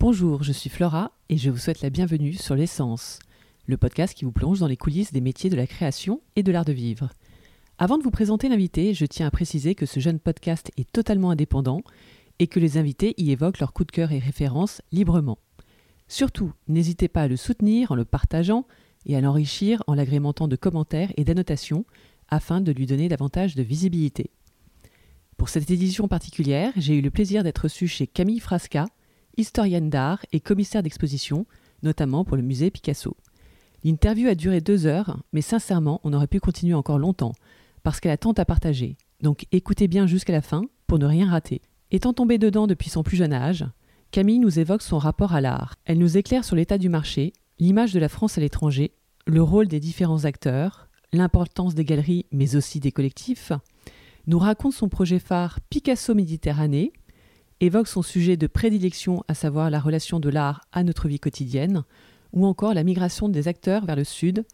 Bonjour, je suis Flora et je vous souhaite la bienvenue sur L'essence, le podcast qui vous plonge dans les coulisses des métiers de la création et de l'art de vivre. Avant de vous présenter l'invité, je tiens à préciser que ce jeune podcast est totalement indépendant et que les invités y évoquent leurs coups de cœur et références librement. Surtout, n'hésitez pas à le soutenir en le partageant et à l'enrichir en l'agrémentant de commentaires et d'annotations afin de lui donner davantage de visibilité. Pour cette édition particulière, j'ai eu le plaisir d'être reçu chez Camille Frasca, historienne d'art et commissaire d'exposition, notamment pour le musée Picasso. L'interview a duré deux heures, mais sincèrement, on aurait pu continuer encore longtemps, parce qu'elle a tant à partager. Donc écoutez bien jusqu'à la fin pour ne rien rater. Étant tombée dedans depuis son plus jeune âge, Camille nous évoque son rapport à l'art. Elle nous éclaire sur l'état du marché, l'image de la France à l'étranger, le rôle des différents acteurs, l'importance des galeries mais aussi des collectifs, nous raconte son projet phare Picasso Méditerranée, évoque son sujet de prédilection, à savoir la relation de l'art à notre vie quotidienne, ou encore la migration des acteurs vers le sud,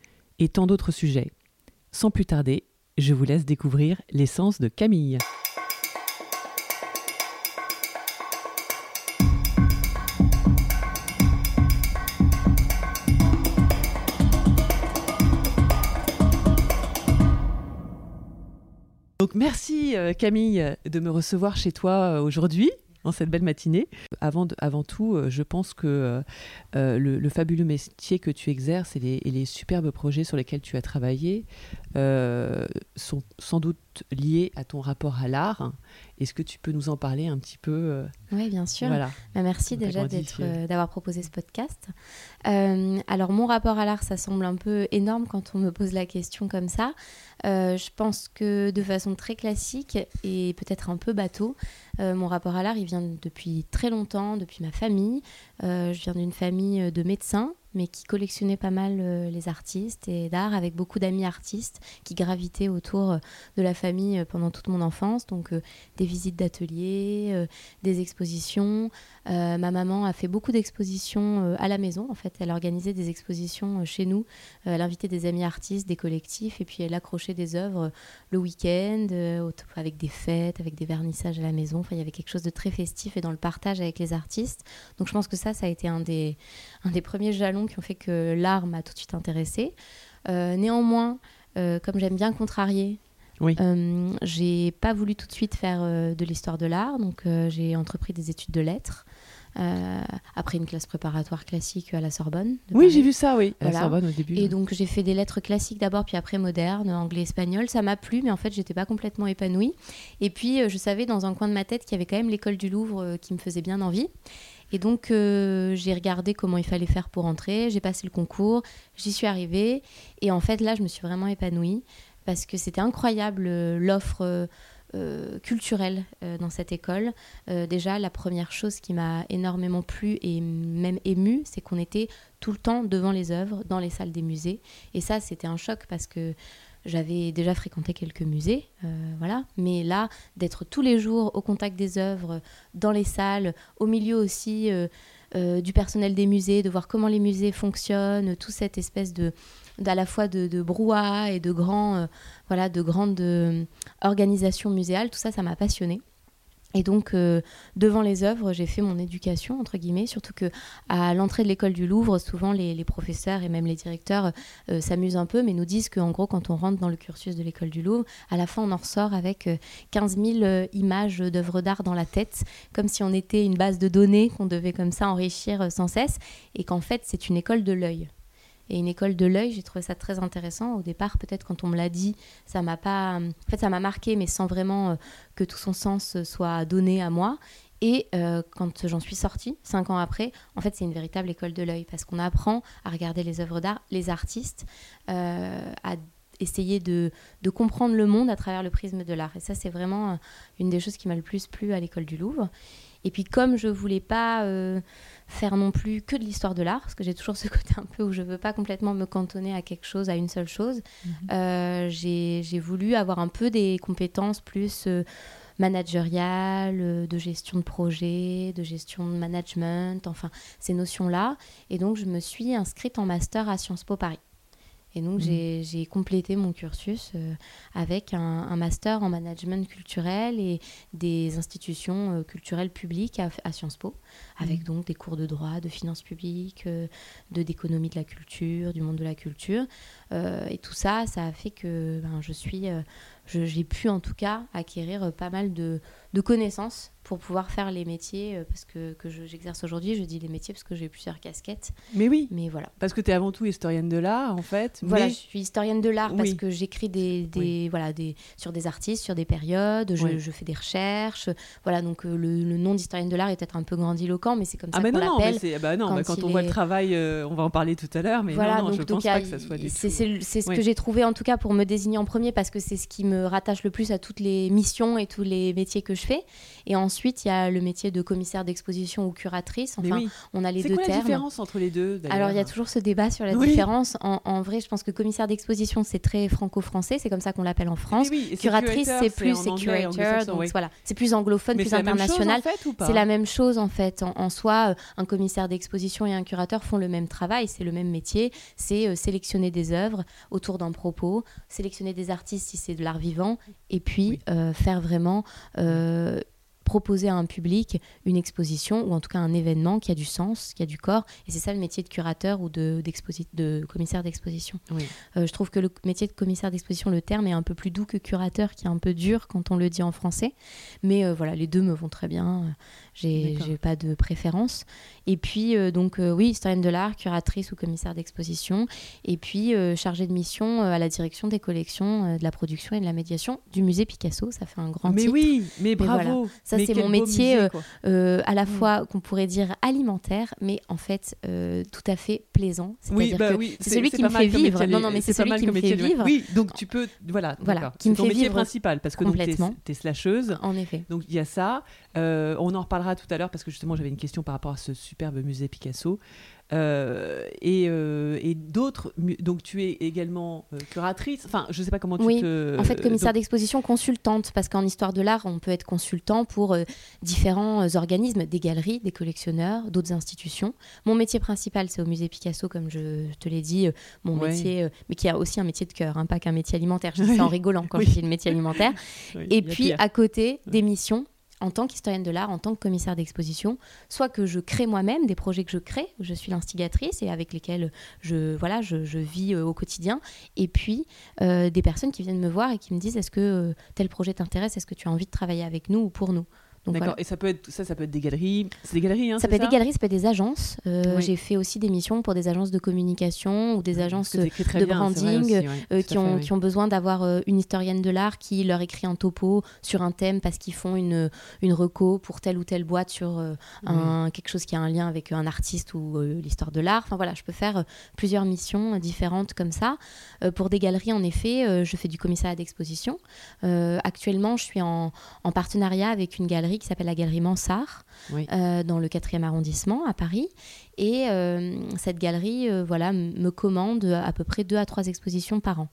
et tant d'autres sujets. Sans plus tarder, je vous laisse découvrir l'essence de Camille. Donc merci euh, Camille de me recevoir chez toi euh, aujourd'hui en cette belle matinée. Avant, avant tout, euh, je pense que le, fabuleux métier que tu exerces et les, superbes projets sur lesquels tu as travaillé sont sans doute liés à ton rapport à l'art. Est-ce que tu peux nous en parler un petit peu Oui, bien sûr. Voilà. Bah, merci déjà d'avoir proposé ce podcast. alors, mon rapport à l'art, ça semble un peu énorme quand on me pose la question comme ça. Euh, je pense que de façon très classique et peut-être un peu bateau, euh, mon rapport à l'art, il vient depuis très longtemps, depuis ma famille. Euh, je viens d'une famille de médecins mais qui collectionnait pas mal euh, les artistes et d'art, avec beaucoup d'amis artistes qui gravitaient autour euh, de la famille euh, pendant toute mon enfance. Donc des visites d'ateliers, des expositions. ma maman a fait beaucoup d'expositions à la maison. En fait, elle organisait des expositions chez nous. elle invitait des amis artistes, des collectifs, et puis elle accrochait des œuvres le week-end, avec des fêtes, avec des vernissages à la maison. Enfin, il y avait quelque chose de très festif et dans le partage avec les artistes. Donc je pense que ça, ça a été un des, un des premiers jalons qui ont fait que l'art m'a tout de suite intéressée. Euh, néanmoins, euh, comme j'aime bien contrarier, oui. Euh, j'ai pas voulu tout de suite faire de l'histoire de l'art, donc j'ai entrepris des études de lettres. après une classe préparatoire classique à la Sorbonne. Oui, j'ai vu ça, oui, à la Sorbonne au début. Et donc j'ai fait des lettres classiques d'abord, puis après moderne, anglais, espagnol. Ça m'a plu, mais en fait, j'étais pas complètement épanouie. Et puis, je savais dans un coin de ma tête qu'il y avait quand même l'école du Louvre qui me faisait bien envie. Et donc, euh, j'ai regardé comment il fallait faire pour entrer. J'ai passé le concours, j'y suis arrivée. Et en fait, là, je me suis vraiment épanouie parce que c'était incroyable euh, l'offre euh, culturelle dans cette école. déjà, la première chose qui m'a énormément plu et même émue, c'est qu'on était tout le temps devant les œuvres, dans les salles des musées. Et ça, c'était un choc parce que j'avais déjà fréquenté quelques musées, euh, voilà. Mais là, d'être tous les jours au contact des œuvres, dans les salles, au milieu aussi euh, euh, du personnel des musées, de voir comment les musées fonctionnent, toute cette espèce de à la fois de, de brouhaha et de grands, voilà, de grandes organisations muséales, tout ça, ça m'a passionnée. Et donc, euh, devant les œuvres, j'ai fait mon éducation, entre guillemets, surtout que à l'entrée de l'école du Louvre, souvent les, professeurs et même les directeurs euh, s'amusent un peu, mais nous disent qu'en gros, quand on rentre dans le cursus de l'école du Louvre, à la fin, on en ressort avec 15 euh, 000 images d'œuvres d'art dans la tête, comme si on était une base de données qu'on devait comme ça enrichir sans cesse, et qu'en fait, c'est une école de l'œil et une école de l'œil. J'ai trouvé ça très intéressant. Au départ, peut-être quand on me l'a dit, ça m'a pas. En fait, ça m'a marqué, mais sans vraiment euh, que tout son sens soit donné à moi. Et euh, quand j'en suis sortie, cinq ans après, en fait, c'est une véritable école de l'œil parce qu'on apprend à regarder les œuvres d'art, les artistes, euh, à essayer de, de, comprendre le monde à travers le prisme de l'art. Et ça, c'est vraiment une des choses qui m'a le plus plu à l'école du Louvre. Et puis, comme je voulais pas faire non plus que de l'histoire de l'art, parce que j'ai toujours ce côté un peu où je veux pas complètement me cantonner à quelque chose, à une seule chose. Mhm. Euh, j'ai voulu avoir un peu des compétences plus euh, managériales, euh, de gestion de projet, de gestion de management, enfin ces notions-là. Et donc je me suis inscrite en master à Sciences Po Paris. Et donc, Mhm. j'ai complété mon cursus euh, avec un, un master en management culturel et des institutions euh, culturelles publiques à, à Sciences Po, avec Mhm. donc des cours de droit, de finances publiques, euh, de d'économie de la culture, du monde de la culture. Et tout ça, ça a fait que ben, je suis, j'ai pu en tout cas acquérir euh, pas mal de, de connaissances pour pouvoir faire les métiers euh, parce que, que je- j'exerce aujourd'hui. Je dis les métiers parce que j'ai plusieurs casquettes. Mais oui, Mais voilà. parce que tu es avant tout historienne de l'art, en fait. Voilà, mais- je suis historienne de l'art parce que j'écris des, des, voilà, des, sur des artistes, sur des périodes, je, Oui. je fais des recherches. Voilà, donc euh, le, le nom d'historienne de l'art est peut-être un peu grandiloquent, mais c'est comme ça Ah, mais qu'on l'appelle. bah non, quand bah, quand on voit le travail, euh, on va en parler tout à l'heure, mais voilà, non, non, donc, je donc pense a- pas que ça soit c'est, ce que j'ai trouvé en tout cas pour me désigner en premier parce que c'est ce qui me rattache le plus à toutes les missions et tous les métiers que je fais. Et ensuite, il y a le métier de commissaire d'exposition ou curatrice. Enfin, oui. on a les C'est deux quoi la termes. différence entre les deux Alors, il y a toujours ce débat sur la Oui. différence. En, en vrai, je pense que commissaire d'exposition, c'est très franco-français, c'est comme ça qu'on l'appelle en France. Oui, Curatrice, c'est plus c'est curator, donc voilà, c'est plus anglophone, Mais plus c'est la international. C'est la même chose en fait. En, en soi, euh, un commissaire d'exposition et un curateur font le même travail, c'est le même métier. C'est euh, sélectionner des œuvres autour d'un propos, sélectionner des artistes si c'est de l'art vivant, et puis euh, faire vraiment euh, proposer à un public une exposition ou en tout cas un événement qui a du sens, qui a du corps. Et c'est ça le métier de curateur ou de, commissaire d'exposition. Oui. Euh, je trouve que le métier de commissaire d'exposition, le terme est un peu plus doux que curateur, qui est un peu dur quand on le dit en français. Mais euh, voilà, les deux me vont très bien. J'ai pas de préférence. Et puis, euh, donc, oui, historienne de l'art, curatrice ou commissaire d'exposition. Et puis, chargée de mission à la direction des collections, de la production et de la médiation du musée Picasso. Ça fait un grand Mais titre. oui, mais bravo. voilà. Ça, C'est mon métier, musée, euh. Euh, à la Mm. fois qu'on pourrait dire alimentaire, mais en fait euh, tout à fait plaisant. Oui, C'est-à-dire bah que oui, c'est celui qui me fait vivre. Non, non, mais c'est pas celui mal qui me fait métier, vivre. Oui, donc tu peux, voilà, Voilà, qui me C'est fait métier principal parce que complètement. es slasheuse. En effet. Donc il y a ça. On en reparlera tout à l'heure parce que justement j'avais une question par rapport à ce superbe musée Picasso. Euh, et euh, et d'autres. Donc tu es également euh, curatrice. Enfin, je sais pas comment tu Oui, te. En fait, commissaire d'exposition consultante, parce qu'en histoire de l'art, on peut être consultant pour différents organismes, des galeries, des collectionneurs, d'autres institutions. Mon métier principal, c'est au musée Picasso, comme je te l'ai dit, mon Ouais. métier, mais qui a aussi un métier de cœur, hein, pas qu'un métier alimentaire. Je dis ça en rigolant quand Oui. je dis le métier alimentaire. Oui, Et puis, à côté, des missions en tant qu'historienne de l'art, en tant que commissaire d'exposition, soit que je crée moi-même des projets que je crée, je suis l'instigatrice et avec lesquels je, voilà, je, vis euh, au quotidien, et puis euh, des personnes qui viennent me voir et qui me disent est-ce que euh, tel projet t'intéresse, est-ce que tu as envie de travailler avec nous ou pour nous? D'accord. voilà. Et ça peut être ça, ça peut être des galeries. C'est des galeries, hein, Ça peut être des galeries, ça peut être des agences. Euh, Oui. J'ai fait aussi des missions pour des agences de communication ou des agences de bien, branding, aussi, ouais, euh, qui, ont, fait, oui. qui ont besoin d'avoir euh, une historienne de l'art qui leur écrit un topo sur un thème parce qu'ils font une, une reco pour telle ou telle boîte sur quelque chose qui a un lien avec un artiste ou l'histoire de l'art. Enfin voilà, je peux faire plusieurs missions différentes comme ça. Pour des galeries, en effet, je fais du commissariat d'exposition. Actuellement, je suis en, en partenariat avec une galerie qui s'appelle la Galerie Mansart, Oui. euh, dans le 4e arrondissement à Paris. Et euh, cette galerie euh, voilà, me commande à peu près deux à trois expositions par an.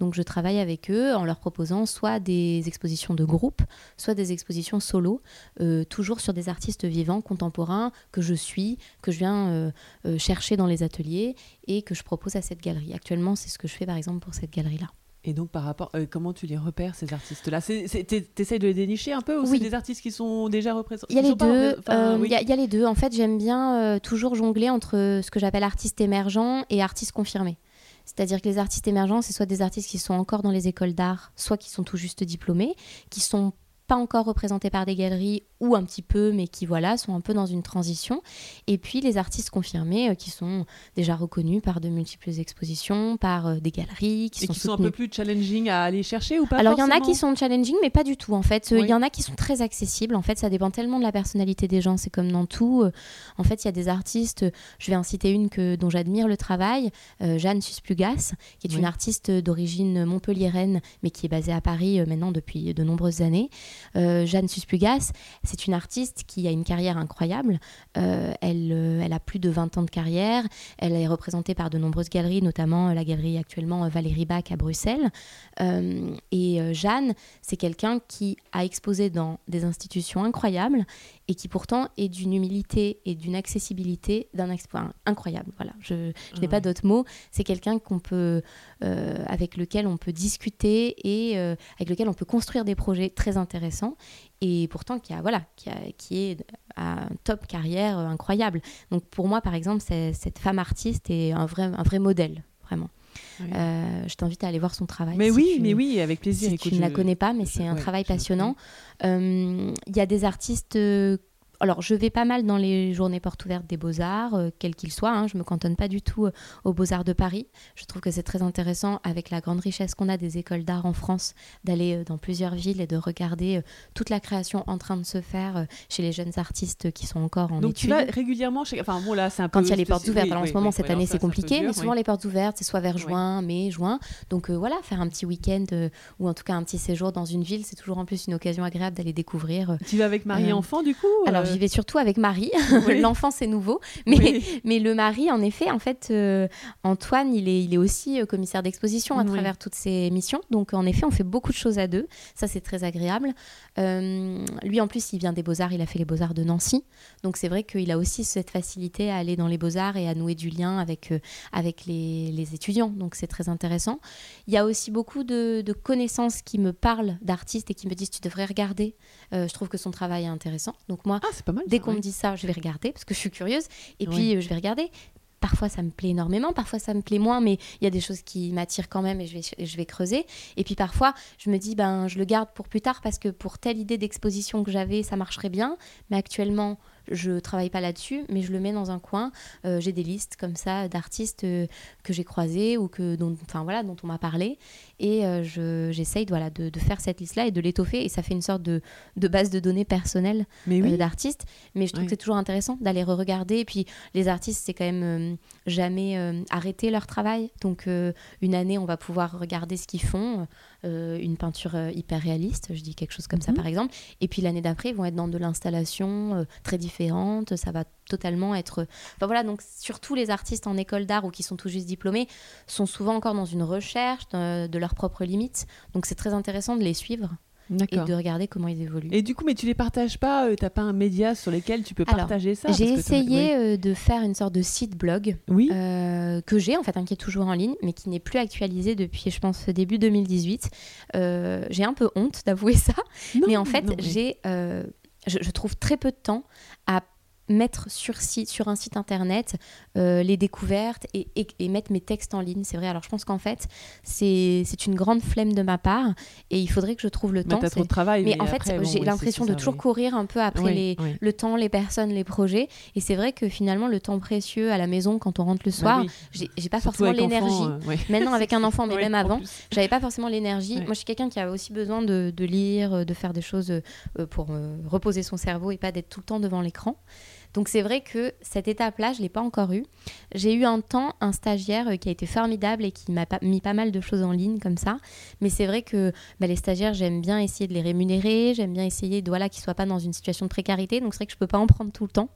Donc je travaille avec eux en leur proposant soit des expositions de groupe, soit des expositions solo, euh, toujours sur des artistes vivants, contemporains, que je suis, que je viens euh, euh, chercher dans les ateliers et que je propose à cette galerie. Actuellement, c'est ce que je fais par exemple pour cette galerie-là. Et donc, par rapport, euh, comment tu les repères ces artistes-là? T'essayes de les dénicher un peu ou Oui. c'est des artistes qui sont déjà représentés Il y a les deux. enfin, euh, oui. il y a- il y a les deux. En fait, j'aime bien euh, toujours jongler entre ce que j'appelle artistes émergents et artistes confirmés. C'est-à-dire que les artistes émergents, c'est soit des artistes qui sont encore dans les écoles d'art, soit qui sont tout juste diplômés, qui sont pas encore représentés par des galeries ou un petit peu, mais qui voilà sont un peu dans une transition. Et puis les artistes confirmés euh, qui sont déjà reconnus par de multiples expositions, par euh, des galeries, qui Et sont qui sont un peu plus challenging à aller chercher ou pas Alors il y en a qui sont challenging, mais pas du tout en fait. Euh, Il Oui. y en a qui sont très accessibles. En fait, ça dépend tellement de la personnalité des gens. C'est comme dans tout. En fait, il y a des artistes. Je vais en citer une que, dont j'admire le travail, euh, Jeanne Susplugas, qui est Oui. une artiste d'origine montpelliéraine, mais qui est basée à Paris maintenant depuis de nombreuses années. Euh, Jeanne Susplugas, c'est une artiste qui a une carrière incroyable. Euh, elle, euh, elle a plus de 20 ans de carrière. Elle est représentée par de nombreuses galeries, notamment la galerie actuellement Valérie Bach à Bruxelles. Et Jeanne, c'est quelqu'un qui a exposé dans des institutions incroyables et qui pourtant est d'une humilité et d'une accessibilité d'un exploit incroyable. Voilà, je, n'ai ah pas d'autres mots. C'est quelqu'un qu'on peut, euh, avec lequel on peut discuter et euh, avec lequel on peut construire des projets très intéressants et pourtant qui a voilà qui, a, qui est à un top carrière incroyable. Donc pour moi par exemple, cette femme artiste est un vrai un vrai modèle vraiment. Euh, je t'invite à aller voir son travail. Mais oui, mais oui, avec plaisir. Si tu ne la connais pas, mais c'est un travail passionnant. Euh, il y a des artistes euh, alors, je vais pas mal dans les journées portes ouvertes des Beaux-Arts, euh, quels qu'ils soient. Hein. je me cantonne pas du tout euh, aux Beaux-Arts de Paris. Je trouve que c'est très intéressant, avec la grande richesse qu'on a des écoles d'art en France, d'aller euh, dans plusieurs villes et de regarder toute la création en train de se faire chez les jeunes artistes qui sont encore en Donc, tu vas régulièrement chez. Enfin, bon, là, c'est un peu. Quand il y a les portes ouvertes. alors, en ce moment, cette année, c'est compliqué, mais souvent, les portes ouvertes, c'est soit vers juin, mai, juin. Donc, voilà, faire un petit week-end ou en tout cas un petit séjour dans une ville, c'est toujours en plus une occasion agréable d'aller découvrir. Tu vas avec Marie-Enfant, du coup Alors, j'y vais surtout avec Marie L'enfant, c'est nouveau. Mais, mais le mari, en effet, en fait, euh, Antoine, il est, il est aussi euh, commissaire d'exposition à travers toutes ses missions. Donc, en effet, on fait beaucoup de choses à deux. Ça, c'est très agréable. Euh, lui, en plus, il vient des Beaux-Arts. Il a fait les Beaux-Arts de Nancy. Donc, c'est vrai qu'il a aussi cette facilité à aller dans les Beaux-Arts et à nouer du lien avec, avec les, les, étudiants. Donc, c'est très intéressant. Il y a aussi beaucoup de, de connaissances qui me parlent d'artistes et qui me disent tu devrais regarder. je trouve que son travail est intéressant. Donc, moi, ah, pas mal, dès qu'on me dit ça, je vais regarder parce que je suis curieuse. Et puis, euh, je vais regarder. Parfois, ça me plaît énormément, parfois, ça me plaît moins, mais il y a des choses qui m'attirent quand même et je vais, je vais creuser. Et puis, parfois, je me dis, ben, je le garde pour plus tard parce que pour telle idée d'exposition que j'avais, ça marcherait bien. Mais actuellement, je travaille pas là-dessus, mais je le mets dans un coin. Euh, j'ai des listes comme ça d'artistes euh, que j'ai croisés ou que, dont, enfin, voilà, dont on m'a parlé. Et euh, j'essaye voilà, de, de, faire cette liste-là et de l'étoffer. Et ça fait une sorte de, de base de données personnelles d'artistes. Mais je trouve que c'est toujours intéressant d'aller re-regarder. Et puis, les artistes, c'est quand même jamais arrêter leur travail. Donc, une année, on va pouvoir regarder ce qu'ils font. Une peinture hyper réaliste, je dis quelque chose comme ça mhm. par exemple. Et puis, l'année d'après, ils vont être dans de l'installation très différente ça va totalement être. Enfin voilà, donc surtout les artistes en école d'art ou qui sont tout juste diplômés sont souvent encore dans une recherche de, leurs propres limites. Donc c'est très intéressant de les suivre et de regarder comment ils évoluent. Et du coup, mais tu les partages pas Tu euh, T'as pas un média sur lequel tu peux partager ça J'ai essayé euh, de faire une sorte de site blog oui. Euh, que j'ai en fait, hein, qui est toujours en ligne, mais qui n'est plus actualisé depuis, je pense, début 2018. j'ai un peu honte d'avouer ça, mais en fait, j'ai je, trouve très peu de temps à mettre sur, site, sur un site internet euh, les découvertes et, et, mettre mes textes en ligne. C'est vrai. Alors je pense qu'en fait, c'est une grande flemme de ma part et il faudrait que je trouve le temps. As trop de travail. Mais, en fait, j'ai l'impression de toujours courir un peu après les, le temps, les personnes, les projets. Et c'est vrai que finalement, le temps précieux à la maison quand on rentre le bah soir, j'ai pas forcément l'énergie. Euh, Maintenant, avec un enfant, mais même avant, j'avais pas forcément l'énergie. Moi, je suis quelqu'un qui a aussi besoin de, de, lire, de faire des choses euh, pour reposer son cerveau et pas d'être tout le temps devant l'écran. Donc c'est vrai que cette étape-là, je ne l'ai pas encore eue. J'ai eu un temps un stagiaire euh, qui a été formidable et qui m'a mis pas mal de choses en ligne comme ça. Mais c'est vrai que bah, les stagiaires, j'aime bien essayer de les rémunérer, j'aime bien essayer de, voilà, qu'ils ne soient pas dans une situation de précarité. Donc c'est vrai que je ne peux pas en prendre tout le temps.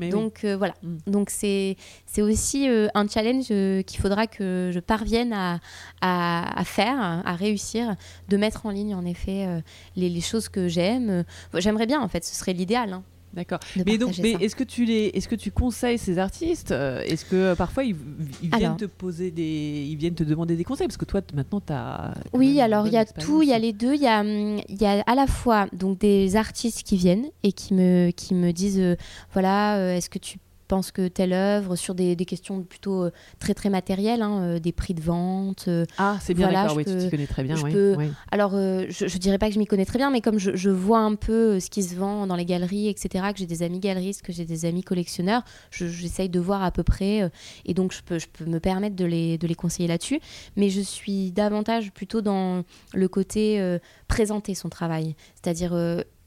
Donc euh, voilà. Mm. Donc c'est aussi euh, un challenge qu'il faudra que je parvienne à, à, faire, à réussir, de mettre en ligne en effet les, les, choses que j'aime. J'aimerais bien en fait, ce serait l'idéal. Hein. D'accord. Mais donc, mais est-ce que tu les, est-ce que tu conseilles ces artistes euh, Est-ce que euh, parfois ils, viennent te poser des, ils viennent te demander des conseils? Parce que toi maintenant tu as. Oui, alors il y a tout, il y a les deux, il y a, il y a à la fois donc des artistes qui viennent et qui me, qui me disent, euh, voilà, est-ce que tu pense que telle œuvre, sur des, questions plutôt euh, très très matérielles, hein, euh, des prix de vente. Euh, ah, c'est bien d'accord, oui, tu t'y connais très bien. Alors, je, ne dirais pas que je m'y connais très bien, mais comme je, vois un peu ce qui se vend dans les galeries, etc., que j'ai des amis galeristes, que j'ai des amis collectionneurs, j'essaye de voir à peu près, et donc je peux, je peux me permettre de les, de les conseiller là-dessus. Mais je suis davantage plutôt dans le côté présenter son travail, c'est-à-dire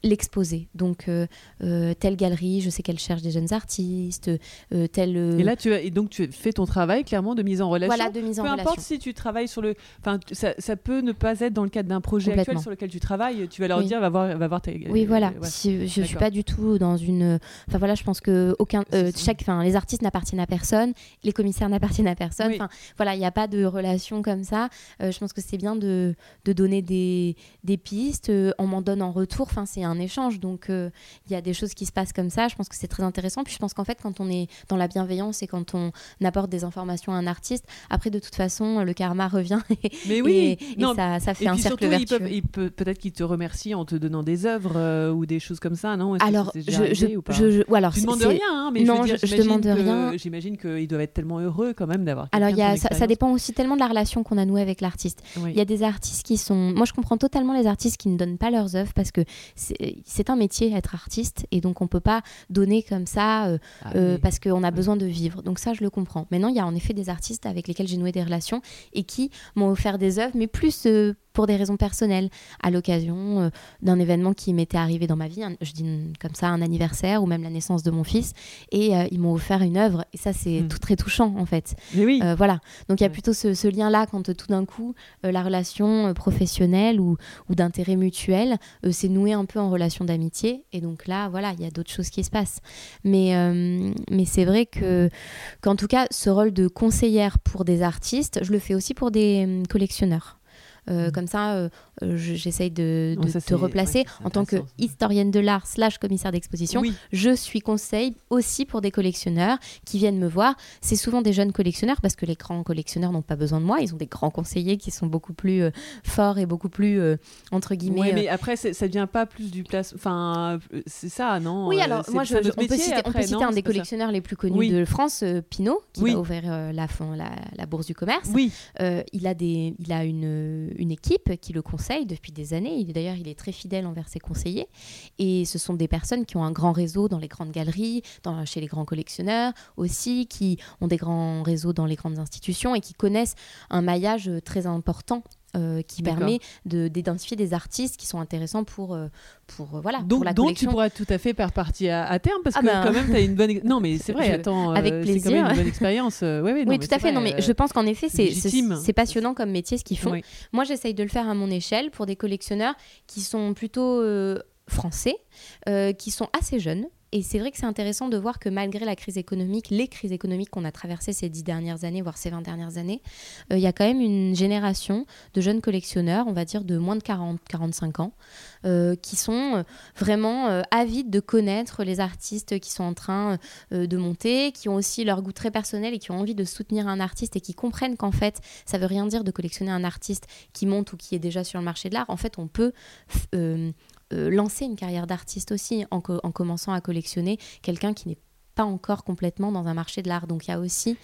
l'exposer. Donc, euh, euh, telle galerie, je sais qu'elle cherche des jeunes artistes, euh, telle... Et là, tu as, et donc, tu fais ton travail clairement de mise en relation. Voilà, de mise en relation. Peu importe si tu travailles sur le... Enfin, ça, ça, peut ne pas être dans le cadre d'un projet actuel sur lequel tu travailles. Tu vas leur dire, va voir, va voir tes... Oui, voilà. Si, je ne suis pas du tout dans une... Enfin, voilà, je pense que aucun, chaque... Enfin, les artistes n'appartiennent à personne, les commissaires n'appartiennent à personne. Enfin, voilà, il n'y a pas de relation comme ça. je pense que c'est bien de, de donner des, des pistes. on m'en donne en retour. Enfin, c'est un un échange. Donc il y a des choses qui se passent comme ça. Je pense que c'est très intéressant. Puis je pense qu'en fait, quand on est dans la bienveillance et quand on apporte des informations à un artiste, après de toute façon, le karma revient. Et, Mais oui, et, ça, ça, fait et un puis cercle surtout, vertueux. ils peuvent- ils peut- peut-être qu'ils te remercient en te donnant des œuvres ou des choses comme ça, non? Que Alors, je, déjà arrivé je, ou pas? je- je- ou alors, Tu demandes rien, hein, mais non, je, dire, demande que- rien. J'imagine qu'ils doivent être tellement heureux quand même d'avoir. Alors, y a, ça, dépend aussi tellement de la relation qu'on a nouée avec l'artiste. Oui. Il y a des artistes qui sont. Moi, je comprends totalement les artistes qui ne donnent pas leurs œuvres parce que c'est un métier, être artiste, et donc on peut pas donner comme ça euh, Ah, euh, oui. parce qu'on a besoin de vivre. Donc, ça, je le comprends. Maintenant, il y a en effet des artistes avec lesquels j'ai noué des relations et qui m'ont offert des œuvres, mais plus euh, pour des raisons personnelles, à l'occasion euh, d'un événement qui m'était arrivé dans ma vie. un- je dis comme ça, un anniversaire ou même la naissance de mon fils. Et euh, ils m'ont offert une œuvre. Et ça, c'est Hmm. tout très touchant, en fait. Mais oui. Euh, voilà. Donc il y a Ouais. plutôt ce, ce lien-là quand tout d'un coup la relation professionnelle ou, ou d'intérêt mutuel s'est nouée un peu en relation d'amitié. Et donc là, voilà, il y a d'autres choses qui se passent. Mais, mais c'est vrai que qu'en tout cas, ce rôle de conseillère pour des artistes, je le fais aussi pour des collectionneurs. Euh, Mhm. Comme ça, euh, euh, je- j'essaye de, Non, de ça, te replacer ouais, en tant que historienne de l'art slash commissaire d'exposition oui. je suis conseil aussi pour des collectionneurs qui viennent me voir. C'est souvent des jeunes collectionneurs parce que les grands collectionneurs n'ont pas besoin de moi. Ils ont des grands conseillers qui sont beaucoup plus euh, forts et beaucoup plus, entre guillemets. Euh, mais après, ça devient pas plus du place. Enfin, c'est ça, non Oui, alors moi, je, on, peut citer, on peut après, citer non un des ça collectionneurs les plus connus Oui. de France, Pinault, qui Oui. ouvrir euh, la, la, la bourse du commerce. Oui, il a, des, il a une, une équipe qui le conseille depuis des années. Il- D'ailleurs, il est très fidèle envers ses conseillers. Et ce sont des personnes qui ont un grand réseau dans les grandes galeries, chez les grands collectionneurs aussi, qui ont des grands réseaux dans les grandes institutions et qui connaissent un maillage euh, très important. Euh, qui permet de- d'identifier des artistes qui sont intéressants pour, euh, pour, euh, voilà, pour donc, la donc tu pourras tout à fait faire partie à, à terme parce Ah que ben. quand même, tu as une bonne. Non, mais c'est vrai, Je- attends. avec C'est quand plaisir. même une bonne expérience. ouais, ouais, non, oui, tout à fait. vrai, Non, mais je pense qu'en effet, c'est passionnant comme métier ce qu'ils font. oui. Moi, j'essaye de le faire à mon échelle pour des collectionneurs qui sont plutôt français, euh, qui sont assez jeunes. Et c'est vrai que c'est intéressant de voir que malgré la crise économique, les crises économiques qu'on a traversées ces dix dernières années, voire ces 20 dernières années, euh, il y a quand même une génération de jeunes collectionneurs, on va dire de moins de 40-45 ans, euh, qui sont euh, vraiment avides de connaître les artistes qui sont en train de monter, qui ont aussi leur goût très personnel et qui ont envie de soutenir un artiste et qui comprennent qu'en fait, ça veut rien dire de collectionner un artiste qui monte ou qui est déjà sur le marché de l'art. En fait, on peut lancer une carrière d'artiste aussi en commençant à collectionner quelqu'un qui n'est pas encore complètement dans un marché de l'art. Donc il y a aussi...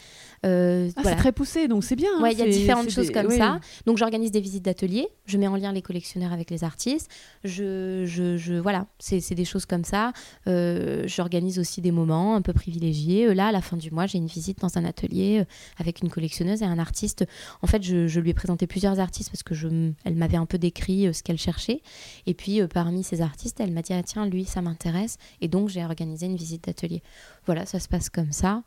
euh, Ah, voilà. C'est très poussé, donc c'est bien. hein, Ouais, il y a différentes choses comme oui. ça. Donc j'organise des visites d'ateliers, je mets en lien les collectionneurs avec les artistes. Je, je, je- voilà, c'est des choses comme ça. Euh, j'organise aussi des moments un peu privilégiés. Euh, Là, à la fin du mois, j'ai une visite dans un atelier euh, avec une collectionneuse et un artiste. En fait, je, je lui ai présenté plusieurs artistes parce que je, elle m'avait un peu décrit ce qu'elle cherchait. Et puis parmi ces artistes, elle m'a dit ah, tiens, lui, ça m'intéresse. Et donc j'ai organisé une visite d'atelier. Voilà, ça se passe comme ça.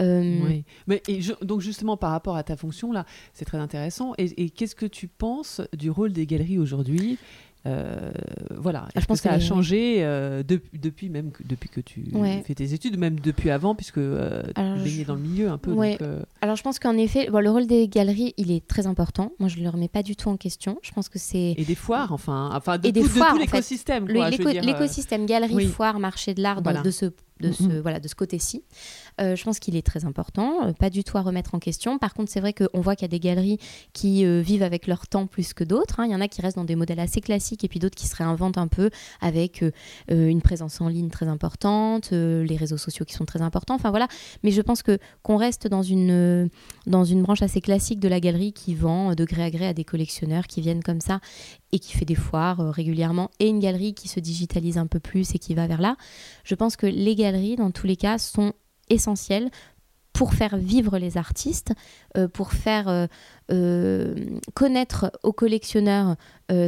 Euh, Oui. Mais et je- donc justement par rapport à ta fonction là, c'est très intéressant. Et, et qu'est-ce que tu penses du rôle des galeries aujourd'hui? Euh, Voilà. Ah, je pense que ça que a les- changé euh, dep- depuis même que, depuis que tu Ouais. fais tes études, même depuis avant, puisque euh, tu Alors, baignais je- dans le milieu un peu. Ouais. donc, Alors je pense qu'en effet, bon, le rôle des galeries, il est très important. Moi, je ne le remets pas du tout en question. Je pense que c'est et des foires, enfin, enfin de, Et des de foires, tout l'écosystème. l'écosystème galerie, oui. foire, marché de l'art Voilà. de ce de ce, Mhm. voilà, de ce côté-ci. Euh, je pense qu'il est très important, euh, pas du tout à remettre en question. Par contre, c'est vrai qu'on voit qu'il y a des galeries qui euh, vivent avec leur temps plus que d'autres. hein. Il y en a qui restent dans des modèles assez classiques et puis d'autres qui se réinventent un peu avec une présence en ligne très importante, les réseaux sociaux qui sont très importants. Enfin voilà. Mais je pense que qu'on reste dans une, dans une branche assez classique de la galerie qui vend de gré à gré à des collectionneurs qui viennent comme ça et qui fait des foires régulièrement, et une galerie qui se digitalise un peu plus et qui va vers là. Je pense que les galeries, dans tous les cas, sont essentielles pour faire vivre les artistes, euh, pour faire euh, euh, connaître aux collectionneurs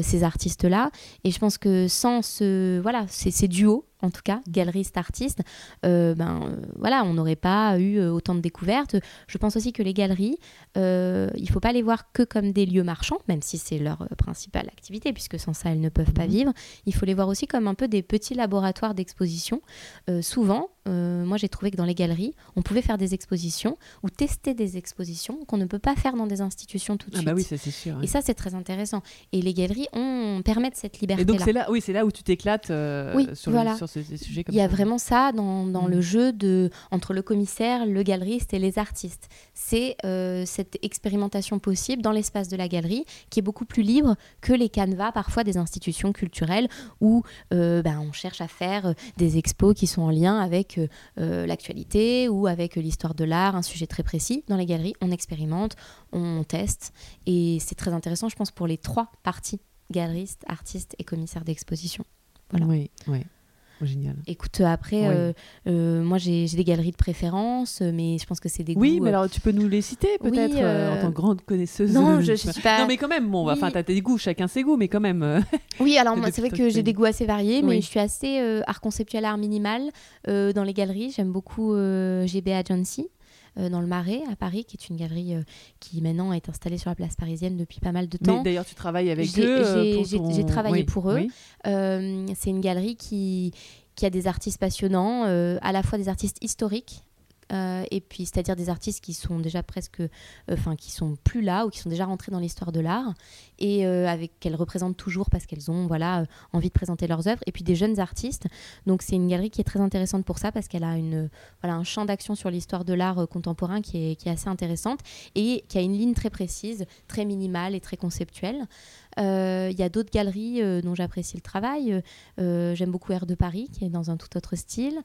ces artistes-là. Et je pense que sans ce, voilà, ces, ces duos, en tout cas, galeriste-artiste, ben, voilà, on n'aurait pas eu autant de découvertes. Je pense aussi que les galeries, il ne faut pas les voir que comme des lieux marchands, même si c'est leur principale activité, puisque sans ça, elles ne peuvent pas Mhm. vivre. Il faut les voir aussi comme un peu des petits laboratoires d'exposition. Souvent, euh, moi j'ai trouvé que dans les galeries, on pouvait faire des expositions ou tester des expositions qu'on ne peut pas faire dans des institutions tout de Ah suite. bah oui, ça c'est sûr. ouais. Et ça, c'est très intéressant. Et les galeries ont, permettent cette Et liberté-là. donc c'est là, oui, c'est là où tu t'éclates euh, Oui, sur, voilà. le- sur ces, ces sujets comme Il y a vraiment ça dans, dans Mm. le jeu de, entre le commissaire, le galeriste et les artistes. C'est euh, cette expérimentation possible dans l'espace de la galerie qui est beaucoup plus libre que les canevas parfois des institutions culturelles où ben, on cherche à faire des expos qui sont en lien avec euh, euh, l'actualité ou avec euh, l'histoire de l'art, un sujet très précis. Dans les galeries, on expérimente, on teste et c'est très intéressant, je pense, pour les trois parties galeristes, artistes et commissaires d'exposition. Voilà. Oui. Génial. Écoute, après, Oui. euh, euh, moi j'ai des galeries de préférence, euh, mais je pense que c'est des Oui, goûts, mais euh, alors tu peux nous les citer oui, peut-être euh, en tant que grande connaisseuse. Non, je, je suis pas. Non, mais quand même, bon, Oui. enfin, t'as tes goûts, chacun ses goûts, mais quand même. Oui, alors moi c'est vrai que j'ai des goûts assez variés, mais Oui. je suis assez art conceptuel, art minimal dans les galeries. J'aime beaucoup GB Agency. euh, dans le Marais à Paris, qui est une galerie euh, qui maintenant est installée sur la place parisienne depuis pas mal de temps. d'ailleurs, tu travailles avec eux. euh, j'ai- ton- travaillé Oui, pour eux. oui. Euh, c'est une galerie qui, qui a des artistes passionnants, euh, à la fois des artistes historiques. Euh, et puis, c'est-à-dire des artistes qui sont déjà presque, euh, enfin, qui sont plus là ou qui sont déjà rentrés dans l'histoire de l'art et euh, avec qu'elles représentent toujours parce qu'elles ont, voilà, envie de présenter leurs œuvres. Et puis des jeunes artistes. Donc, c'est une galerie qui est très intéressante pour ça parce qu'elle a une, voilà, un champ d'action sur l'histoire de l'art contemporain qui est, assez intéressante et qui a une ligne très précise, très minimale et très conceptuelle. Il y a d'autres galeries dont j'apprécie le travail. J'aime beaucoup Air de Paris, qui est dans un tout autre style.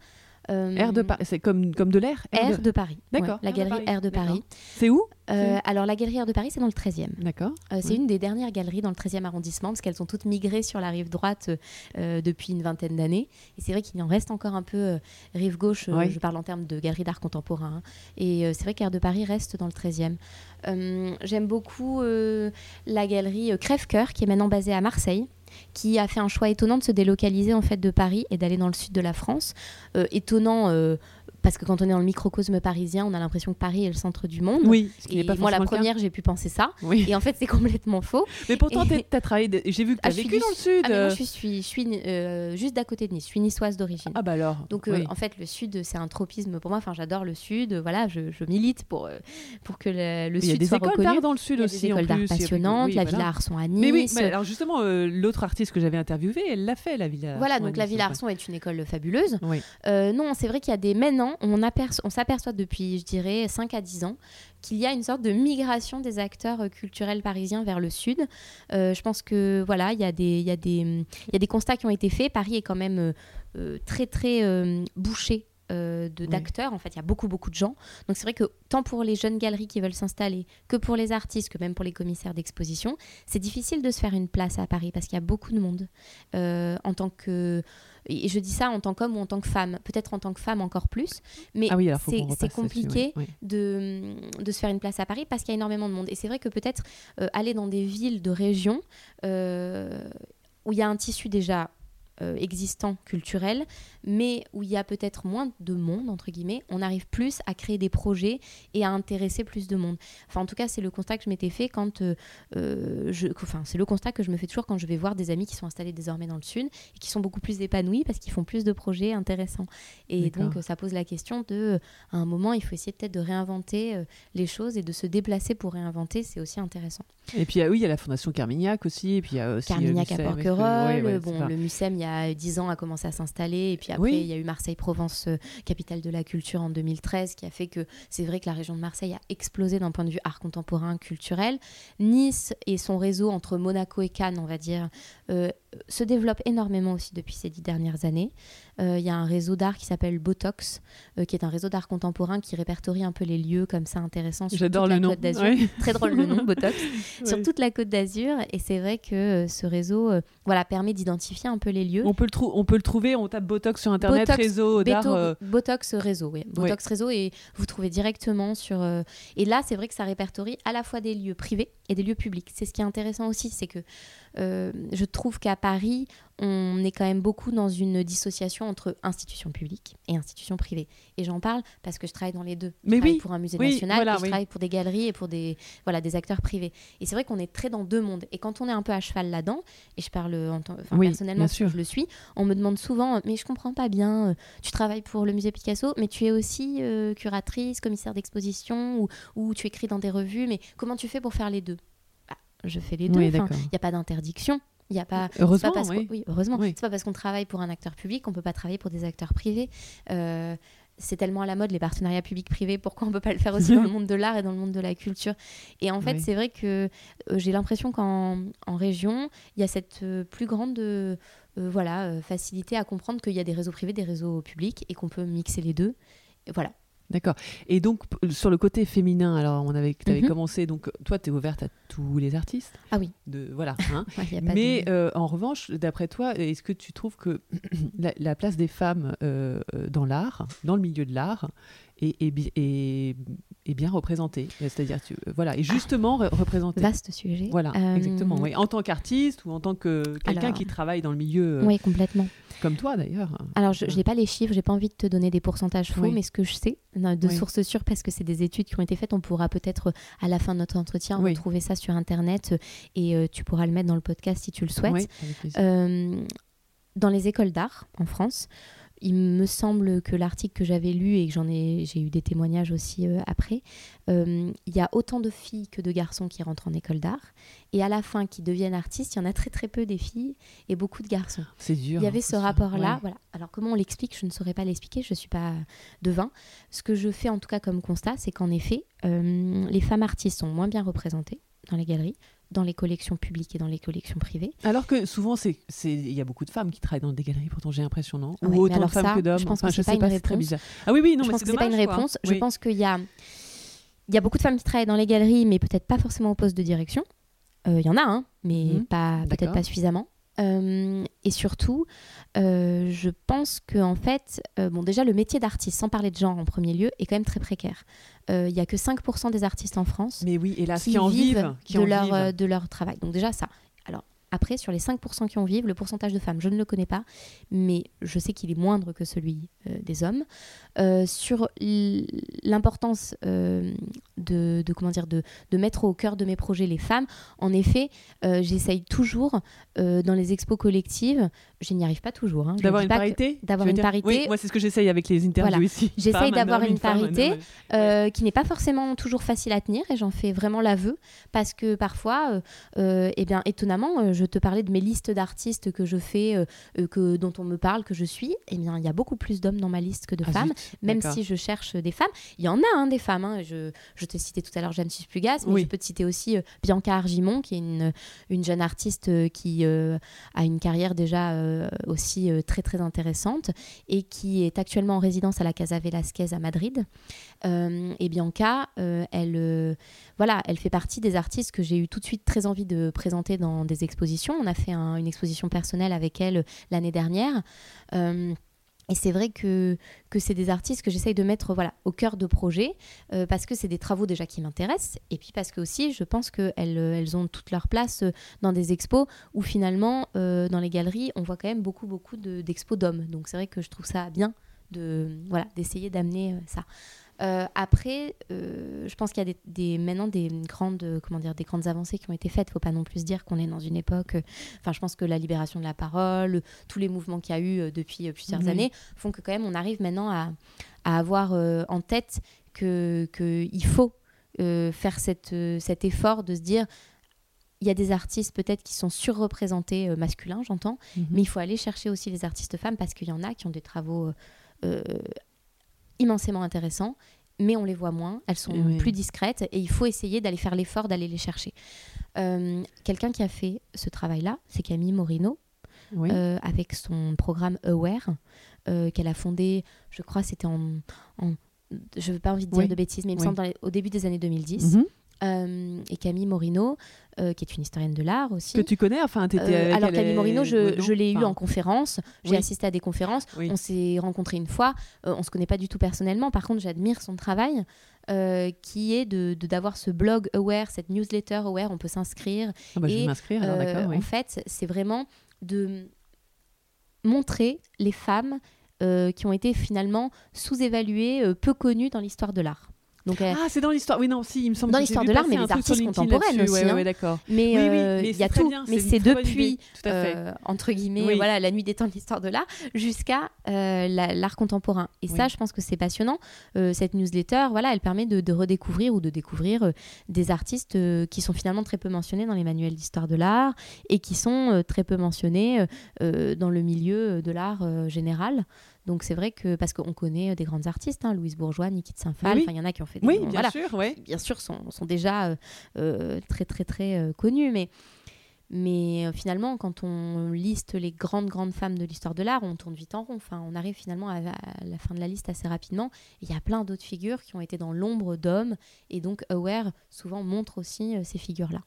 Euh, Air de Paris, c'est comme, comme de l'air Air de Paris. D'accord, ouais, la galerie Air de. Paris. C'est où? Euh, alors, la galerie Air de Paris, c'est dans le 13e. D'accord. Euh, c'est Oui. une des dernières galeries dans le 13e arrondissement parce qu'elles ont toutes migré sur la rive droite euh, depuis une vingtaine d'années. Et c'est vrai qu'il en reste encore un peu euh, rive gauche, euh, Ouais. je parle en termes de galerie d'art contemporain. hein. Et euh, c'est vrai qu'Air de Paris reste dans le 13e. Euh, J'aime beaucoup euh, la galerie Crève-Cœur qui est maintenant basée à Marseille qui a fait un choix étonnant de se délocaliser en fait de Paris et d'aller dans le sud de la France. Euh, étonnant euh, parce que quand on est dans le microcosme parisien, on a l'impression que Paris est le centre du monde. Oui, ce qui Et n'est pas moi, la première, j'ai pu penser ça. Oui. Et en fait, c'est complètement faux. Mais pourtant, Et- tu as travaillé. de- J'ai vu que tu Ah, as suis vécu dans le sud. Ah, mais moi, euh. je suis, je suis euh, juste d'à côté de Nice. Je suis niçoise d'origine. Ah bah alors. Donc, euh, oui. en fait, le sud, c'est un tropisme pour moi. Enfin, j'adore le sud. Voilà, je, je milite pour, euh, pour que le, le Il y a sud des écoles d'art dans le sud aussi. des écoles d'art passionnantes. oui, la voilà. Villa Arson à Nice. Mais oui, mais alors justement, l'autre artiste que j'avais interviewé, elle l'a fait, la Villa. Voilà, donc la Villa. Arson est une école fabuleuse. Non, c'est vrai qu'il y a des. Maintenant, on, aperço- on s'aperçoit depuis, je dirais, 5 à 10 ans, qu'il y a une sorte de migration des acteurs euh, culturels parisiens vers le sud. Euh, je pense que, voilà, il y, a des- il y, y a des constats qui ont été faits. Paris est quand même euh, très, très euh, bouché. euh, Oui. d'acteurs en fait il y a beaucoup beaucoup de gens donc c'est vrai que tant pour les jeunes galeries qui veulent s'installer que pour les artistes que même pour les commissaires d'exposition c'est difficile de se faire une place à Paris parce qu'il y a beaucoup de monde Euh, en tant que et je dis ça en tant qu'homme ou en tant que femme peut-être en tant que femme encore plus mais Ah oui, c'est compliqué oui, oui. de, de se faire une place à Paris parce qu'il y a énormément de monde. Et c'est vrai que peut-être euh, aller dans des villes de région euh, où il y a un tissu déjà euh, existant culturel, mais où il y a peut-être moins de monde, entre guillemets, on arrive plus à créer des projets et à intéresser plus de monde. Enfin, en tout cas, c'est le constat que je m'étais fait quand euh, euh, je... Enfin, c'est le constat que je me fais toujours quand je vais voir des amis qui sont installés désormais dans le Sud et qui sont beaucoup plus épanouis parce qu'ils font plus de projets intéressants. Et donc, ça pose la question de, à un moment, il faut essayer peut-être de réinventer euh, les choses et de se déplacer pour réinventer, c'est aussi intéressant. Et puis ah oui, il y a la Fondation Carmignac aussi, et puis il y a aussi Carmignac à Porquerolles, ouais, ouais, bon, le MUSEM, il y a 10 ans, a commencé à s'installer, et puis après, Oui. il y a eu Marseille-Provence, euh, capitale de la culture, en 2013, qui a fait que c'est vrai que la région de Marseille a explosé d'un point de vue art contemporain, culturel. Nice et son réseau entre Monaco et Cannes, on va dire, euh, se développe énormément aussi depuis ces dix dernières années. Euh, Il y a un réseau d'art qui s'appelle Botox, euh, qui est un réseau d'art contemporain qui répertorie un peu les lieux comme ça intéressants sur toute le la nom. Côte d'Azur. Ouais. Très drôle le nom, Botox sur toute la côte d'Azur. Et c'est vrai que euh, ce réseau euh, voilà, permet d'identifier un peu les lieux. On peut, le trou- on peut le trouver, on tape Botox sur internet, Botox, réseau d'art. Euh, Botox réseau, oui. Botox réseau et vous trouvez directement sur. euh, Et là, c'est vrai que ça répertorie à la fois des lieux privés et des lieux publics. C'est ce qui est intéressant aussi, c'est que euh, je trouve qu'à Paris, on est quand même beaucoup dans une dissociation entre institutions publiques et institutions privées. Et j'en parle parce que je travaille dans les deux. Je Mais travaille oui, pour un musée oui, national voilà, et je oui. travaille pour des galeries et pour des, voilà, des acteurs privés. Et c'est vrai qu'on est très dans deux mondes. Et quand on est un peu à cheval là-dedans, et je parle en enfin, personnellement sûr. je le suis, on me demande souvent, mais je comprends pas bien, euh, tu travailles pour le musée Picasso, mais tu es aussi euh, curatrice, commissaire d'exposition, ou, ou tu écris dans des revues, mais comment tu fais pour faire les deux? Bah, Je fais les deux. Oui, Enfin, d'accord. Il n'y a pas d'interdiction. Il n'y a pas. Heureusement, pas parce oui. heureusement. Oui. C'est pas parce qu'on travaille pour un acteur public qu'on peut pas travailler pour des acteurs privés. Euh, c'est tellement à la mode les partenariats publics-privés, pourquoi on peut pas le faire aussi dans le monde de l'art et dans le monde de la culture? Et en fait, Oui. c'est vrai que euh, j'ai l'impression qu'en en région, il y a cette euh, plus grande voilà, facilité à comprendre qu'il y a des réseaux privés, des réseaux publics et qu'on peut mixer les deux. Et voilà. D'accord. Et donc, p- sur le côté féminin, alors, on avait, tu avais Mhm. commencé, donc, toi, tu es ouverte à tous les artistes Ah oui. de, Voilà. hein. Ouais, Mais de- euh, en revanche, d'après toi, est-ce que tu trouves que la, la place des femmes euh, euh, dans l'art, dans le milieu de l'art, est bien représentée C'est-à-dire, euh, voilà, et justement re- représentée. vaste sujet. Voilà, Euh, exactement. oui. En tant qu'artiste ou en tant que quelqu'un qui travaille dans le milieu, euh, Oui, complètement. comme toi d'ailleurs. Alors, je n'ai pas les chiffres, j'ai pas envie de te donner des pourcentages faux, Oui. mais ce que je sais, de Oui. sources sûres, parce que c'est des études qui ont été faites, on pourra peut-être, à la fin de notre entretien, Oui. retrouver ça sur Internet et euh, tu pourras le mettre dans le podcast si tu le souhaites. Euh, dans les écoles d'art en France, il me semble que l'article que j'avais lu et que j'en ai, j'ai eu des témoignages aussi euh, après, euh, il y a autant de filles que de garçons qui rentrent en école d'art. Et à la fin, qui deviennent artistes, il y en a très très peu des filles et beaucoup de garçons. c'est dur. Il y avait ce rapport-là. ouais. Voilà. Alors comment on l'explique, je ne saurais pas l'expliquer, je ne suis pas devin. Ce que je fais en tout cas comme constat, c'est qu'en effet, euh, les femmes artistes sont moins bien représentées dans les galeries, dans les collections publiques et dans les collections privées. Alors que souvent, c'est, c'est, il y a beaucoup de femmes qui travaillent dans des galeries, pourtant j'ai l'impression, non? Ouais, Ou autant alors de femmes ça, que d'hommes. je pense que Enfin, c'est sais pas une pas, c'est très réponse. bizarre. Ah oui, oui, non, je mais pense c'est que c'est pas une quoi. réponse. Je Oui. pense qu'il y a, y a beaucoup de femmes qui travaillent dans les galeries, mais peut-être pas forcément au poste de direction. Euh, Il y en a, hein, mais Mhm. pas peut-être pas suffisamment. Euh, et surtout, euh, je pense que en fait, euh, bon déjà le métier d'artiste, sans parler de genre en premier lieu, est quand même très précaire. Il y a que 5% des artistes en France Mais oui, hélas, qui, qui en vivent, qui de, en leur, vivent. de leur travail. Donc déjà ça. Après, sur les 5% qui en vivent, le pourcentage de femmes, je ne le connais pas, mais je sais qu'il est moindre que celui euh, des hommes. Euh, sur l'importance euh, de, de, comment dire, de, de mettre au cœur de mes projets les femmes, en effet, j'essaye toujours, dans les expos collectives, je n'y arrive pas toujours. hein, D'avoir une parité d'avoir une dire parité. Oui, moi c'est ce que j'essaye avec les interviews Voilà. ici. J'essaye un d'avoir une un parité. qui n'est pas forcément toujours facile à tenir et j'en fais vraiment l'aveu parce que parfois, eh bien étonnamment, je te parlais de mes listes d'artistes que je fais, euh, euh, que dont on me parle, que je suis. Eh bien, il y a beaucoup plus d'hommes dans ma liste que de Ah, femmes, zut, même si je cherche des femmes. Il y en a hein, des femmes. hein. Je, je t'ai cité tout à l'heure Jeanne Suspugas, mais Oui. je peux te citer aussi euh, Bianca Argimon, qui est une, une jeune artiste qui a une carrière déjà aussi très très intéressante et qui est actuellement en résidence à la Casa Velasquez à Madrid. Et Bianca, elle, voilà, elle fait partie des artistes que j'ai eu tout de suite très envie de présenter dans des expositions. On a fait un- une exposition personnelle avec elle euh, l'année dernière. Euh, et c'est vrai que, que c'est des artistes que j'essaye de mettre voilà, au cœur de projets euh, parce que c'est des travaux déjà qui m'intéressent et puis parce que aussi je pense qu'elles elles ont toute leur place dans des expos où finalement dans les galeries on voit quand même beaucoup beaucoup de- d'expos d'hommes. Donc c'est vrai que je trouve ça bien de voilà d'essayer d'amener ça. Euh, après, euh, je pense qu'il y a des, des- maintenant des grandes, comment dire, des grandes avancées qui ont été faites. Il faut pas non plus dire qu'on est dans une époque. euh, Enfin, je pense que la libération de la parole, tous les mouvements qu'il y a eu depuis plusieurs années font que quand même on arrive maintenant à, à avoir en tête que qu'il faut faire cette, cet effort de se dire. Il y a des artistes peut-être qui sont surreprésentés masculins, j'entends, Mhm. mais il faut aller chercher aussi les artistes femmes parce qu'il y en a qui ont des travaux euh, immensément intéressants, mais on les voit moins, elles sont Oui. plus discrètes et il faut essayer d'aller faire l'effort d'aller les chercher. Euh, Quelqu'un qui a fait ce travail-là, c'est Camille Morino, Oui. euh, avec son programme Aware, euh, qu'elle a fondé, je crois, c'était en, en- Je veux pas envie de dire Oui. de bêtises, mais il me semble dans les- au début des années 2010. Mhm. Euh, et Camille Morino, euh, qui est une historienne de l'art aussi. Que tu connais, enfin, t'étais Euh, avec alors Camille Morino, je, l'ai eu Enfin, en conférence, j'ai Oui. assisté à des conférences, Oui. on s'est rencontrés une fois, on se connaît pas du tout personnellement, par contre j'admire son travail, euh, qui est de d'avoir ce blog Aware, cette newsletter Aware, on peut s'inscrire, Ah bah, je vais m'inscrire, euh, d'accord, oui. En fait, c'est vraiment de montrer les femmes qui ont été finalement sous-évaluées, peu connues dans l'histoire de l'art. Donc, euh, ah, c'est dans l'histoire. Oui, non, si, il me semble. Dans l'histoire de l'art, mais les artistes contemporaines aussi. Ouais, hein. d'accord. Mais euh, il y a tout. mais c'est depuis, euh, entre guillemets, voilà, la nuit des temps de l'histoire de l'art jusqu'à l'art contemporain. Et ça, je pense que c'est passionnant. cette newsletter, voilà, elle permet de, redécouvrir ou de découvrir des artistes qui sont finalement très peu mentionnés dans les manuels d'histoire de l'art et qui sont très peu mentionnés dans le milieu de l'art général. Donc c'est vrai que parce qu'on connaît euh, des grandes artistes, hein, Louise Bourgeois, Niki de Saint-Phal, il y en a qui ont fait des oui, bien sûr, oui. bien sûr sont, sont déjà euh, euh, très très très connus, mais mais finalement, quand on liste les grandes, grandes femmes de l'histoire de l'art, on tourne vite en rond. Enfin, on arrive finalement à, la fin de la liste assez rapidement. Il y a plein d'autres figures qui ont été dans l'ombre d'hommes. Et donc, Aware souvent montre aussi ces figures-là.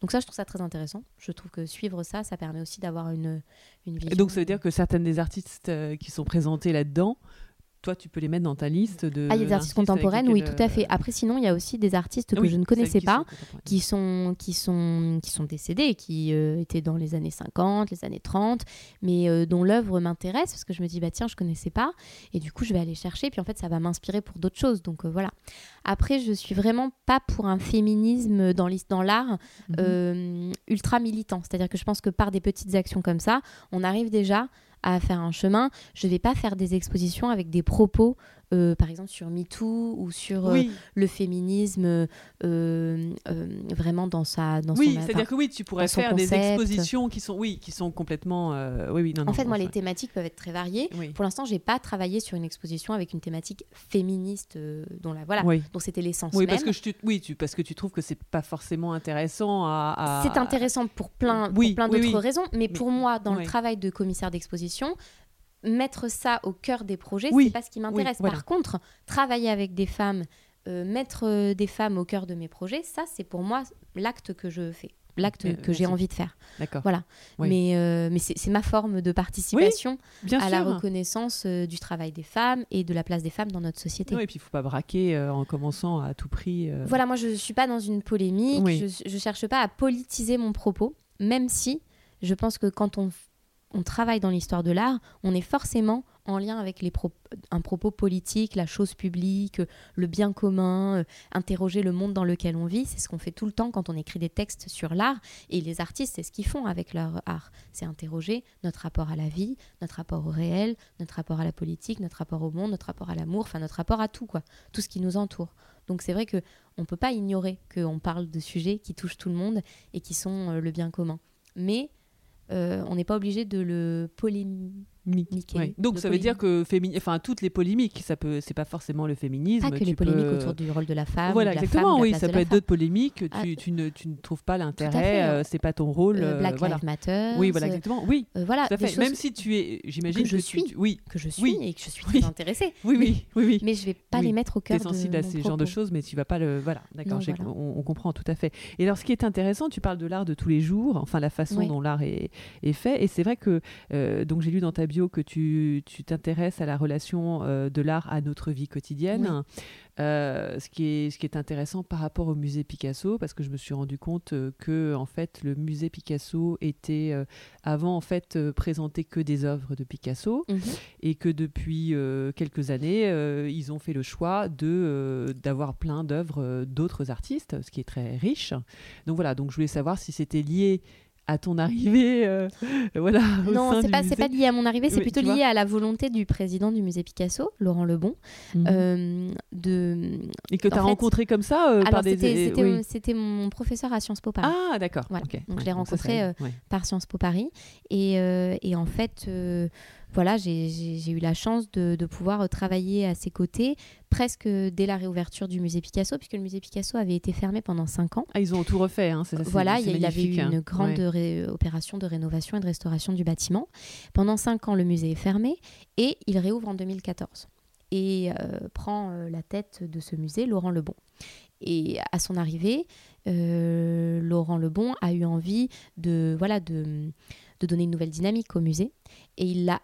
Donc ça, je trouve ça très intéressant. Je trouve que suivre ça, ça permet aussi d'avoir une, une vision. Et donc ça veut dire que certaines des artistes euh, qui sont présentés là-dedans toi, tu peux les mettre dans ta liste de. Ah, il y a des artistes contemporaines, oui, tout à fait. Après, sinon, il y a aussi des artistes que je ne connaissais pas, qui sont, qui sont, qui sont décédés, qui euh, étaient dans les années 50, les années 30, mais euh, dont l'œuvre m'intéresse parce que je me dis, bah tiens, je connaissais pas, et du coup, je vais aller chercher, puis en fait, ça va m'inspirer pour d'autres choses. Donc euh, voilà. Après, je suis vraiment pas pour un féminisme dans l'art mhm. ultra militant. C'est-à-dire que je pense que par des petites actions comme ça, on arrive déjà à faire un chemin. Je ne vais pas faire des expositions avec des propos euh, par exemple sur MeToo ou sur euh, le féminisme euh, vraiment dans sa dans oui c'est à dire que oui tu pourrais faire des expositions qui sont oui qui sont complètement oui oui non, en fait moi les thématiques peuvent être très variées. Pour l'instant j'ai pas travaillé sur une exposition avec une thématique féministe dont la voilà. Dont c'était l'essence oui parce que je oui tu parce que tu trouves que c'est pas forcément intéressant à, c'est intéressant pour plein pour plein d'autres raisons mais, pour moi dans le travail de commissaire d'exposition mettre ça au cœur des projets, c'est pas ce qui m'intéresse. Par contre, travailler avec des femmes, euh, mettre euh, des femmes au cœur de mes projets, ça, c'est pour moi l'acte que je fais l'acte que j'ai envie de faire. D'accord. Voilà. Mais, euh, mais c'est ma forme de participation à la reconnaissance du travail des femmes et de la place des femmes dans notre société. Oui, et puis il ne faut pas braquer en commençant à tout prix. Voilà, moi je ne suis pas dans une polémique, je ne cherche pas à politiser mon propos, même si je pense que quand on on travaille dans l'histoire de l'art, on est forcément en lien avec les un propos politique, la chose publique, le bien commun, euh, interroger le monde dans lequel on vit. C'est ce qu'on fait tout le temps quand on écrit des textes sur l'art. Et les artistes, c'est ce qu'ils font avec leur art. C'est interroger notre rapport à la vie, notre rapport au réel, notre rapport à la politique, notre rapport au monde, notre rapport à l'amour, enfin notre rapport à tout, quoi. Tout ce qui nous entoure. Donc c'est vrai que on peut pas ignorer qu'on parle de sujets qui touchent tout le monde et qui sont euh, le bien commun. Mais on n'est pas obligé de le Donc ça veut dire que enfin toutes les polémiques, ça peut, c'est pas forcément le féminisme. Pas que les polémiques autour du rôle de la femme. Voilà, exactement. oui, ça peut être d'autres polémiques. Ah. Tu, ne, tu, ne, trouves pas l'intérêt, euh, c'est pas ton rôle. Euh, Black Lives Matter. Oui, voilà, exactement. Oui. voilà. Même si tu es, j'imagine que je suis, oui, que je suis et que je suis très intéressée. Oui, oui, oui, oui. Mais je vais pas les mettre au cœur. Tu es sensible à ces genres de choses, mais tu vas pas le, voilà, d'accord. On, comprend tout à fait. Et alors, ce qui est intéressant, tu parles de l'art de tous les jours, enfin la façon dont l'art est fait, et c'est vrai que donc j'ai lu dans ta que tu tu t'intéresses à la relation euh, de l'art à notre vie quotidienne. Euh, ce, qui est, ce qui est intéressant par rapport au musée Picasso, parce que je me suis rendu compte euh, que en fait, le musée Picasso était avant en fait présenté que des œuvres de Picasso mhm. et que depuis quelques années, ils ont fait le choix de d'avoir plein d'œuvres d'autres artistes, ce qui est très riche. Donc voilà, donc je voulais savoir si c'était lié à ton arrivée euh, voilà non c'est pas pas lié à mon arrivée c'est plutôt lié à la volonté du président du musée Picasso Laurent Lebon mhm. euh, de et que tu as rencontré comme ça euh, par des c'était mon professeur à Sciences Po Paris. Ah d'accord. Donc je l'ai rencontré par Sciences Po Paris. Et, et en fait voilà, j'ai eu la chance de, pouvoir travailler à ses côtés presque dès la réouverture du musée Picasso, puisque le musée Picasso avait été fermé pendant cinq ans. Ah, ils ont tout refait, hein, c'est Voilà, il y avait eu hein. une grande opération de rénovation et de restauration du bâtiment. Pendant cinq ans, le musée est fermé et il réouvre en 2014 et euh, prend euh, la tête de ce musée Laurent Lebon. Et à son arrivée, euh, Laurent Lebon a eu envie de, voilà, de, de donner une nouvelle dynamique au musée et il l'a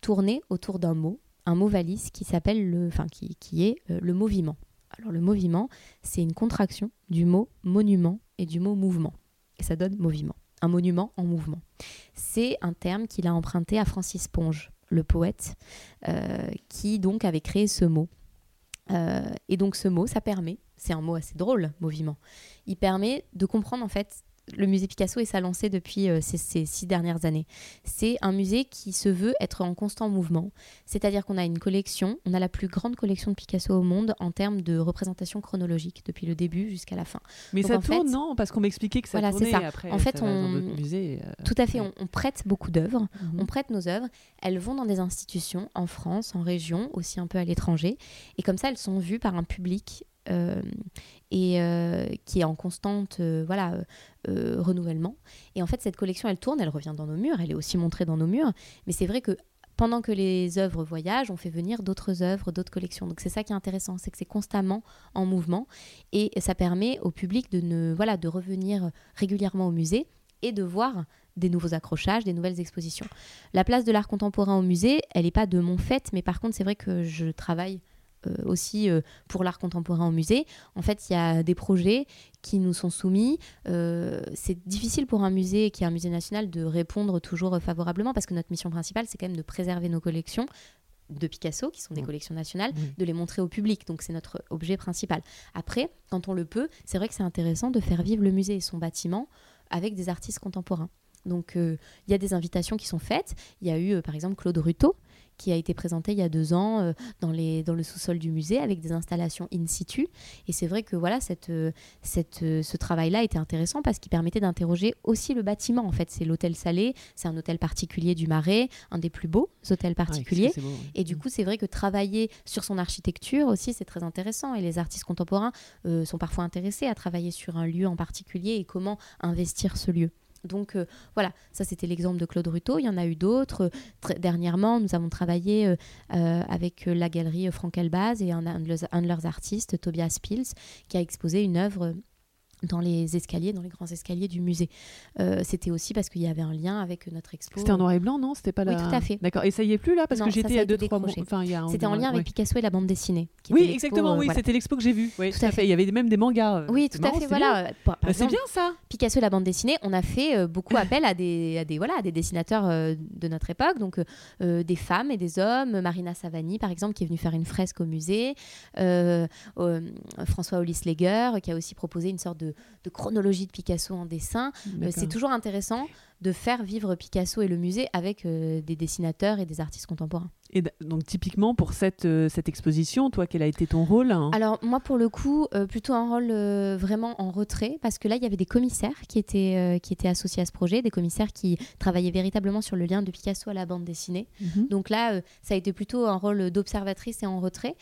tourner autour d'un mot, un mot valise qui s'appelle le, enfin qui, est euh, le moviment. Alors le moviment, c'est une contraction du mot monument et du mot mouvement. Et ça donne moviment. un monument en mouvement. C'est un terme qu'il a emprunté à Francis Ponge, le poète, qui donc avait créé ce mot. et donc ce mot, ça permet, c'est un mot assez drôle, moviment, il permet de comprendre en fait le musée Picasso et sa lancée depuis euh, ces, six dernières années. C'est un musée qui se veut être en constant mouvement, c'est-à-dire qu'on a une collection, on a la plus grande collection de Picasso au monde en termes de représentation chronologique, depuis le début jusqu'à la fin. Mais ça tourne, non? Parce qu'on m'expliquait que ça voilà, tournait ça. après. En fait, on... euh, tout à fait, on, prête beaucoup d'œuvres, mhm. on prête nos œuvres, elles vont dans des institutions en France, en région, aussi un peu à l'étranger, et comme ça, elles sont vues par un public euh, et euh, qui est en constante euh, voilà, renouvellement. Et en fait, cette collection, elle tourne, elle revient dans nos murs, elle est aussi montrée dans nos murs. Mais c'est vrai que pendant que les œuvres voyagent, on fait venir d'autres œuvres, d'autres collections. Donc c'est ça qui est intéressant, c'est que c'est constamment en mouvement et ça permet au public de, ne, voilà, de revenir régulièrement au musée et de voir des nouveaux accrochages, des nouvelles expositions. La place de l'art contemporain au musée, elle n'est pas de mon fait, mais par contre c'est vrai que je travaille euh, aussi euh, pour l'art contemporain au musée. En fait, il y a des projets qui nous sont soumis. Euh, c'est difficile pour un musée qui est un musée national de répondre toujours favorablement parce que notre mission principale, c'est quand même de préserver nos collections de Picasso, qui sont des collections nationales, de les montrer au public. Donc c'est notre objet principal. Après, quand on le peut, c'est vrai que c'est intéressant de faire vivre le musée et son bâtiment avec des artistes contemporains. Donc il y a des invitations qui sont faites. Il y a eu par exemple Claude Ruto qui a été présenté il y a deux ans euh, dans, les, dans le sous-sol du musée avec des installations in situ. Et c'est vrai que voilà, cette, euh, cette, euh, ce travail-là était intéressant parce qu'il permettait d'interroger aussi le bâtiment. En fait, c'est l'hôtel Salé, c'est un hôtel particulier du Marais, un des plus beaux hôtels particuliers. Et du mm. coup, c'est vrai que travailler sur son architecture aussi, c'est très intéressant. Et les artistes contemporains sont parfois intéressés à travailler sur un lieu en particulier et comment investir ce lieu. Donc euh, voilà, ça c'était l'exemple de Claude Ruto. Il y en a eu d'autres. dernièrement, nous avons travaillé euh, euh, avec la galerie Franck Elbaz et un, un, de leurs artistes, Tobias Pils, qui a exposé une œuvre dans les escaliers, dans les grands escaliers du musée. Euh, c'était aussi parce qu'il y avait un lien avec notre expo. C'était en noir et blanc, non? C'était pas là. Oui, tout à fait. D'accord. Et ça y est plus là? Parce que j'étais à deux trois Enfin, C'était en lien avec Picasso et la bande dessinée. Oui, exactement. oui, c'était l'expo que j'ai vue. Oui, tout, à fait. Il y avait même des mangas. Euh, oui, tout à fait. Voilà. Bah, c'est bien ça. Picasso et la bande dessinée. On a fait euh, beaucoup appel à des, à des voilà, à des dessinateurs de notre époque, donc des femmes et des hommes. Marina Savani, par exemple, qui est venue faire une fresque au musée. François Hollis Leger, qui a aussi proposé une sorte de, de chronologie de Picasso en dessin. Euh, c'est toujours intéressant de faire vivre Picasso et le musée avec euh, des dessinateurs et des artistes contemporains. Et donc typiquement pour cette, euh, cette exposition, toi, quel a été ton rôle hein? Alors moi pour le coup, plutôt un rôle vraiment en retrait, parce que là il y avait des commissaires qui étaient, qui étaient associés à ce projet, des commissaires qui travaillaient véritablement sur le lien de Picasso à la bande dessinée. Mhm. Donc là, ça a été plutôt un rôle d'observatrice et en retrait.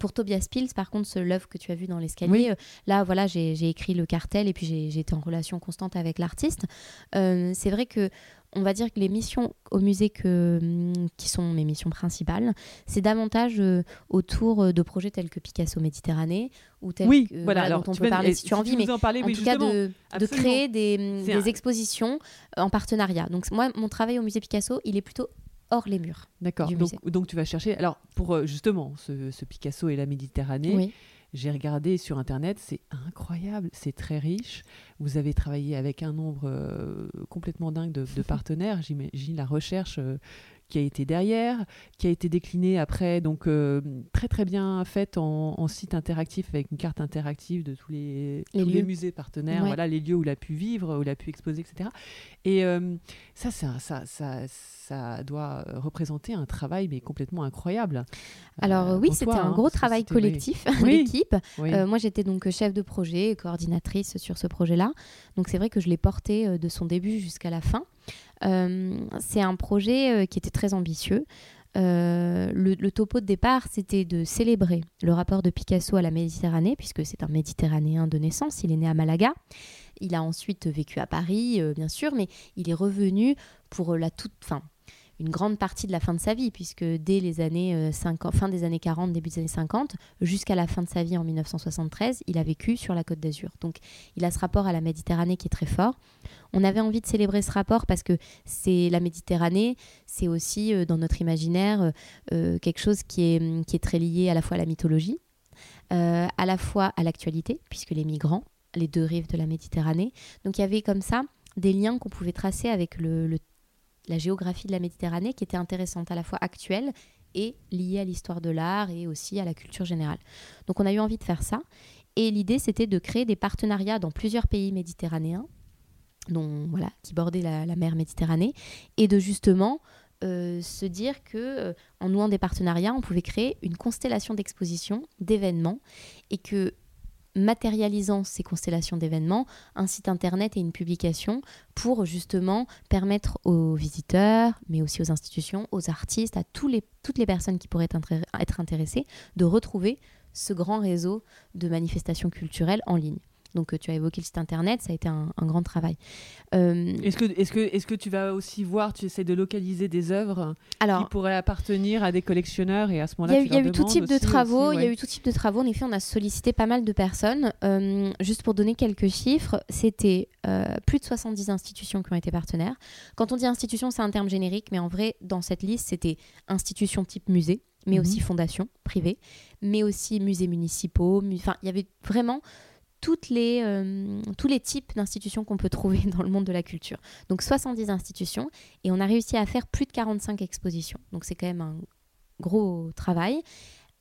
pour Tobias Pils, par contre, l'œuvre que tu as vue dans l'escalier, là voilà, j'ai écrit le cartel et puis j'ai été en relation constante avec l'artiste. Euh, c'est vrai que on va dire que les missions au musée que, mm, qui sont mes missions principales, c'est davantage euh, autour euh, de projets tels que Picasso Méditerranée ou tels oui, que, voilà, dont on peut parler si tu as envie, mais en, parler, en tout cas de, de, créer des, des expositions en partenariat. Donc moi, mon travail au musée Picasso, il est plutôt hors les murs. D'accord. Donc, donc, tu vas chercher. Alors pour justement ce, ce Picasso et la Méditerranée. Oui. J'ai regardé sur Internet, c'est incroyable, c'est très riche. Vous avez travaillé avec un nombre euh, complètement dingue de, de partenaires. J'imagine la recherche euh, qui a été derrière, qui a été déclinée après, donc euh, très très bien faite en, site interactif avec une carte interactive de tous les, les, musées partenaires, voilà les lieux où il a pu vivre, où il a pu exposer, etc. Et ça, ça, ça, ça ça doit représenter un travail mais complètement incroyable. Alors euh, oui, c'était un hein, gros travail collectif d'équipe. Euh, moi, j'étais donc chef de projet, coordinatrice sur ce projet-là. Donc c'est vrai que je l'ai porté euh, de son début jusqu'à la fin. C'est un projet qui était très ambitieux. le, topo de départ, c'était de célébrer le rapport de Picasso à la Méditerranée, puisque c'est un Méditerranéen de naissance, il est né à Malaga. Il a ensuite vécu à Paris, bien sûr, mais il est revenu pour la toute fin, une grande partie de la fin de sa vie, puisque dès les années 50, euh, fin des années 40, début des années 50, jusqu'à la fin de sa vie en 1973, il a vécu sur la côte d'Azur. Donc il a ce rapport à la Méditerranée qui est très fort. On avait envie de célébrer ce rapport parce que c'est la Méditerranée, c'est aussi euh, dans notre imaginaire euh, quelque chose qui est, qui est très lié à la fois à la mythologie, à la fois à l'actualité, puisque les migrants, les deux rives de la Méditerranée. Donc il y avait comme ça des liens qu'on pouvait tracer avec le, la géographie de la Méditerranée qui était intéressante, à la fois actuelle et liée à l'histoire de l'art et aussi à la culture générale. Donc on a eu envie de faire ça. Et l'idée, c'était de créer des partenariats dans plusieurs pays méditerranéens, dont, voilà, qui bordaient la, mer Méditerranée, et de justement euh, se dire que euh, en nouant des partenariats, on pouvait créer une constellation d'expositions, d'événements, et que matérialisant ces constellations d'événements, un site internet et une publication pour justement permettre aux visiteurs, mais aussi aux institutions, aux artistes, à tous les, toutes les personnes qui pourraient être intéressées, de retrouver ce grand réseau de manifestations culturelles en ligne. Donc euh, tu as évoqué le site internet, ça a été un, grand travail. Euh, est-ce que, est que, est que tu vas aussi voir, tu essaies de localiser des œuvres qui pourraient appartenir à des collectionneurs et à ce moment-là Il y a, eu tout type de travaux. Il y a eu tout type de travaux. En effet, on a sollicité pas mal de personnes. Euh, juste pour donner quelques chiffres, c'était plus de 70 institutions qui ont été partenaires. Quand on dit institution, c'est un terme générique, mais en vrai, dans cette liste, c'était institutions type musée mais mhm. aussi fondations privées, mais aussi musées municipaux. Enfin, il y avait vraiment les, euh, tous les types d'institutions qu'on peut trouver dans le monde de la culture. Donc 70 institutions et on a réussi à faire plus de 45 expositions. Donc c'est quand même un gros travail.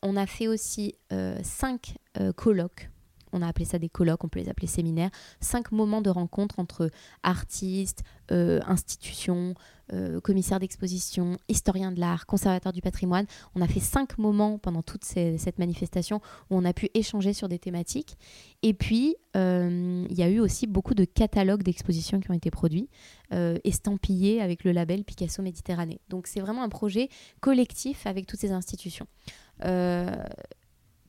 On a fait aussi 5 euh, euh, colloques on a appelé ça des colloques, on peut les appeler séminaires, cinq moments de rencontre entre artistes, euh, institutions, euh, commissaires d'exposition, historiens de l'art, conservateurs du patrimoine. On a fait cinq moments pendant toute cette manifestation où on a pu échanger sur des thématiques. Et puis, euh, il y a eu aussi beaucoup de catalogues d'expositions qui ont été produits, estampillés avec le label Picasso Méditerranée. Donc c'est vraiment un projet collectif avec toutes ces institutions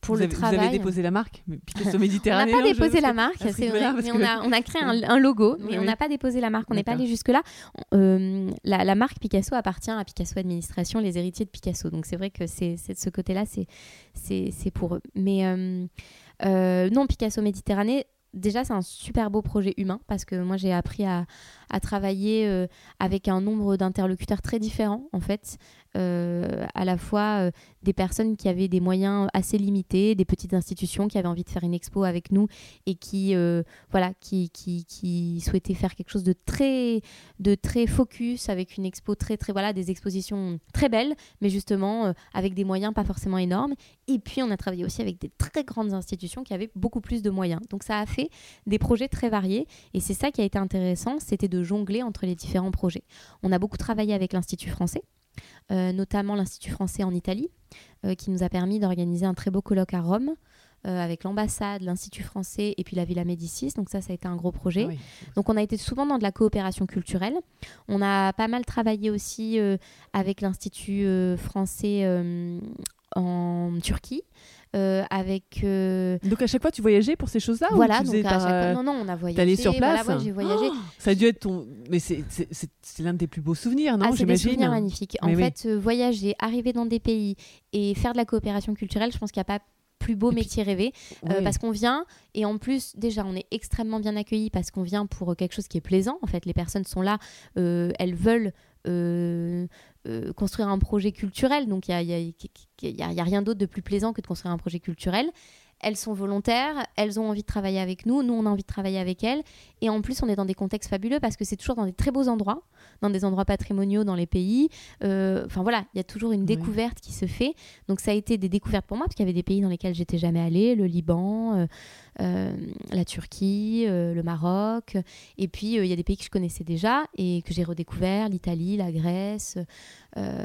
vous avez, avez déposé la marque Picasso Méditerranée On n'a pas déposé la marque, c'est vrai, mais on, a, on, a, créé un, logo, mais on n'a pas déposé la marque, on n'est pas allé jusque-là. Euh, la, marque Picasso appartient à Picasso Administration, les héritiers de Picasso. Donc c'est vrai que c'est de ce côté-là, c'est pour eux. Mais euh, euh, non, Picasso Méditerranée, déjà, c'est un super beau projet humain parce que moi, j'ai appris à, à travailler euh, avec un nombre d'interlocuteurs très différents, en fait. Euh, à la fois euh, des personnes qui avaient des moyens assez limités, des petites institutions qui avaient envie de faire une expo avec nous et qui, voilà, qui, qui, souhaitaient faire quelque chose de très, de très focus avec une expo très, très, voilà, des expositions très belles, mais justement avec des moyens pas forcément énormes. Et puis, on a travaillé aussi avec des très grandes institutions qui avaient beaucoup plus de moyens. Donc, ça a fait des projets très variés et c'est ça qui a été intéressant, c'était de jongler entre les différents projets. On a beaucoup travaillé avec l'Institut français, euh, notamment l'Institut français en Italie, euh, qui nous a permis d'organiser un très beau colloque à Rome. Euh, avec l'ambassade, l'Institut français et puis la Villa Médicis. Donc ça, ça a été un gros projet. Donc on a été souvent dans de la coopération culturelle. On a pas mal travaillé aussi avec l'Institut français en Turquie. Euh, avec. Euh, donc à chaque fois tu voyageais pour ces choses-là Voilà, ou donc à chaque fois, non non on a voyagé. T'allais sur place. Voilà, j'ai voyagé. Oh, ça a dû être ton, mais c'est l'un de tes plus beaux souvenirs, non ah, C'est des souvenirs magnifiques. En fait, euh, voyager, arriver dans des pays et faire de la coopération culturelle, je pense qu'il n'y a pas plus beau métier rêvé parce qu'on vient et en plus déjà on est extrêmement bien accueilli parce qu'on vient pour quelque chose qui est plaisant en fait les personnes sont là elles veulent euh, euh, construire un projet culturel. Donc il n'y a, a, rien d'autre de plus plaisant que de construire un projet culturel. Elles sont volontaires, elles ont envie de travailler avec nous, nous on a envie de travailler avec elles. Et en plus on est dans des contextes fabuleux parce que c'est toujours dans des très beaux endroits, dans des endroits patrimoniaux dans les pays. Euh, enfin voilà, il y a toujours une découverte qui se fait. Donc ça a été des découvertes pour moi parce qu'il y avait des pays dans lesquels j'étais jamais allée, le Liban. Euh, la Turquie, euh, le Maroc. Et puis, euh, il y a des pays que je connaissais déjà et que j'ai redécouvert, l'Italie, la Grèce,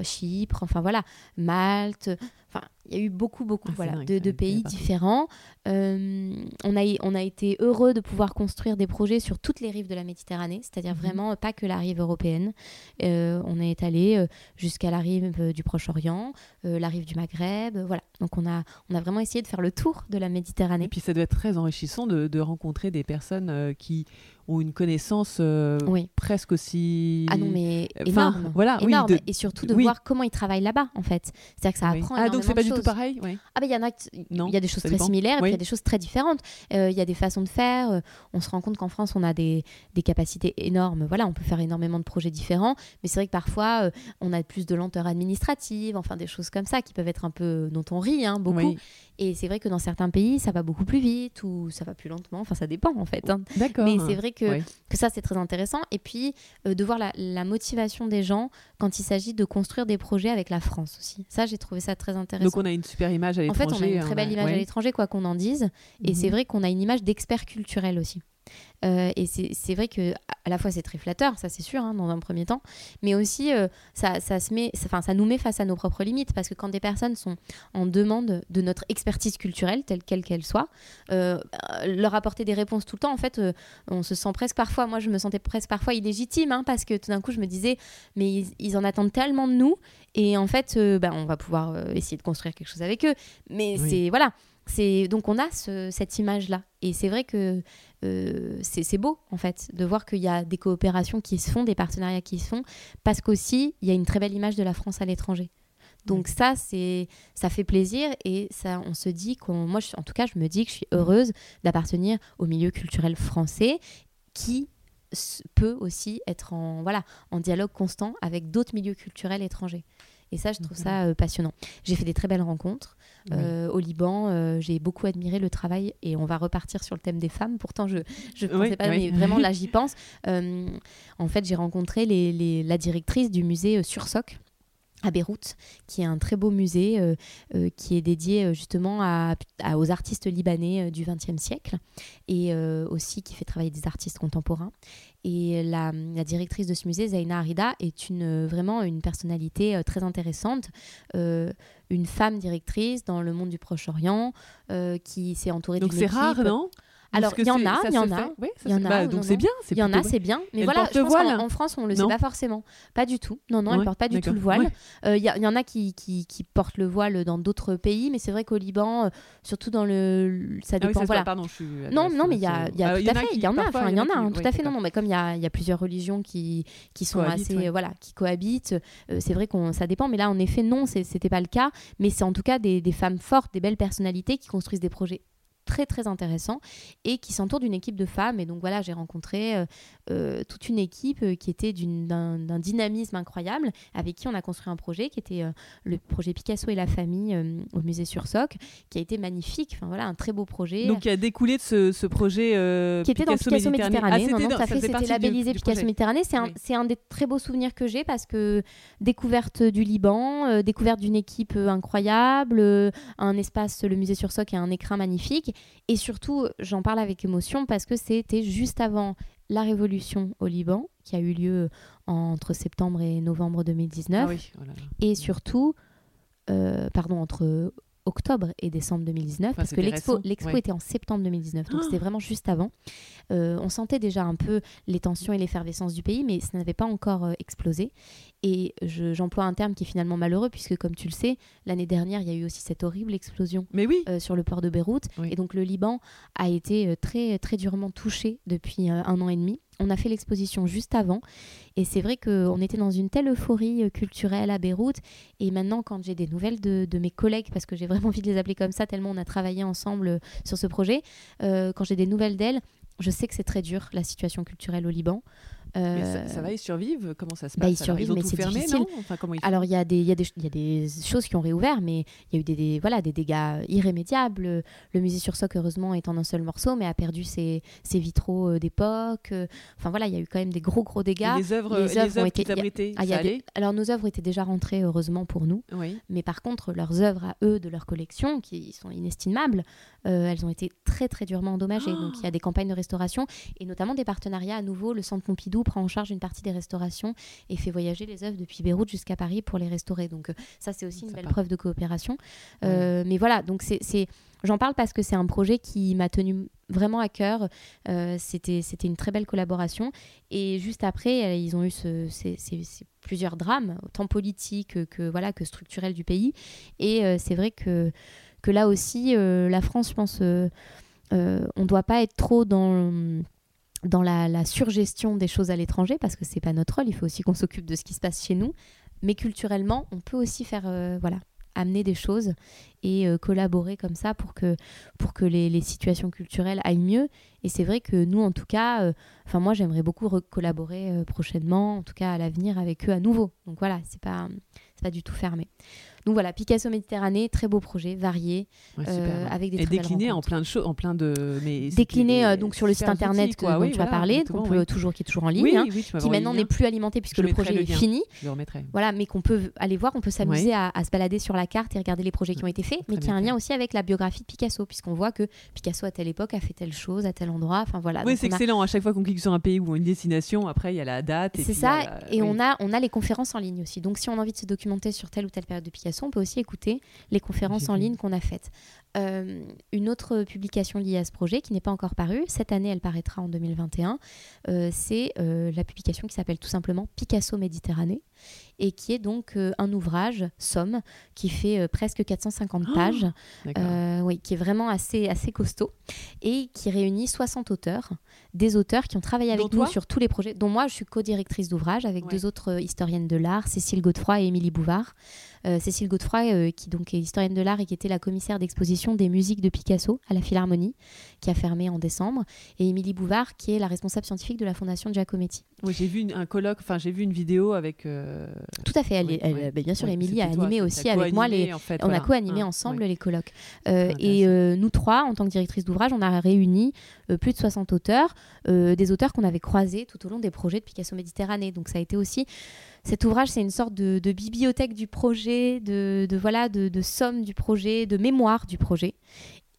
Chypre, enfin voilà, Malte. Enfin, il y a eu beaucoup, beaucoup voilà, de, pays différents. On, a, on a été heureux de pouvoir construire des projets sur toutes les rives de la Méditerranée, c'est-à-dire mhm. vraiment pas que la rive européenne. on est allé jusqu'à la rive du Proche-Orient, la rive du Maghreb, voilà. Donc on a, on a vraiment essayé de faire le tour de la Méditerranée. Et puis ça doit être très enrichissant de, rencontrer des personnes euh, qui ont une connaissance euh, presque aussi. Ah non, mais énorme. Voilà, énorme. et surtout de voir comment ils travaillent là-bas, en fait. C'est-à-dire que ça apprend. Ah, donc c'est pas du tout pareil Ah, ben il y en a. Il y a des choses très similaires et puis il y a des choses très différentes. Euh, il y a des façons de faire. on se rend compte qu'en France, on a des, des, capacités énormes. Voilà, on peut faire énormément de projets différents. Mais c'est vrai que parfois, on a plus de lenteur administrative, enfin des choses comme ça qui peuvent être un peu. dont on rit, hein, beaucoup. Et c'est vrai que dans certains pays, ça va beaucoup plus vite ou ça va plus lentement. Enfin, ça dépend en fait. Hein. D'accord. Mais c'est vrai que, que ça, c'est très intéressant. Et puis, de voir la, la, motivation des gens quand il s'agit de construire des projets avec la France aussi. Ça, j'ai trouvé ça très intéressant. Donc, on a une super image à l'étranger. En fait, on a une très belle image à l'étranger, quoi qu'on en dise. Et c'est mhm. vrai qu'on a une image d'expert culturel aussi. Euh, et c'est vrai que à la fois c'est très flatteur, ça c'est sûr, hein, dans un premier temps, mais aussi euh, ça, ça, se met, ça, ça nous met face à nos propres limites parce que quand des personnes sont en demande de notre expertise culturelle, telle quelle qu'elle soit, euh, leur apporter des réponses tout le temps, en fait, on se sent presque parfois, moi je me sentais presque parfois illégitime hein, parce que tout d'un coup je me disais, mais ils, en attendent tellement de nous et en fait, ben, on va pouvoir essayer de construire quelque chose avec eux, mais c'est voilà donc on a cette image là et c'est vrai que euh, c'est beau en fait de voir qu'il y a des coopérations qui se font des partenariats qui se font parce qu'aussi il y a une très belle image de la France à l'étranger. Donc ça c'est ça fait plaisir et ça on se dit qu'on moi en tout cas je me dis que je suis heureuse d'appartenir au milieu culturel français qui peut aussi être en voilà en dialogue constant avec d'autres milieux culturels étrangers. Et ça, je trouve ça euh, passionnant. J'ai fait des très belles rencontres. Euh, au Liban, euh, j'ai beaucoup admiré le travail et on va repartir sur le thème des femmes. Pourtant, je ne pensais pas, mais vraiment là, j'y pense. en fait, j'ai rencontré les, la directrice du musée Sursoc à Beyrouth, qui est un très beau musée euh, euh, qui est dédié euh, justement à, aux artistes libanais du XXe siècle et aussi qui fait travailler des artistes contemporains. Et la, directrice de ce musée, Zaina Arida, est une, vraiment une personnalité très intéressante, une femme directrice dans le monde du Proche-Orient qui s'est entourée d'une équipe. Donc c'est rare, non? Alors, il y en a, il y en a. Il y en a. donc c'est bien. Il y en a, c'est bien. Mais voilà, je pense qu'en France, on le sait pas forcément. Pas du tout. Non, non, elle porte pas du tout le voile. Euh, il y, y, en a qui, qui, qui, portent le voile dans d'autres pays, mais c'est vrai qu'au Liban, euh, surtout dans le. Ça ah dépend. voilà. Pardon, je suis non, non, mais il y a, y a tout à fait. Il y en a. Enfin, il y en a. Tout à fait. Non, non, mais comme il y a, plusieurs religions qui, qui sont assez. Voilà, qui cohabitent. Euh, c'est vrai qu'on ça dépend. Mais là, en effet, non, c'était pas le cas. Mais c'est en tout cas des femmes fortes, des belles personnalités qui construisent des projets très très intéressant et qui s'entoure d'une équipe de femmes. Et donc voilà, j'ai rencontré euh, euh, toute une équipe euh, qui était d'un dynamisme incroyable, avec qui on a construit un projet qui était le projet Picasso et la famille au musée sur Soc, qui a été magnifique. Enfin voilà, un très beau projet. Donc qui a découlé de ce, projet qui était dans Picasso Méditerranée. Ah, non, non, fait, c'était labellisé Picasso Méditerranée. C'est un, un, des très beaux souvenirs que j'ai parce que découverte du Liban, découverte d'une équipe incroyable, un espace, le musée sur Soc et un écrin magnifique et surtout, j'en parle avec émotion parce que c'était juste avant la révolution au Liban, qui a eu lieu entre septembre et novembre 2019. Ah et surtout, euh, pardon, entre octobre et décembre 2019, parce que l'expo, l'expo était en septembre 2019, donc c'était ah vraiment juste avant. Euh, on sentait déjà un peu les tensions et l'effervescence du pays, mais ça n'avait pas encore euh, explosé. Et j'emploie un terme qui est finalement malheureux, puisque comme tu le sais, l'année dernière, il y a eu aussi cette horrible explosion mais oui. Euh, sur le port de Beyrouth. Et donc le Liban a été très, très durement touché depuis un an et demi. On a fait l'exposition juste avant et c'est vrai qu'on était dans une telle euphorie euh, culturelle à Beyrouth. Et maintenant, quand j'ai des nouvelles de, mes collègues, parce que j'ai vraiment envie de les appeler comme ça, tellement on a travaillé ensemble euh, sur ce projet, euh, quand j'ai des nouvelles d'elles, je sais que c'est très dur la situation culturelle au Liban. Euh, ça, va, ils survivent Comment ça se bah, passe? Ils survivent, mais c'est difficile. Alors, il y, a des, y, a des, y a des choses qui ont réouvert, mais il y a eu des, voilà, des dégâts irrémédiables. Le musée sur Soc, heureusement, est en un seul morceau, mais a perdu ses, ses vitraux euh, d'époque. Enfin, voilà, il y a eu quand même des gros, gros dégâts. les œuvres, les œuvres, ont été. Ah, alors, nos œuvres étaient déjà rentrées, heureusement pour nous. Mais par contre, leurs œuvres à eux, de leur collection, qui sont inestimables, euh, elles ont été très, très durement endommagées. Donc, il y a des campagnes de restauration et notamment des partenariats à nouveau. Le Centre Pompidou prend en charge une partie des restaurations et fait voyager les œuvres depuis Beyrouth jusqu'à Paris pour les restaurer. Donc euh, ça, c'est aussi une belle preuve de coopération. Euh, mais voilà, donc c'est J'en parle parce que c'est un projet qui m'a tenu vraiment à cœur. Euh, c'était une très belle collaboration. Et juste après, ils ont eu ce, ces, plusieurs drames, autant politiques que, voilà, que structurels du pays. Et c'est vrai que, que là aussi, la France, je pense, on ne doit pas être trop dans dans la, surgestion des choses à l'étranger, parce que c'est pas notre rôle, il faut aussi qu'on s'occupe de ce qui se passe chez nous. Mais culturellement, on peut aussi faire, euh, voilà, amener des choses et euh, collaborer comme ça pour que, pour que les, situations culturelles aillent mieux. Et c'est vrai que nous, en tout cas, euh, enfin moi, j'aimerais beaucoup collaborer prochainement, en tout cas à l'avenir avec eux à nouveau. Donc voilà, c'est pas, pas du tout fermé. Donc voilà, Picasso Méditerranée, très beau projet, varié, Ouais, euh, avec des Et très décliné en plein de choses, en plein de. Mais Décliné euh, donc sur le site internet outils, que- dont Oui, tu as voilà, parlé, qu'on peut oui. toujours qui est toujours en ligne, Oui, hein, oui, qui maintenant n'est plus alimenté puisque Je le projet le est fini. Je le remettrai. Voilà, mais qu'on peut aller voir, on peut s'amuser Ouais. à, à se balader sur la carte et regarder les projets qui ont été faits, mais qui a un lien aussi avec la biographie de Picasso, puisqu'on voit que Picasso à telle époque a fait telle chose à tel endroit. Enfin voilà. Oui, c'est on a- excellent. À chaque fois qu'on clique sur un pays ou une destination, après il y a la date. et C'est ça, et on a, on a les conférences en ligne aussi. Donc si on a envie de se documenter sur telle ou telle période de Picasso, on peut aussi écouter les conférences en ligne qu'on a faites. Euh, une autre publication liée à ce projet qui n'est pas encore parue, cette année elle paraîtra en 2021, euh, c'est euh, la publication qui s'appelle tout simplement Picasso Méditerranée et qui est donc euh, un ouvrage, Somme, qui fait euh, presque 450 Oh pages, D'accord. euh, oui, qui est vraiment assez, assez costaud et qui réunit 60 auteurs, des auteurs qui ont travaillé avec Dont nous sur tous les projets, dont moi je suis co-directrice d'ouvrage avec Ouais. deux autres euh, historiennes de l'art, Cécile Godefroy et Émilie Bouvard. Cécile Godefroy, qui donc est historienne de l'art et qui était la commissaire d'exposition des musiques de Picasso à la Philharmonie, qui a fermé en décembre, et Émilie Bouvard, qui est la responsable scientifique de la Fondation Giacometti. Oui, j'ai vu une- un colloque, enfin j'ai vu une vidéo avec. euh, Tout à fait, elle, oui, bah, bien sûr, Émilie a toi, animé aussi avec moi les, en fait, on voilà. a co-animé Ah, ensemble les colloques. Euh, et euh, nous trois, en tant que directrice d'ouvrage, on a réuni plus de 60 auteurs, des auteurs qu'on avait croisés tout au long des projets de Picasso Méditerranée. Donc ça a été aussi cet ouvrage, c'est une sorte de, de bibliothèque du projet, de, de, voilà, de, de somme du projet, de mémoire du projet.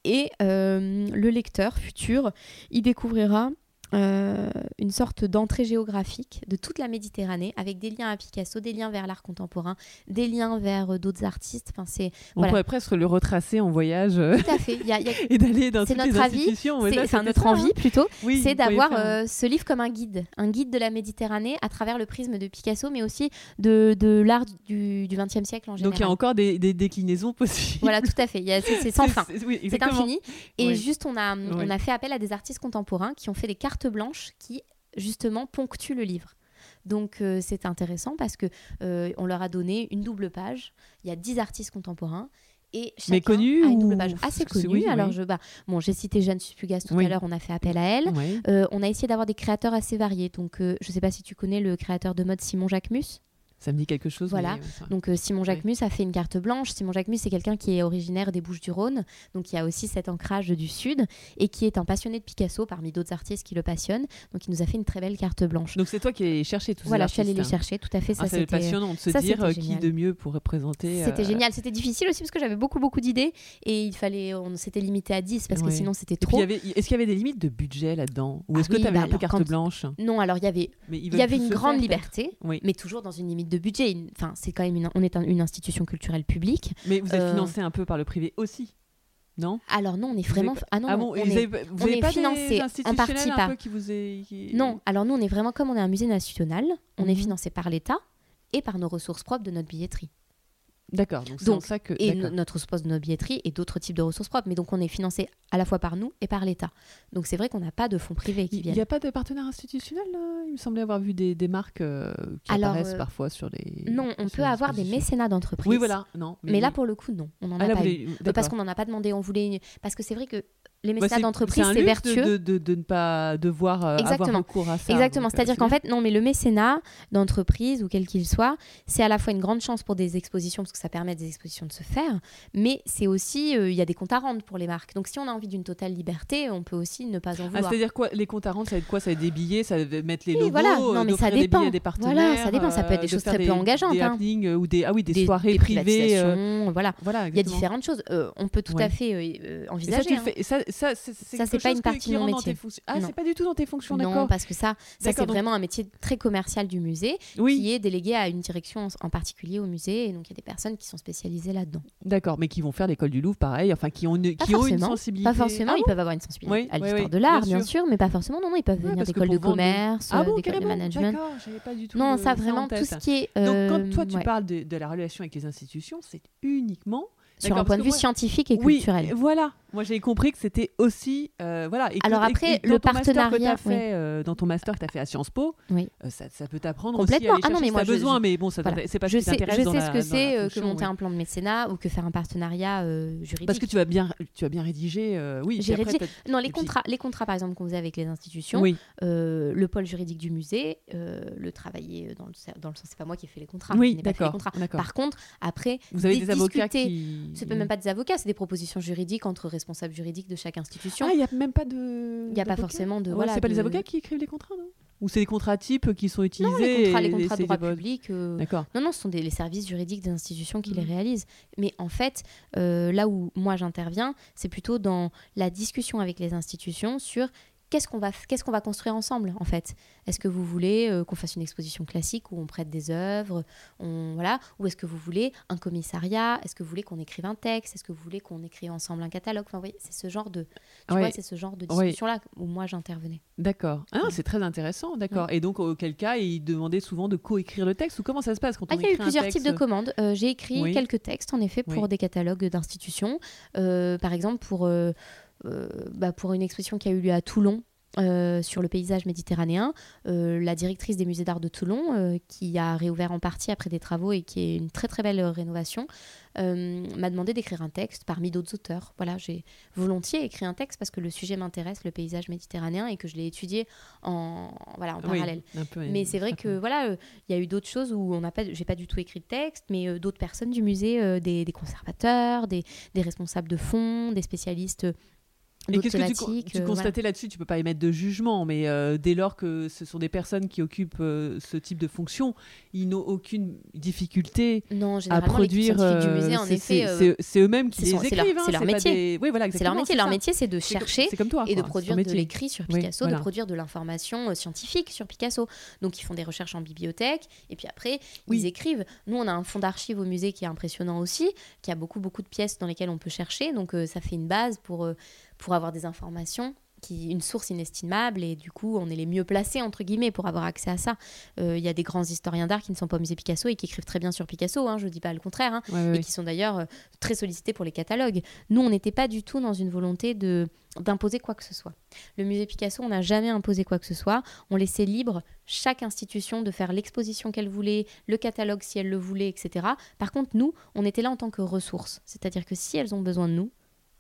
Et euh, le lecteur futur, il découvrira euh, une sorte d'entrée géographique de toute la Méditerranée, avec des liens à Picasso, des liens vers l'art contemporain, des liens vers euh, d'autres artistes. Enfin, c'est On voilà. pourrait presque le retracer en voyage euh, tout à fait. Y a- y a- et d'aller dans toutes les notre avis, institutions. mais c'est enfin, notre ça, hein. envie plutôt, Oui, c'est d'avoir faire euh, ce livre comme un guide, un guide de la Méditerranée à travers le prisme de Picasso, mais aussi de, de l'art du XXe siècle en général. Donc il y a encore des, des déclinaisons possibles. Voilà, tout à fait. C'est sans fin. C'est- oui, infini. Et juste, on a, on a fait appel à des artistes contemporains qui ont fait des cartes blanches qui, justement, ponctuent le livre. Donc euh, c'est intéressant parce que euh, on leur a donné une double page. Il y a 10 artistes contemporains. Et chacun Mais connus a une ou- double page assez c'est- connue. oui, Alors oui. je, bah, bon, j'ai cité Jeanne Supugas tout Oui. à l'heure. On a fait appel à elle. Euh, on a essayé d'avoir des créateurs assez variés. Donc, je ne sais pas si tu connais le créateur de mode Simon Jacquemus. Ça me dit quelque chose. Voilà. mais, ça- Donc, euh, Simon Jacquemus a fait une carte blanche. Simon Jacquemus, c'est quelqu'un qui est originaire des Bouches-du-Rhône. Donc, il y a aussi cet ancrage du Sud et qui est un passionné de Picasso parmi d'autres artistes qui le passionnent. Donc, il nous a fait une très belle carte blanche. Donc c'est toi qui es cherché tous ces voilà, je suis allée les hein. chercher. Tout à fait. Ça, Ah, c'était. passionnant de se ça, dire c'était euh, qui de mieux pour représenter. C'était euh, génial, c'était difficile aussi parce que j'avais beaucoup beaucoup d'idées et il fallait, on s'était limité à 10 parce que Ouais. sinon c'était trop. est-ce qu'il y avait des limites de budget là-dedans? Ou Ah est-ce que oui, tu avais bah un peu carte quand- blanche? Non, alors il y avait Il y une grande liberté, mais toujours dans une limite de budget. Enfin, c'est quand même une, on est un- une institution culturelle publique. Mais vous êtes Euh, financé un peu par le privé aussi, non? Alors non, on est vraiment. avez Ah non, Ah bon, on vous est- avez, on est pas financé en partie par- peu qui vous est... qui- Non, alors nous, on est vraiment comme on est un musée national. On est Mhm. financé par l'État et par nos ressources propres de notre billetterie. D'accord, donc c'est en ça que... Et notre ressource de notre billetterie et d'autres types de ressources propres. Mais donc, on est financé à la fois par nous et par l'État. Donc, c'est vrai qu'on n'a pas de fonds privés qui Il viennent. n'y a pas de partenaire institutionnel là? Il me semblait avoir vu des, des marques euh, qui Alors, apparaissent euh, parfois sur les... Non, on peut avoir des mécénats d'entreprise. Oui, voilà, non. Mais, là, oui. pour le coup, non. On n'en a Ah, là, pas eu. Parce qu'on n'en a pas demandé. On voulait. Parce que c'est vrai que les Bah, mécénats d'entreprise, c'est vertueux. De, de, de ne pas devoir euh, avoir recours à ça. Exactement, euh, c'est-à-dire c'est qu'en fait, non, mais le mécénat d'entreprise ou quel qu'il soit, c'est à la fois une grande chance pour des expositions parce que ça permet à des expositions de se faire, mais c'est aussi, euh, il y a des comptes à rendre pour les marques. Donc si on a envie d'une totale liberté, on peut aussi ne pas en Ah, vouloir. c'est-à-dire quoi Les comptes à rendre, ça va être quoi? Ça va être des billets, ça va mettre les Oui, logos, voilà. euh, Non, mais ça des dépend. billets à des partenaires. Voilà, ça dépend. Ça peut être des euh, choses très peu engageantes, Des hein. euh, ou des, ah oui, des, soirées privées. euh, voilà. Voilà, Il y a différentes choses. Euh, on peut tout à fait euh, euh, Et ça, envisager. Ça, c'est, Ça, c'est pas une partie de mon métier. Ah, Non. c'est pas du tout dans tes fonctions, Non, d'accord. parce que ça, ça c'est donc- vraiment un métier très commercial du musée Oui, qui est délégué à une direction en, particulier au musée. Et donc, il y a des personnes qui sont spécialisées là-dedans. d'accord, mais qui vont faire l'école du Louvre, pareil, enfin, qui ont une, Pas qui ont une forcément, sensibilité. Pas forcément, Ah ils bon peuvent avoir une sensibilité Oui, à oui, l'histoire oui, de l'art, bien bien sûr. mais pas forcément. Non, non, ils peuvent venir parce que d'écoles de commerce, Ah euh, bon, d'écoles de management. pas du tout Non, euh, ça en vraiment, tout ce qui est. Donc, euh, quand toi, tu parles de, la relation avec les institutions, c'est uniquement Sur un point de vue moi- scientifique et oui, culturel. Voilà. Moi, j'ai compris que c'était aussi. euh, voilà. Et Alors après, et le partenariat, fait, euh, dans ton master que tu as fait à Sciences Po, Oui. euh, ça, ça peut t'apprendre Complètement. aussi aller Ah non, mais moi, je- besoin, je- mais bon, ça voilà. c'est pas je ce sais, je dans sais la- ce que c'est euh, que monter un plan de mécénat ou que faire un partenariat euh, juridique. Parce que tu as bien, tu as bien rédigé. oui. J'ai après, rédigé- Non, les puis- contrats, les contrats par exemple qu'on faisait avec les institutions, Oui. le pôle juridique du musée, le travailler dans le, dans le sens, c'est pas moi qui ai fait les contrats. Oui, d'accord. Par contre, après, Vous avez des avocats qui. c'est même pas des avocats, c'est des propositions juridiques entre responsables juridiques de chaque institution. Ah, il n'y a même pas de. Il y a pas forcément de- Ouais, voilà, c'est pas les avocats qui écrivent les contrats, non? Ou c'est des contrats types qui sont utilisés non, les contrats, les de droit des public. euh, D'accord. Non, non, ce sont des, les services juridiques des institutions qui les Mhm. réalisent. Mais en fait, euh, là où moi j'interviens, c'est plutôt dans la discussion avec les institutions sur qu'est-ce qu'on va, f- qu'est-ce qu'on va construire ensemble, en fait? Est-ce que vous voulez euh, qu'on fasse une exposition classique où on prête des œuvres, on, voilà, ou est-ce que vous voulez un commissariat? Est-ce que vous voulez qu'on écrive un texte? Est-ce que vous voulez qu'on écrive ensemble un catalogue? Enfin, voyez, c'est ce genre de, tu Ouais. vois, c'est ce genre de Ouais. discussion-là où moi j'intervenais. D'accord. Ah, Ouais. c'est très intéressant, d'accord. Et donc, auquel cas, ils demandaient souvent de coécrire le texte ou comment ça se passe quand Ah, on il y a eu écrit plusieurs texte types de commandes. Euh, J'ai écrit Oui. quelques textes, en effet, pour Oui. des catalogues d'institutions. Euh, par exemple, pour, bah, pour une exposition qui a eu lieu à Toulon. euh, sur le paysage méditerranéen, euh, la directrice des musées d'art de Toulon, euh, qui a réouvert en partie après des travaux et qui est une très très belle euh, rénovation, euh, m'a demandé d'écrire un texte parmi d'autres auteurs. Voilà, j'ai volontiers écrit un texte parce que le sujet m'intéresse, le paysage méditerranéen, et que je l'ai étudié en, voilà, en Oui, parallèle. peu, Mais c'est vrai que voilà, euh, il y a eu d'autres choses où on n'a pas, j'ai pas du tout écrit de texte, mais euh, d'autres personnes du musée, euh, des, des conservateurs, des, des responsables de fonds, des spécialistes euh, Et qu'est-ce que tu, tu euh, voilà. constatais là-dessus? Tu peux pas émettre de jugement, mais euh, dès lors que ce sont des personnes qui occupent euh, ce type de fonction, ils n'ont aucune difficulté Non, à produire. c'est- eux-mêmes qui son- les c'est leur- écrivent. hein, c'est leur métier. des- Oui, voilà, c'est leur métier. c'est Leur ça. métier, c'est de comme- chercher C'est comme toi. et de quoi, produire de l'écrit sur Oui, Picasso, voilà. de produire de l'information euh, scientifique sur Picasso. Donc ils font des recherches en bibliothèque et puis après Oui. ils écrivent. Nous on a un fonds d'archives au musée qui est impressionnant aussi, qui a beaucoup beaucoup de pièces dans lesquelles on peut chercher. Donc ça fait une base pour pour avoir des informations. Qui, une source inestimable et du coup on est les mieux placés entre guillemets pour avoir accès à ça. Euh, Il y a des grands historiens d'art qui ne sont pas au musée Picasso et qui écrivent très bien sur Picasso, hein, je dis pas le contraire, hein, Ouais, et qui sont d'ailleurs euh, très sollicités pour les catalogues. Nous, on n'était pas du tout dans une volonté de d'imposer quoi que ce soit. Le musée Picasso, on n'a jamais imposé quoi que ce soit. On laissait libre chaque institution de faire l'exposition qu'elle voulait, le catalogue si elle le voulait, etc. Par contre, nous, on était là en tant que ressources. C'est-à-dire que si elles ont besoin de nous,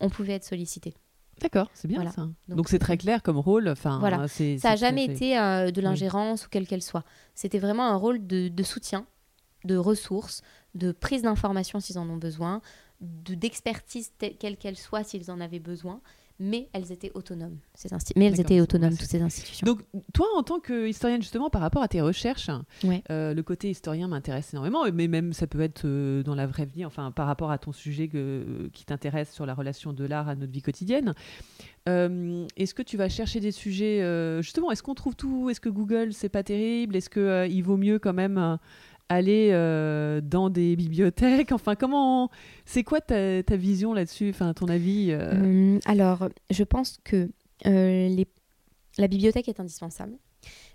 on pouvait être sollicités. D'accord, c'est bien Voilà. ça. Donc, c'est très clair comme rôle. Enfin, Voilà. Ça n'a jamais été euh, de l'ingérence ou quelle qu'elle soit. C'était vraiment un rôle de, de soutien, de ressources, de prise d'informations s'ils en ont besoin, de- d'expertise telle- quelle qu'elle soit s'ils en avaient besoin, mais elles étaient autonomes, ces Mais elles étaient autonomes, toutes ces institutions. Donc, toi, en tant qu'historienne, justement, par rapport à tes recherches, Ouais. euh, le côté historien m'intéresse énormément, mais même ça peut être euh, dans la vraie vie, enfin, par rapport à ton sujet que- qui t'intéresse sur la relation de l'art à notre vie quotidienne. Euh, est-ce que tu vas chercher des sujets, euh, justement, est-ce qu'on trouve tout Est-ce que Google, c'est pas terrible Est-ce qu'il vaut mieux quand même euh, aller euh, dans des bibliothèques? Enfin, comment. C'est quoi ta, vision là-dessus? Enfin, ton avis euh, Euh, alors, je pense que euh, la bibliothèque est indispensable.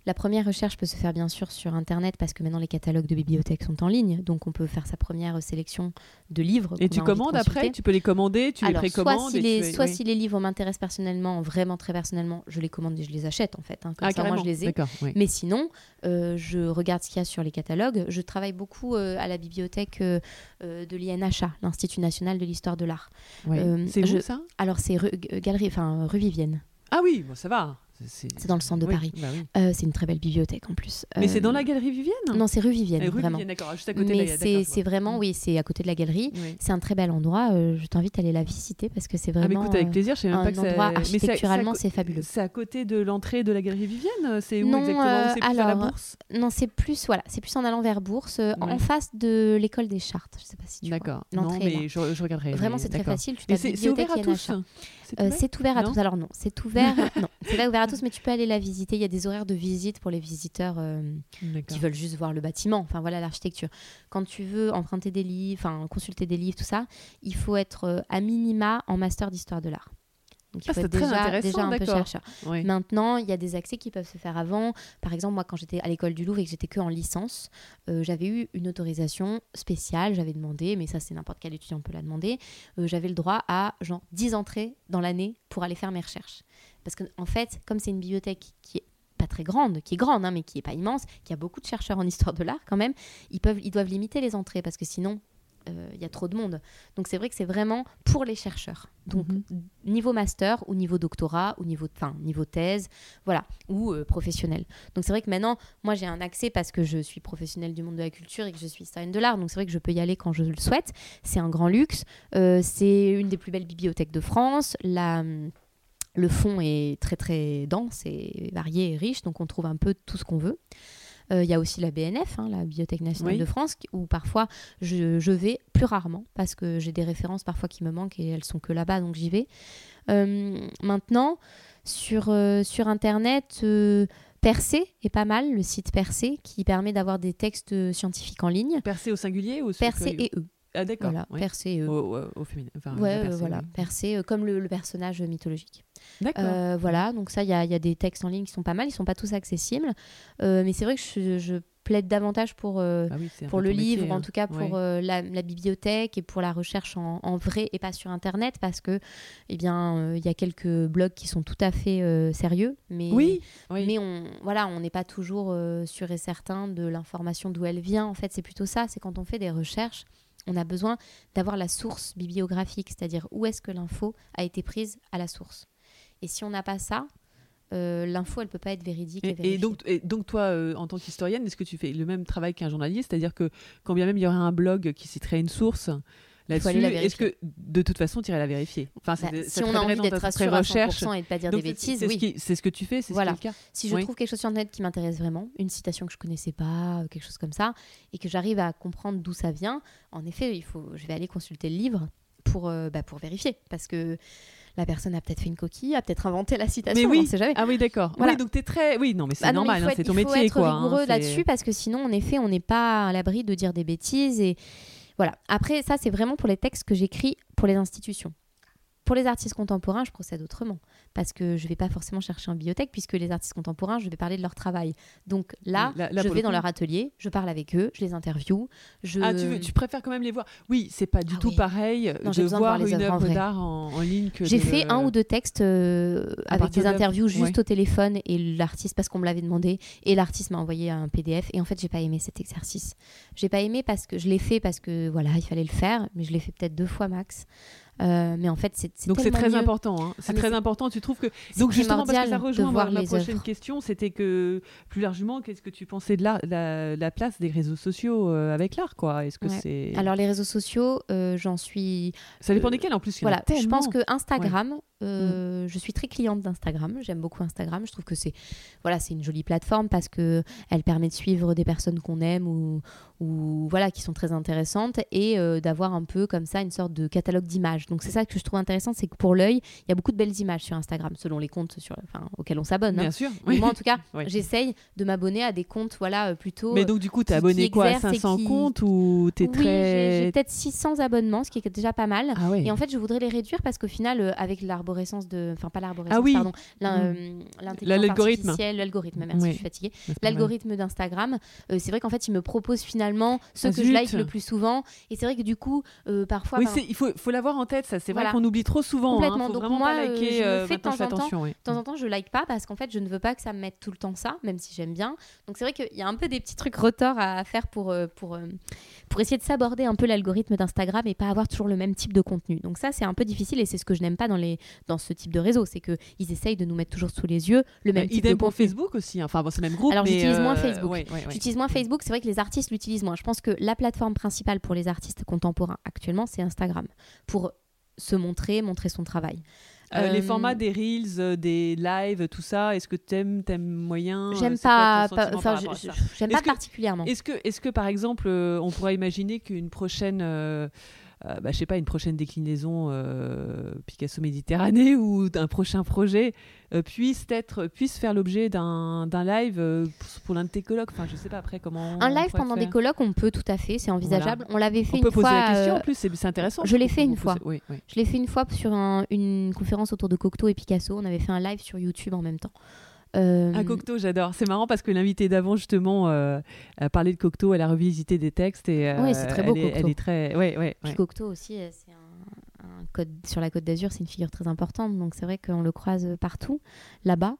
La première recherche peut se faire bien sûr sur Internet parce que maintenant les catalogues de bibliothèques sont en ligne, donc on peut faire sa première sélection de livres. Et tu commandes après. Tu peux les commander Tu Alors, les soit, précommandes si et les, soit oui. si les livres m'intéressent personnellement, vraiment très personnellement, je les commande et je les achète en fait. hein, comme Ah, ça, moi, je les ai. Oui. Mais sinon, euh, je regarde ce qu'il y a sur les catalogues. Je travaille beaucoup euh, à la bibliothèque euh, de l'INHA, l'Institut national de l'histoire de l'art. Ouais. c'est je- où ça? Alors, c'est rue, galerie, enfin, rue Vivienne. Ah oui, bon, ça va. C'est dans le centre de oui, Paris. bah oui. Euh, c'est une très belle bibliothèque en plus. Mais Euh, c'est dans la galerie Vivienne? Non, c'est rue Vivienne, rue vraiment. Vivienne, d'accord, juste à côté Mais de la c'est vraiment, oui, c'est à côté de la galerie. Oui. C'est un très bel endroit. euh, je t'invite à aller la visiter parce que c'est Ah, mais vraiment. écoute, avec euh, plaisir, je sais même un pas que c'est. architecturalement, c'est fabuleux. C'est à côté de l'entrée de la galerie Vivienne? C'est où Non, exactement? euh, C'est plus à la bourse? Non, c'est plus voilà, c'est plus en allant vers Bourse, euh, en face de l'école des Chartes. Je sais pas si tu vois. D'accord. Non, mais je, regarderai. Vraiment, c'est très facile. Tu c'est ouvert à tous? C'est Euh, ouvert? à tous. Alors non, c'est ouvert. non, c'est pas ouvert tous, mais tu peux aller la visiter. Il y a des horaires de visite pour les visiteurs euh, qui veulent juste voir le bâtiment. Enfin voilà l'architecture. Quand tu veux emprunter des livres, enfin consulter des livres, tout ça, il faut être euh, à minima en master d'histoire de l'art. Donc il ah, faut être déjà, déjà un peu chercheur. Maintenant, il y a des accès qui peuvent se faire avant. Par exemple, moi, quand j'étais à l'école du Louvre et que j'étais que en licence, euh, j'avais eu une autorisation spéciale. J'avais demandé, mais ça, c'est n'importe quel étudiant peut la demander. Euh, j'avais le droit à genre 10 entrées dans l'année pour aller faire mes recherches. Parce qu'en en fait, comme c'est une bibliothèque qui est pas très grande, qui est grande, hein, mais qui est pas immense, qui a beaucoup de chercheurs en histoire de l'art quand même, ils, peuvent, ils doivent limiter les entrées parce que sinon, euh, il y a trop de monde. Donc c'est vrai que c'est vraiment pour les chercheurs. Donc mhm. niveau master ou niveau doctorat ou niveau, fin, niveau thèse, voilà, ou euh, professionnel. Donc c'est vrai que maintenant, moi j'ai un accès parce que je suis professionnelle du monde de la culture et que je suis historienne de l'art. Donc c'est vrai que je peux y aller quand je le souhaite. C'est un grand luxe. Euh, c'est une des plus belles bibliothèques de France. La le fond est très très dense et varié et riche, donc on trouve un peu tout ce qu'on veut. Euh, il y a aussi la BNF, hein, la Bibliothèque nationale de France, où parfois je, vais plus rarement parce que j'ai des références parfois qui me manquent et elles sont que là-bas, donc j'y vais. Euh, maintenant, sur, euh, sur Internet, Percé est pas mal, le site Percé, qui permet d'avoir des textes scientifiques en ligne. Percé au singulier ou Percé et eux. Ah d'accord. Voilà, Percé. Au, féminin. ouais, voilà, Percé, comme le, personnage mythologique. D'accord. Euh, voilà, donc ça, il y a, y a, des textes en ligne qui sont pas mal, ils sont pas tous accessibles. Euh, mais c'est vrai que je, je, plaide davantage pour, euh, ah pour le livre, en hein. tout cas pour la, la, bibliothèque et pour la recherche en, en, vrai et pas sur Internet, parce que eh bien, il y a quelques blogs qui sont tout à fait sérieux, mais, oui, mais on voilà, on n'est pas toujours sûr et certain de l'information d'où elle vient. En fait, c'est plutôt ça, c'est quand on fait des recherches on a besoin d'avoir la source bibliographique, c'est-à-dire où est-ce que l'info a été prise à la source. Et si on n'a pas ça, euh, l'info, elle peut pas être véridique. Et, donc, donc, toi, euh, en tant qu'historienne, est-ce que tu fais le même travail qu'un journaliste? C'est-à-dire que quand bien même il y aurait un blog qui citerait une source, là-dessus, est-ce que de toute façon tu irais la vérifier enfin, bah, Si on a envie d'être rassuré à 100% et de pas dire des bêtises, oui. C'est ce que tu fais, c'est voilà. ce le cas. Si je trouve quelque chose sur Internet qui m'intéresse vraiment, une citation que je connaissais pas, quelque chose comme ça, et que j'arrive à comprendre d'où ça vient, en effet, il faut, je vais aller consulter le livre pour, euh, bah, pour vérifier. Parce que la personne a peut-être fait une coquille, a peut-être inventé la citation, mais oui. on sait jamais. Ah oui, d'accord. Voilà. Oui, donc tu es très. Oui, non, mais c'est bah normal, hein, c'est ton métier. Il faut être hein, rigoureux là-dessus parce que sinon, en effet, on n'est pas à l'abri de dire des bêtises. Et voilà. Après, ça, c'est vraiment pour les textes que j'écris pour les institutions. Pour les artistes contemporains, je procède autrement parce que je ne vais pas forcément chercher en bibliothèque puisque les artistes contemporains, je vais parler de leur travail. Donc là, je vais dans leur atelier, je parle avec eux, je les interview. Je... Ah, tu, tu préfères quand même les voir? Oui, c'est pas du ah tout pareil de voir, une œuvre d'art en, ligne que J'ai fait un ou deux textes euh, avec des interviews juste au téléphone et l'artiste, parce qu'on me l'avait demandé, et l'artiste m'a envoyé un PDF. Et en fait, j'ai pas aimé cet exercice. J'ai pas aimé parce que je l'ai fait parce que voilà, il fallait le faire, mais je l'ai fait peut-être deux fois max. Euh, mais en fait, c'est donc c'est très important. Hein. C'est ah, très important. Tu trouves que donc justement parce que ça rejoint ma, ma prochaine question, c'était que plus largement, qu'est-ce que tu pensais de la, la, place des réseaux sociaux euh, avec l'art, quoi? Est-ce que c'est alors les réseaux sociaux, euh, j'en suis. Ça dépend desquels en plus. voilà, je pense que Instagram, Mm. Je suis très cliente d'Instagram. J'aime beaucoup Instagram. Je trouve que c'est voilà, c'est une jolie plateforme parce que elle permet de suivre des personnes qu'on aime ou, ou voilà qui sont très intéressantes et euh, d'avoir un peu comme ça une sorte de catalogue d'images. Donc c'est ça que je trouve intéressant, c'est que pour l'œil, il y a beaucoup de belles images sur Instagram selon les comptes sur, enfin, auxquels on s'abonne. Hein. Bien sûr. moi en tout cas, j'essaye de m'abonner à des comptes voilà euh, plutôt. Mais donc du coup, tu es abonné quoi à 500 comptes ou tu es oui, très. J'ai peut-être 600 abonnements, ce qui est déjà pas mal. Ah et en fait, je voudrais les réduire parce qu'au final, euh, avec l'arbre de. Enfin, pas l'arborescence, ah pardon. Mm. Euh, l'algorithme. L'algorithme, merci, je suis fatiguée. L'algorithme d'Instagram, euh, c'est vrai qu'en fait, il me propose finalement ce que je like le plus souvent. Et c'est vrai que du coup, euh, parfois. Oui, il faut, faut l'avoir en tête, ça. C'est vrai qu'on oublie trop souvent. Hein. Complètement. Hein, faut Donc, moi, pas liker, je fais de temps en temps. De temps en temps, je like pas parce qu'en fait, je ne veux pas que ça me mette tout le temps ça, même si j'aime bien. Donc, c'est vrai qu'il y a un peu des petits trucs retors à faire pour, pour, pour essayer de s'aborder un peu l'algorithme d'Instagram et pas avoir toujours le même type de contenu. Donc, ça, c'est un peu difficile et c'est ce que je n'aime pas dans, les, dans ce type de réseau, c'est qu'ils essayent de nous mettre toujours sous les yeux le même type idem pour Facebook aussi, hein. enfin bon, c'est le même groupe. Alors j'utilise moins euh, Facebook. J'utilise moins Facebook, c'est vrai que les artistes l'utilisent moins. Je pense que la plateforme principale pour les artistes contemporains actuellement, c'est Instagram, pour se montrer, montrer son travail. Euh, les euh, formats des reels, des lives, tout ça, est-ce que t'aimes, t'aimes moyen J'aime pas, j'aime pas particulièrement. Est-ce que, est-ce que par exemple, on pourrait imaginer qu'une prochaine euh, bah, je sais pas, une prochaine déclinaison euh, Picasso Méditerranée ou d'un prochain projet euh, puisse, être, puisse faire l'objet d'un live euh, pour, pour l'un de tes colloques. Enfin, je sais pas après comment. Un live pendant des colloques, on peut tout à fait, c'est envisageable. On l'avait fait On peut poser fois. la question en plus, c'est intéressant. je l'ai fait une fois. pose- Oui, oui. Je l'ai fait une fois sur un- une conférence autour de Cocteau et Picasso. On avait fait un live sur YouTube en même temps. Euh, Un Cocteau, j'adore. C'est marrant parce que l'invitée d'avant, justement, euh, a parlé de Cocteau, elle a revisité des textes et euh, Oui, c'est très beau, elle, est, elle Cocteau. est très. Ouais, ouais, Puis ouais. Cocteau aussi, euh, c'est un, un code sur la Côte d'Azur, c'est une figure très importante, donc c'est vrai qu'on le croise partout là-bas.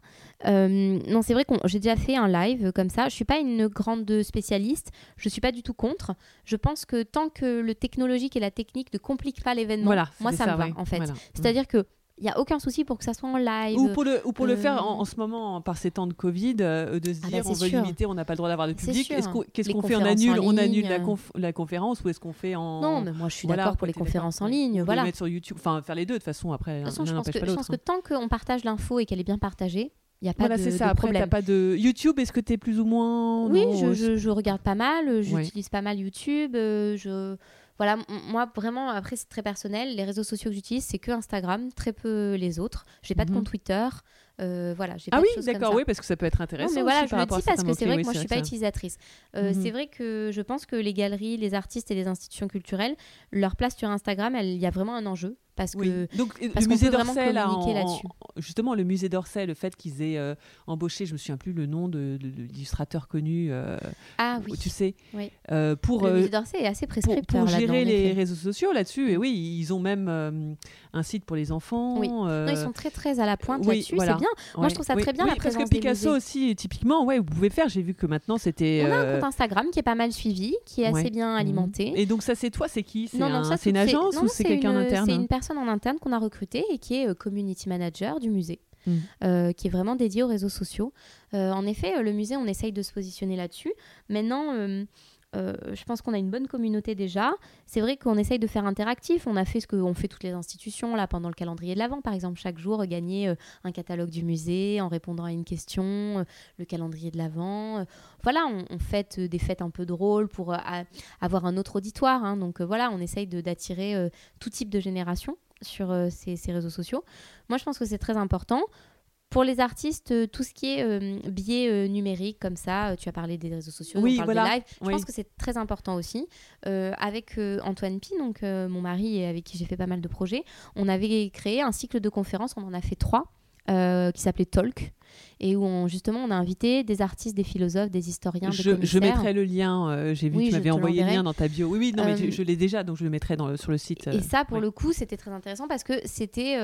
Euh, non, c'est vrai que j'ai déjà fait un live comme ça. Je suis pas une grande spécialiste, je suis pas du tout contre. Je pense que tant que le technologique et la technique ne compliquent pas l'événement, Voilà, moi ça, me va ouais, en fait. voilà. C'est-à-dire que il y a aucun souci pour que ça soit en live. Ou pour le, ou pour le euh, faire en, en ce moment, par ces temps de Covid, euh, de se Ah dire bah, on c'est veut sûr. limiter, on n'a pas le droit d'avoir de public. sûr. Qu'on- Qu'est-ce qu'on fait On annule, on annule la, conf- la conférence ou est-ce qu'on fait en. Non, mais moi je suis Voilà, d'accord pour les conférences en ligne. Voilà. les mettre sur YouTube, enfin faire les deux de toute façon. Après, De toute façon, je pense, que, pas je l'autre. pense que tant qu'on partage l'info et qu'elle est bien partagée, il n'y a pas Voilà, de, c'est de ça. Après, problème. t'as pas de YouTube. Est-ce que t'es plus ou moins? Oui, non, je, euh, je- je regarde pas mal, euh, Ouais. j'utilise pas mal YouTube. euh, je... Voilà, moi vraiment, après c'est très personnel. Les réseaux sociaux que j'utilise, c'est que Instagram, très peu les autres. J'ai pas de Mhm. compte Twitter. euh, voilà, j'ai Ah pas oui, d'accord, oui, parce que ça peut être intéressant. Non, mais voilà, aussi je le dis parce que c'est vrai que moi je suis pas ça- utilisatrice. Euh, Mhm. C'est vrai que je pense que les galeries, les artistes et les institutions culturelles, leur place sur Instagram, il y a vraiment un enjeu parce Oui. que Donc parce le musée d'Orsay, là, en- justement le musée d'Orsay, le fait qu'ils aient euh, embauché, je me souviens plus le nom de, de- de l'illustrateur connu, euh, ah oui, tu sais, Oui. euh, pour le musée d'Orsay est assez prescripteur pour gérer les réseaux sociaux là-dessus. Et oui, ils ont même un site pour les enfants. Oui. Non, ils sont très très à la pointe oui, là-dessus, voilà. c'est bien. Moi, ouais. je trouve ça très bien la parce présence que des Picasso aussi, typiquement, ouais, vous pouvez faire. J'ai vu que maintenant c'était. On a un compte Instagram qui est pas mal suivi, qui est assez bien mhm. alimenté. Et donc ça, c'est toi, c'est qui? C'est une agence ou c'est quelqu'un d'interne? Personne en interne qu'on a recrutée et qui est euh, community manager du musée, Mm. euh, qui est vraiment dédié aux réseaux sociaux. Euh, en effet, euh, le musée, on essaye de se positionner là-dessus. Maintenant, euh, je pense qu'on a une bonne communauté déjà. C'est vrai qu'on essaye de faire interactif. On a fait ce qu'ont fait toutes les institutions là pendant le calendrier de l'Avent, par exemple, chaque jour, gagner euh, un catalogue du musée en répondant à une question, euh, le calendrier de l'Avent. Euh, voilà, on, on fête des fêtes un peu drôles pour avoir un autre auditoire. hein. Donc voilà, on essaye d'attirer tout type de génération sur ces réseaux sociaux. Moi, je pense que c'est très important. Pour les artistes, euh, tout ce qui est euh, biais euh, numérique comme ça, euh, tu as parlé des réseaux sociaux, Oui, on parle voilà. des lives, je Oui. pense que c'est très important aussi. Euh, avec Antoine Pi, donc mon mari et avec qui j'ai fait pas mal de projets, on avait créé un cycle de conférences, on en a fait trois, euh, qui s'appelait Talk, et où on, justement on a invité des artistes, des philosophes, des historiens, des Je, je mettrai le lien. euh, J'ai vu Oui, que tu m'avais envoyé le lien dans ta bio. Oui, oui, non, mais je, je l'ai déjà, donc je le mettrai dans le- sur le site. Et ça, pour ouais. le coup, c'était très intéressant parce que c'était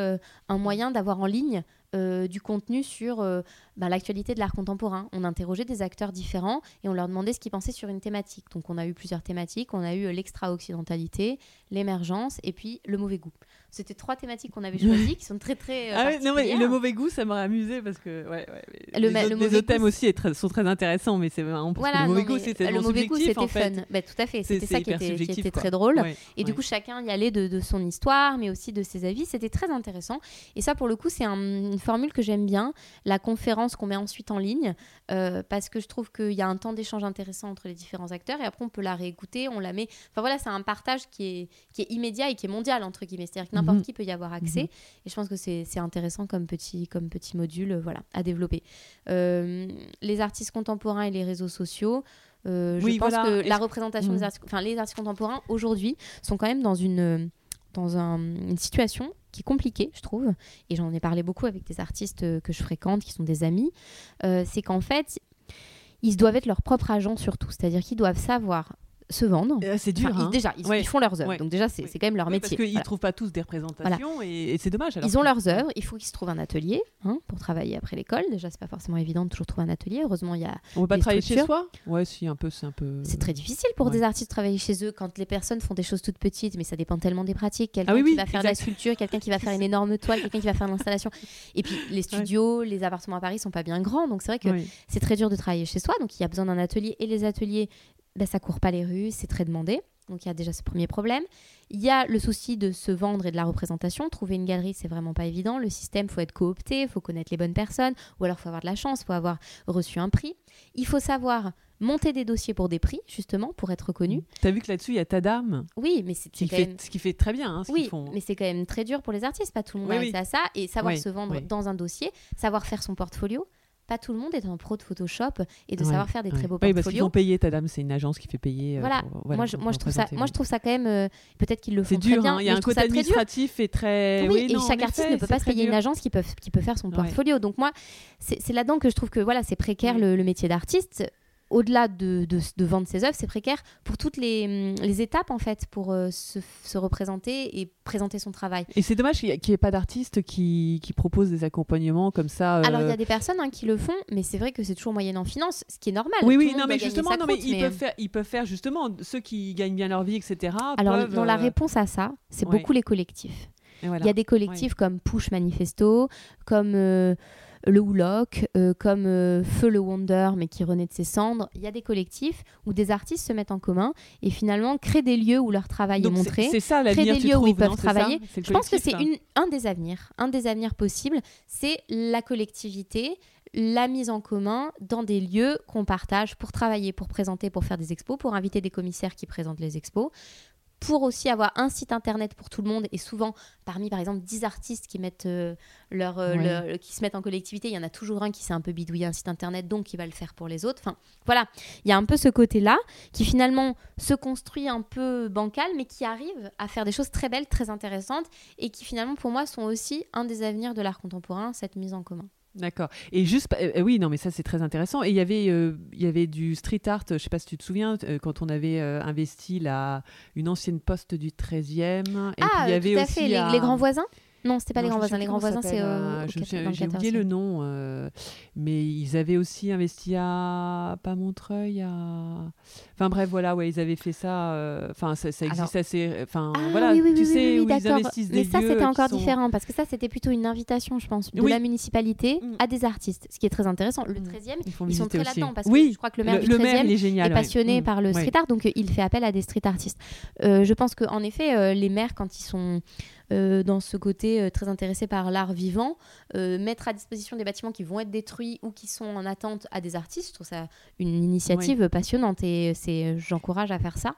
un moyen d'avoir en ligne euh, du contenu sur euh, bah, l'actualité de l'art contemporain. On interrogeait des acteurs différents et on leur demandait ce qu'ils pensaient sur une thématique. Donc on a eu plusieurs thématiques. On a eu euh, l'extra-occidentalité, l'émergence et puis le mauvais goût. C'était trois thématiques qu'on avait choisies qui sont très très euh, Ah non, mais le mauvais goût, ça m'aurait amusé parce que ouais, ouais, Le les, autres, le les mauvais autres thèmes aussi très- sont très intéressants, mais c'est vraiment parce que Voilà, le mauvais non, goût, c'était le mauvais goût, c'était fun. Bah, tout à fait, c'était ça qui était, qui très drôle. Ouais, Et du coup, chacun y allait de, de son histoire, mais aussi de ses avis. C'était très intéressant. Et ça, pour le coup, c'est un- une formule que j'aime bien, la conférence qu'on met ensuite en ligne, euh, parce que je trouve qu'il y a un temps d'échange intéressant entre les différents acteurs, et après, on peut la réécouter, on la met... Enfin voilà, c'est un partage qui est, qui est immédiat et qui est mondial, entre guillemets. C'est-à-dire n'importe Mhm. qui peut y avoir accès. Et je pense que c'est c'est intéressant comme petit, comme petit module euh, voilà, à développer. Euh, les artistes contemporains et les réseaux sociaux... euh, je Oui, pense voilà. que la représentation des Mhm. artistes, enfin les artistes contemporains aujourd'hui sont quand même dans une dans un- une situation qui est compliquée, je trouve, et j'en ai parlé beaucoup avec des artistes que je fréquente, qui sont des amis, euh, c'est qu'en fait, ils doivent être leur propre agent surtout, c'est-à-dire qu'ils doivent savoir se vendre. Euh, C'est dur. Enfin, ils- hein. déjà, ils, Ouais. ils font leurs œuvres, Ouais. donc déjà, c'est quand même leur Oui, métier. Parce qu'ils ne Voilà. trouvent pas tous des représentations et, et c'est dommage. alors Ils ont leurs œuvres, il faut qu'ils se trouvent un atelier hein, pour travailler après l'école. Déjà, c'est pas forcément évident de toujours trouver un atelier. Heureusement, il y a On peut pas travailler chez soi? Ouais, si, un peu, c'est un peu. C'est très difficile pour des artistes de travailler chez eux quand les personnes font des choses toutes petites, mais ça dépend tellement des pratiques. Quelqu'un Ah oui, qui oui, va faire de la sculpture, quelqu'un qui va faire une énorme toile, quelqu'un qui va faire de l'installation. Et puis les studios, les appartements à Paris sont pas bien grands, donc c'est vrai que c'est très dur de travailler chez soi. Donc il y a besoin d'un atelier et les ateliers, ben, ça court pas les rues, c'est très demandé. Donc il y a déjà ce premier problème. Il y a le souci de se vendre et de la représentation. Trouver une galerie, c'est vraiment pas évident. Le système, faut être coopté, faut connaître les bonnes personnes, ou alors faut avoir de la chance, faut avoir reçu un prix. Il faut savoir monter des dossiers pour des prix, justement, pour être reconnus. T'as vu que là-dessus, il y a Tadam Oui, mais c'est qui fait, même... ce qui fait très bien. hein, ce Oui, font. mais c'est quand même très dur pour les artistes. Pas tout le monde Oui, a oui. à ça. Et savoir Oui, se vendre dans un dossier, savoir faire son portfolio. Pas tout le monde est un pro de Photoshop et de Ouais, savoir faire des ouais. très beaux Oui, parce qu'ils portfolios. font payer Tadam, c'est une agence qui fait payer. euh, Voilà. pour- moi, je, moi, je trouve ça, moi, je trouve ça quand même. euh, Peut-être qu'ils le font C'est très dur, bien. hein, il y a un côté dur. administratif et très. Oui, et non, chaque artiste effet, ne peut c'est pas se payer une dur. agence qui peut, qui peut faire son Ouais. portfolio. Donc moi, c'est c'est là-dedans que je trouve que voilà, c'est précaire le, le métier d'artiste. Au-delà de, de, de vendre ses œuvres, c'est précaire pour toutes les, hum, les étapes en fait, pour euh, se, se représenter et présenter son travail. Et c'est dommage qu'il n'y ait pas d'artistes qui, qui proposent des accompagnements comme ça. euh, Alors il y a des personnes hein, qui le font, mais c'est vrai que c'est toujours moyenne en finance, ce qui est normal. Oui, Tout oui, non, mais justement, non, mais croûte, ils, mais, euh, Peuvent faire, ils peuvent faire justement, ceux qui gagnent bien leur vie, etc. Alors peuvent, dans la réponse à ça, c'est ouais. beaucoup les collectifs. voilà. Il y a des collectifs comme Push Manifesto, comme euh, le Woolock, euh, comme euh, Feu le Wonder, mais qui renaît de ses cendres. Il y a des collectifs où des artistes se mettent en commun et finalement créent des lieux où leur travail Donc, est montré. C'est ça créer l'avenir, des tu lieux où ils peuvent ça travailler. Je pense que c'est une- un des avenirs, un des avenirs possibles, c'est la collectivité, la mise en commun dans des lieux qu'on partage pour travailler, pour présenter, pour faire des expos, pour inviter des commissaires qui présentent les expos, pour aussi avoir un site internet pour tout le monde et souvent parmi par exemple 10 artistes qui mettent euh, leur, euh, Ouais. leur- qui se mettent en collectivité, il y en a toujours un qui s'est un peu bidouillé un site internet donc il va le faire pour les autres. Enfin voilà, il y a un peu ce côté-là qui finalement se construit un peu bancal mais qui arrive à faire des choses très belles, très intéressantes et qui finalement pour moi sont aussi un des avenirs de l'art contemporain, cette mise en commun. D'accord. Et juste, euh, euh, oui, non, mais ça c'est très intéressant. Et il y avait, euh, il y avait du street art. Je sais pas si tu te souviens, euh, quand on avait euh, investi la une ancienne poste du 13e. Et puis ah, il y avait tout à aussi fait, les, à- les grands voisins? Non, c'était pas Non, les grands voisins, les grands voisins c'est euh, euh, J'ai oublié 14e. le nom, euh, mais ils avaient aussi investi à pas Montreuil, à. Enfin bref, voilà, ouais, ils avaient fait ça. euh, Enfin, ça, ça existe Alors- assez. Enfin, Ah voilà, oui, oui, tu oui, sais où ils investissent des Mais ça, c'était encore sont- différent parce que ça, c'était plutôt une invitation, je pense, de la municipalité Mm. à des artistes, ce qui est très intéressant. Le Mm. 13e, Ils, font ils sont très là-dedans parce oui, que je crois que le maire le, du le 13e maire, il est génial. est passionné Mm, par le street art, donc il fait appel à des street artistes. Je pense qu'en effet, les maires, quand ils sont euh, dans ce côté euh, très intéressés par l'art vivant, euh, mettre à disposition des bâtiments qui vont être détruits ou qui sont en attente à des artistes, je trouve ça une initiative passionnante et c'est, j'encourage à faire ça.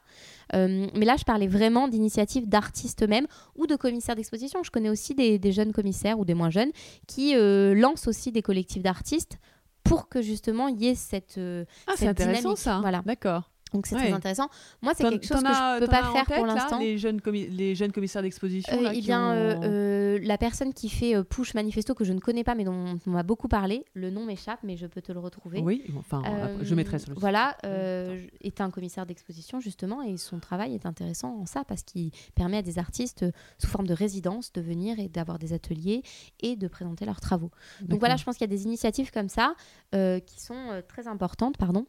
Mais là, je parlais vraiment d'initiatives d'artistes eux-mêmes ou de commissaires d'exposition. Je connais aussi des, des jeunes commissaires ou des moins jeunes qui lancent aussi des collectifs d'artistes pour que justement il y ait cette, Ah, c'est cette intéressant dynamique. ça. Voilà. D'accord. Donc c'est Ouais. très intéressant. Moi, c'est quelque chose que je peux t'en pas faire tête, pour l'instant. les jeunes, les jeunes commissaires d'exposition. Euh, eh bien, ont- euh, euh, la personne qui fait euh, Push Manifesto que je ne connais pas mais dont on m'a beaucoup parlé, le nom m'échappe mais je peux te le retrouver. Oui, enfin, je mettrai sur le. Voilà, est un commissaire d'exposition justement et son travail est intéressant en ça parce qu'il permet à des artistes sous forme de résidence de venir et d'avoir des ateliers et de présenter leurs travaux. Donc voilà, je pense qu'il y a des initiatives comme ça qui sont très importantes, pardon.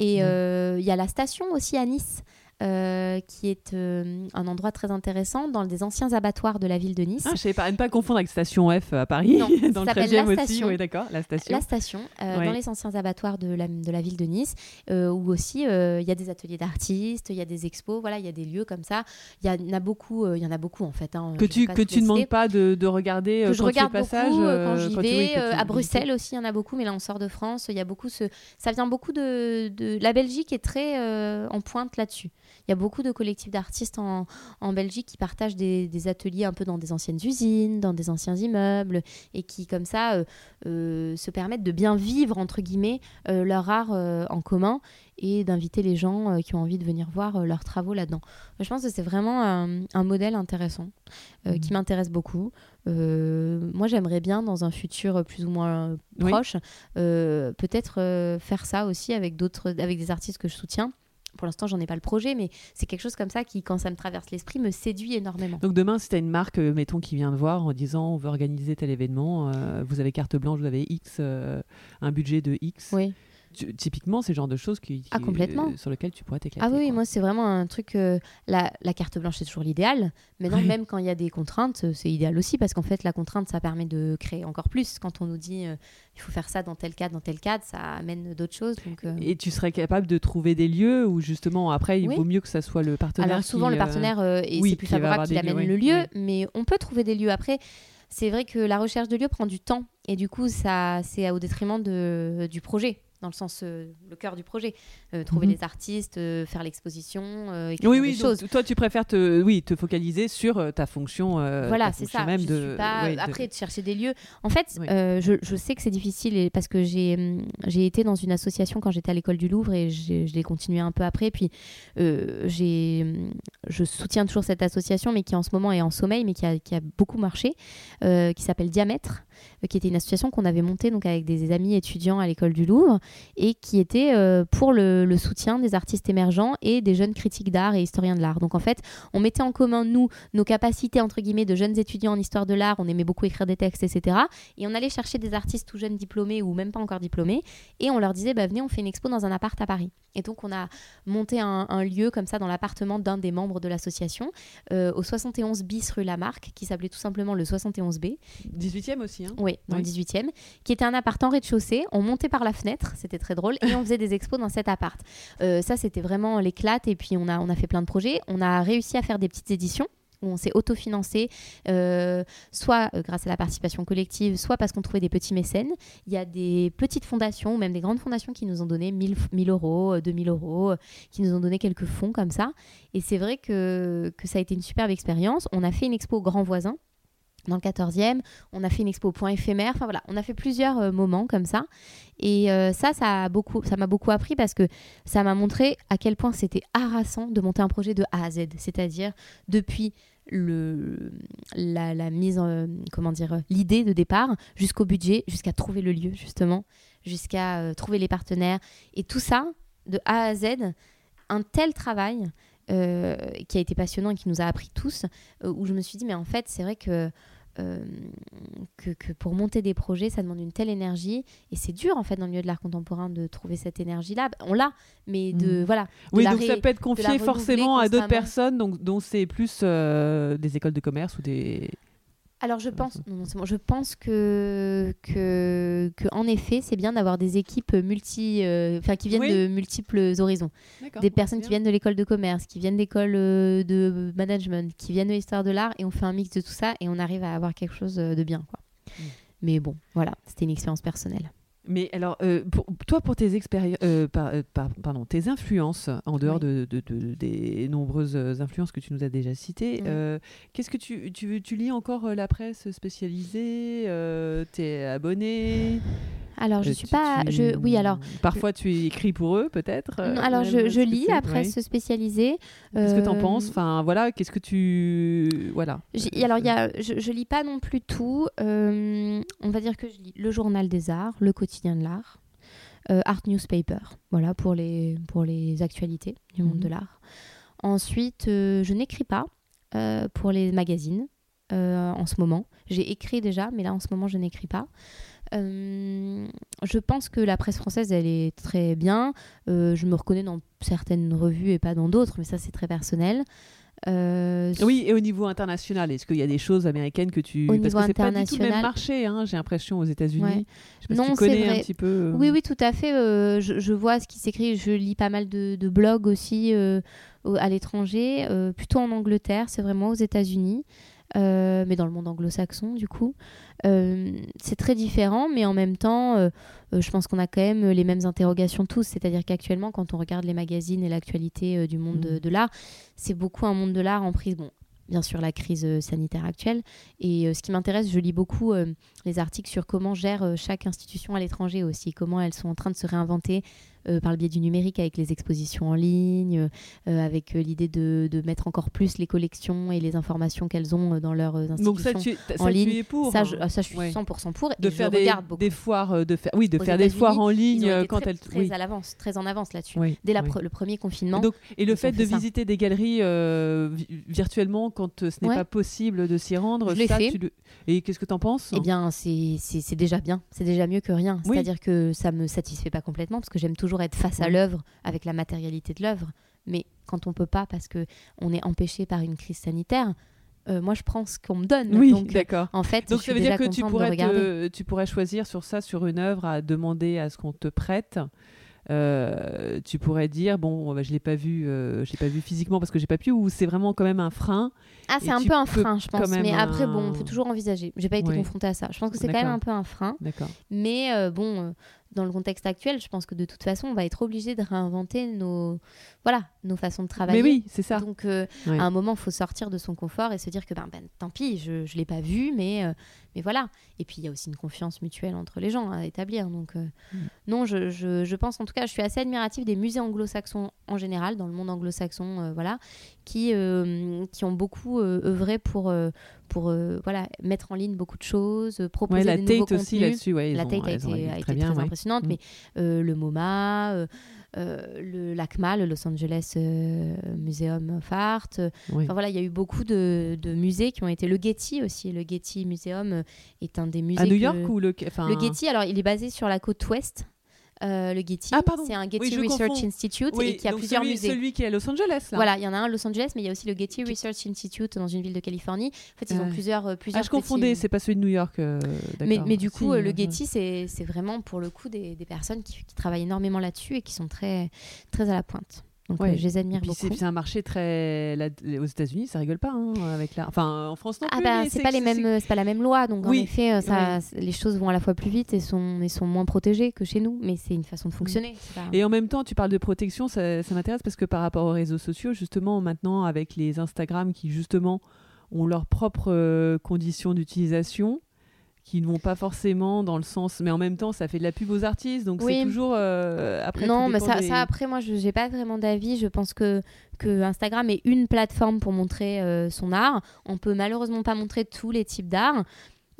Et euh, il y a la station aussi à Nice. Euh, qui est euh, un endroit très intéressant dans des anciens abattoirs de la ville de Nice. Ah, je savais pas, ne pas confondre avec Station F à Paris, Non, dans le ça s'appelle 13e la aussi. Station. Oui, d'accord, la station. La station, euh, Ouais. dans les anciens abattoirs de la, de la ville de Nice, euh, où aussi euh, il y a des ateliers d'artistes, il y a des expos, voilà, il y a des lieux comme ça. Il y, en a beaucoup, euh, il y en a beaucoup en fait. hein, que je tu que tu ne manques pas de, de regarder euh, que je quand regarde tu passage beaucoup euh, euh, quand j'y oui, vais. euh, tu- à Bruxelles aussi, il y en a beaucoup, mais là on sort de France, il y a beaucoup ce, ça vient beaucoup de, de... la Belgique est très euh, en pointe là-dessus. Il y a beaucoup de collectifs d'artistes en, en Belgique qui partagent des, des ateliers un peu dans des anciennes usines, dans des anciens immeubles, et qui comme ça euh, euh, se permettent de bien vivre entre guillemets euh, leur art en commun et d'inviter les gens qui ont envie de venir voir leurs travaux là-dedans. Je pense que c'est vraiment un, modèle intéressant qui m'intéresse beaucoup. Moi, j'aimerais bien, dans un futur plus ou moins Oui. proche, peut-être faire ça aussi avec avec des artistes que je soutiens. Pour l'instant, j'en ai pas le projet, mais c'est quelque chose comme ça qui, quand ça me traverse l'esprit, me séduit énormément. Donc demain, si tu as une marque, euh, mettons, qui vient te voir en disant on veut organiser tel événement, euh, vous avez carte blanche, vous avez X, euh, un budget de X. Oui. Tu- typiquement, c'est le genre de choses qui, qui- Ah, complètement. euh, sur lesquelles tu pourrais t'éclater. Ah oui, quoi. moi c'est vraiment un truc. euh, la, la carte blanche c'est toujours l'idéal. Mais non, Oui. même quand il y a des contraintes, euh, c'est idéal aussi parce qu'en fait la contrainte ça permet de créer encore plus. Quand on nous dit euh, il faut faire ça dans tel cadre, dans tel cadre, ça amène d'autres choses. Donc, Et tu serais capable de trouver des lieux où justement après il Oui. vaut mieux que ça soit le partenaire. Alors souvent qui, le partenaire et oui, c'est plus favorable qu'il amène lieux, le lieu, mais on peut trouver des lieux. Après, c'est vrai que la recherche de lieux prend du temps et du coup ça c'est au détriment de, du projet. Dans le sens le cœur du projet, trouver Mhm. les artistes, faire l'exposition, Oui, écrire oui, des donc, choses. toi tu préfères te, oui, te focaliser sur euh, ta fonction. euh, voilà, c'est ça. Même je de, pas ouais, après de chercher des lieux. En fait, Oui. euh, je, je sais que c'est difficile et- parce que j'ai hum, j'ai été dans une association quand j'étais à l'école du Louvre et je l'ai continué un peu après. Puis euh, j'ai hum, je soutiens toujours cette association, mais qui en ce moment est en sommeil, mais qui a, qui a beaucoup marché, euh, qui s'appelle Diamètre, euh, qui était une association qu'on avait montée donc avec des amis étudiants à l'école du Louvre et qui était euh, pour le, soutien des artistes émergents et des jeunes critiques d'art et historiens de l'art. Donc en fait, on mettait en commun nous nos capacités entre guillemets de jeunes étudiants en histoire de l'art, on aimait beaucoup écrire des textes, etc. Et on allait chercher des artistes tout jeunes diplômés ou même pas encore diplômés et on leur disait bah, venez on fait une expo dans un appart à Paris. Et donc on a monté un, un lieu comme ça dans l'appartement d'un des membres de l'association euh, au 71 bis rue Lamarck qui s'appelait tout simplement le 71B. 18e aussi. Hein. Oui, dans Oui. le 18e, qui était un appart en rez-de-chaussée. On montait par la fenêtre, c'était très drôle, et on faisait des expos dans cet appart. Euh, ça, c'était vraiment l'éclate, et puis on a, on a fait plein de projets. On a réussi à faire des petites éditions où on s'est autofinancé, euh, soit euh, grâce à la participation collective, soit parce qu'on trouvait des petits mécènes. Il y a des petites fondations, ou même des grandes fondations qui nous ont donné 1000, 1000 euros, euh, 2000 euros, euh, qui nous ont donné quelques fonds comme ça. Et c'est vrai que, que ça a été une superbe expérience. On a fait une expo au Grand Voisin dans le 14e. On a fait une expo au point éphémère. Enfin voilà, on a fait plusieurs euh, moments comme ça. Et euh, ça, ça a beaucoup, m'a beaucoup appris parce que ça m'a montré à quel point c'était harassant de monter un projet de A à Z. C'est-à-dire depuis la, mise, en- comment dire, euh, l'idée de départ jusqu'au budget, jusqu'à trouver le lieu justement, jusqu'à euh, trouver les partenaires et tout ça de A à Z, un tel travail. euh, qui a été passionnant et qui nous a appris tous, euh, où je me suis dit, mais en fait, c'est vrai que euh, que, que pour monter des projets, ça demande une telle énergie. Et c'est dur, en fait, dans le milieu de l'art contemporain, de trouver cette énergie-là. On l'a, mais de. Mm. Voilà. de Oui, donc ça peut être confié forcément à d'autres personnes, donc, dont c'est plus euh, des écoles de commerce ou des. Alors, je pense, non, non, bon, je pense que, que, que, en effet, c'est bien d'avoir des équipes multi. euh, Enfin, qui viennent Oui. de multiples horizons. Des personnes qui viennent de l'école de commerce, qui viennent d'école euh, de management, qui viennent de l'histoire de l'art, et on fait un mix de tout ça, et on arrive à avoir quelque chose euh, de bien, quoi. Mm. Mais bon, voilà, c'était une expérience personnelle. Mais alors, euh, pour, toi, pour tes expériences, pardon, tes influences, en dehors Oui. de, de- de- des nombreuses influences que tu nous as déjà citées, euh, qu'est-ce que tu, tu, tu lis encore euh, la presse spécialisée euh, T'es abonné? Alors, je Euh, suis tu- pas. tu- Je, oui, alors. Parfois, tu écris pour eux, peut-être euh, alors, je, lis ouais. presse spécialisée. Qu'est-ce que tu en Euh, penses Enfin, voilà, qu'est-ce que tu. Voilà. Alors, y a, je, je lis pas non plus tout. Euh, on va dire que je lis le Journal des Arts, le Quotidien de l'Art, euh, Art Newspaper, voilà, pour les, pour les actualités du monde Mhm. de l'art. Ensuite, euh, je n'écris pas euh, pour les magazines euh, en ce moment. J'ai écrit déjà, mais là, en ce moment, je n'écris pas. Euh, je pense que la presse française, elle est très bien. Euh, je me reconnais dans certaines revues et pas dans d'autres, mais ça, c'est très personnel. Euh, Oui, et au niveau international, est-ce qu'il y a des choses américaines que tu. Au Parce niveau que c'est pas du tout le même marché, hein, j'ai l'impression, aux États-Unis. Ouais. Je sais pas Non, si tu connais un vrai. petit peu. euh, Oui, oui, tout à fait. euh, je, je vois ce qui s'écrit. Je lis pas mal de, de blogs aussi au- à l'étranger, plutôt en Angleterre, c'est vraiment aux États-Unis, euh, mais dans le monde anglo-saxon, du coup. Euh, c'est très différent, mais en même temps, euh, je pense qu'on a quand même les mêmes interrogations tous. C'est-à-dire qu'actuellement, quand on regarde les magazines et l'actualité du monde de, Mhm. de l'art, c'est beaucoup un monde de l'art en prise. Bon, bien sûr, la crise euh, sanitaire actuelle. Et euh, ce qui m'intéresse, je lis beaucoup euh, les articles sur comment gère chaque institution à l'étranger aussi, comment elles sont en train de se réinventer euh, par le biais du numérique avec les expositions en ligne, euh, avec euh, l'idée de, de mettre encore plus les collections et les informations qu'elles ont dans leurs institutions. Donc ça, tu, ça, en tu ligne, es pour ça, je, ah, ça, je suis Ouais. 100% pour. de et faire je des, regarde beaucoup. des foires, de faire, oui, de Aux faire des foires en Ils ligne ont été quand très, elles. très oui. à l'avance, très en avance là-dessus. Oui, Dès la oui. pre- le premier confinement, Donc, et le fait de ça. visiter des galeries euh, vi- virtuellement quand ce n'est Ouais. pas possible de s'y rendre, Je ça, fait. tu le- Et qu'est-ce que tu en penses? Eh bien, c'est déjà bien. C'est déjà mieux que rien. C'est-à-dire que ça me satisfait pas complètement parce que j'aime toujours être face à Oui. l'œuvre avec la matérialité de l'œuvre. Mais quand on peut pas parce que on est empêché par une crise sanitaire, euh, moi je prends ce qu'on me donne. Oui, Donc, euh, d'accord. en fait, Donc je ça veut dire que tu pourrais, regarder. te- tu pourrais choisir sur ça, sur une œuvre, à demander à ce qu'on te prête. Euh, tu pourrais dire bon, bah, je l'ai pas vu, euh, je l'ai pas vu physiquement parce que j'ai pas pu, ou c'est vraiment quand même un frein. Ah, c'est un peu un frein, je pense. Mais après, bon, on peut toujours envisager. J'ai pas été Oui. confrontée à ça. Je pense que c'est quand même un peu un frein. D'accord. Mais euh, bon, euh, dans le contexte actuel, je pense que de toute façon, on va être obligé de réinventer nos, voilà, nos façons de travailler. Mais oui, c'est ça. Donc, euh, à un moment, il faut sortir de son confort et se dire que ben, ben, tant pis, je ne l'ai pas vu, mais, euh, mais voilà. Et puis, il y a aussi une confiance mutuelle entre les gens à établir. Donc, euh, Mm. non, je, je, je pense en tout cas, je suis assez admirative des musées anglo-saxons en général, dans le monde anglo-saxon, euh, voilà, qui, euh, qui ont beaucoup œuvré pour, pour voilà, mettre en ligne beaucoup de choses, proposer Ouais, la des nouveaux Tate aussi là-dessus. Ouais, La ont- Tate a été, été a été très très, bien. ouais. impressionnante, Mm. mais le MoMA, le LACMA, le Los Angeles euh, Museum of Art. euh, Oui. Enfin voilà, il y a eu beaucoup de, de musées qui ont été. Le Getty aussi, le Getty Museum euh, est un des musées. À New que- York ou le. Enfin, Le Getty, alors il est basé sur la côte ouest. Euh, le Getty, Ah, c'est un Getty Oui, Research confonds. Institute Oui, et qui a plusieurs celui, musées. Celui qui est à Los Angeles, là. Voilà, il y en a un à Los Angeles, mais il y a aussi le Getty Research Institute dans une ville de Californie. En fait, ils ont plusieurs, euh, plusieurs Ah, je confondais, petits- c'est pas celui de New York. euh, mais, du coup, le. Getty, c'est c'est vraiment pour le coup des, des personnes qui, qui travaillent énormément là-dessus et qui sont très, très à la pointe. Donc Ouais. euh, je les admire puis c'est beaucoup. c'est un marché très. là, aux États-Unis, ça rigole pas hein, avec la. Enfin, en France non Ah plus. bah c'est pas les mêmes, c'est pas la même loi, donc en effet, euh, ça, ouais. c'est- les choses vont à la fois plus vite et sont, et sont moins protégées que chez nous, mais c'est une façon de fonctionner. pas- Et en même temps, tu parles de protection, ça, ça m'intéresse parce que par rapport aux réseaux sociaux, justement, maintenant, avec les Instagram qui, justement, ont leurs propres euh, conditions d'utilisation, qui ne vont pas forcément dans le sens. Mais en même temps, ça fait de la pub aux artistes, donc Oui. c'est toujours. euh, après, non, mais ça, des- ça après, moi, je n'ai pas vraiment d'avis. Je pense que, que Instagram est une plateforme pour montrer euh, son art. On peut malheureusement pas montrer tous les types d'art.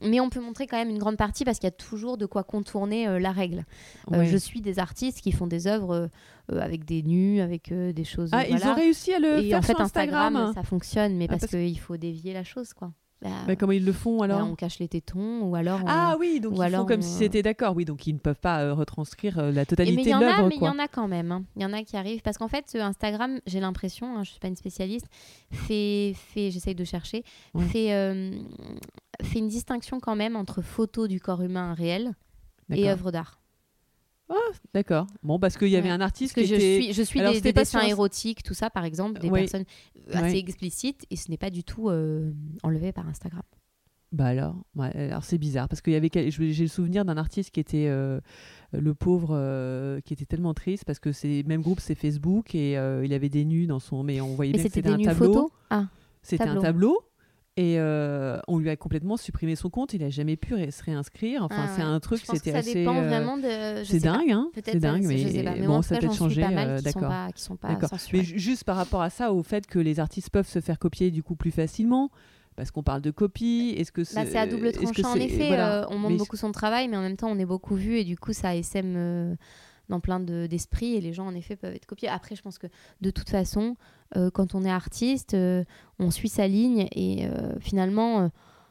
Mais on peut montrer quand même une grande partie parce qu'il y a toujours de quoi contourner euh, la règle. Euh, Ouais. je suis des artistes qui font des œuvres avec des nus, avec des choses. Ah, ils ont réussi à le Et faire en fait, sur Instagram. Instagram, ça fonctionne, mais Ah, parce parce- qu'il faut dévier la chose, quoi. Bah, Bah, comment ils le font bah, alors on cache les tétons ou alors. on- Ah oui, donc ou ils font comme on- si c'était d'accord. Oui, donc ils ne peuvent pas euh, retranscrire euh, la mais totalité il de y en a, l'œuvre. mais il y en a quand même. hein. Il y en a qui arrivent parce qu'en fait, ce Instagram, j'ai l'impression, hein, je suis pas une spécialiste, fait, fait j'essaye de chercher, Ouais. fait, euh, fait une distinction quand même entre photos du corps humain réel et D'accord. D'art. D'accord. Bon, parce qu'il y avait Ouais. un artiste Parce que qui je était. suis, je suis Alors, des, des dessins sur- érotiques, tout ça, par exemple, des Oui. personnes assez Ouais. explicites, et ce n'est pas du tout euh, enlevé par Instagram. Bah alors, ouais, alors c'est bizarre parce qu'il y avait j'ai le souvenir d'un artiste qui était euh, le pauvre euh, qui était tellement triste parce que c'est même groupe c'est Facebook et euh, il avait des nus dans son mais on voyait Mais bien que c'était c'était un tableau. Ah, C'était un tableau. Et euh, on lui a complètement supprimé son compte. Il a jamais pu ré- se réinscrire. Enfin, Ah c'est un truc je c'était ça dépend euh, vraiment de. je c'est dingue, hein C'est dingue, je mais, sais pas. Mais bon, ça peut changer. euh, D'accord. pas, qui sont pas D'accord. Mais ju- juste par rapport à ça, au fait que les artistes peuvent se faire copier du coup plus facilement, parce qu'on parle de copie. Est-ce que Bah, c'est à double tranchant en c'est- effet. voilà. euh, on montre Mais- beaucoup son travail, mais en même temps, on est beaucoup vu et du coup, ça euh, dans plein de- d'esprits et les gens, en effet, peuvent être copiés. Après, je pense que de toute façon, euh, quand on est artiste, euh, on suit sa ligne et euh, finalement.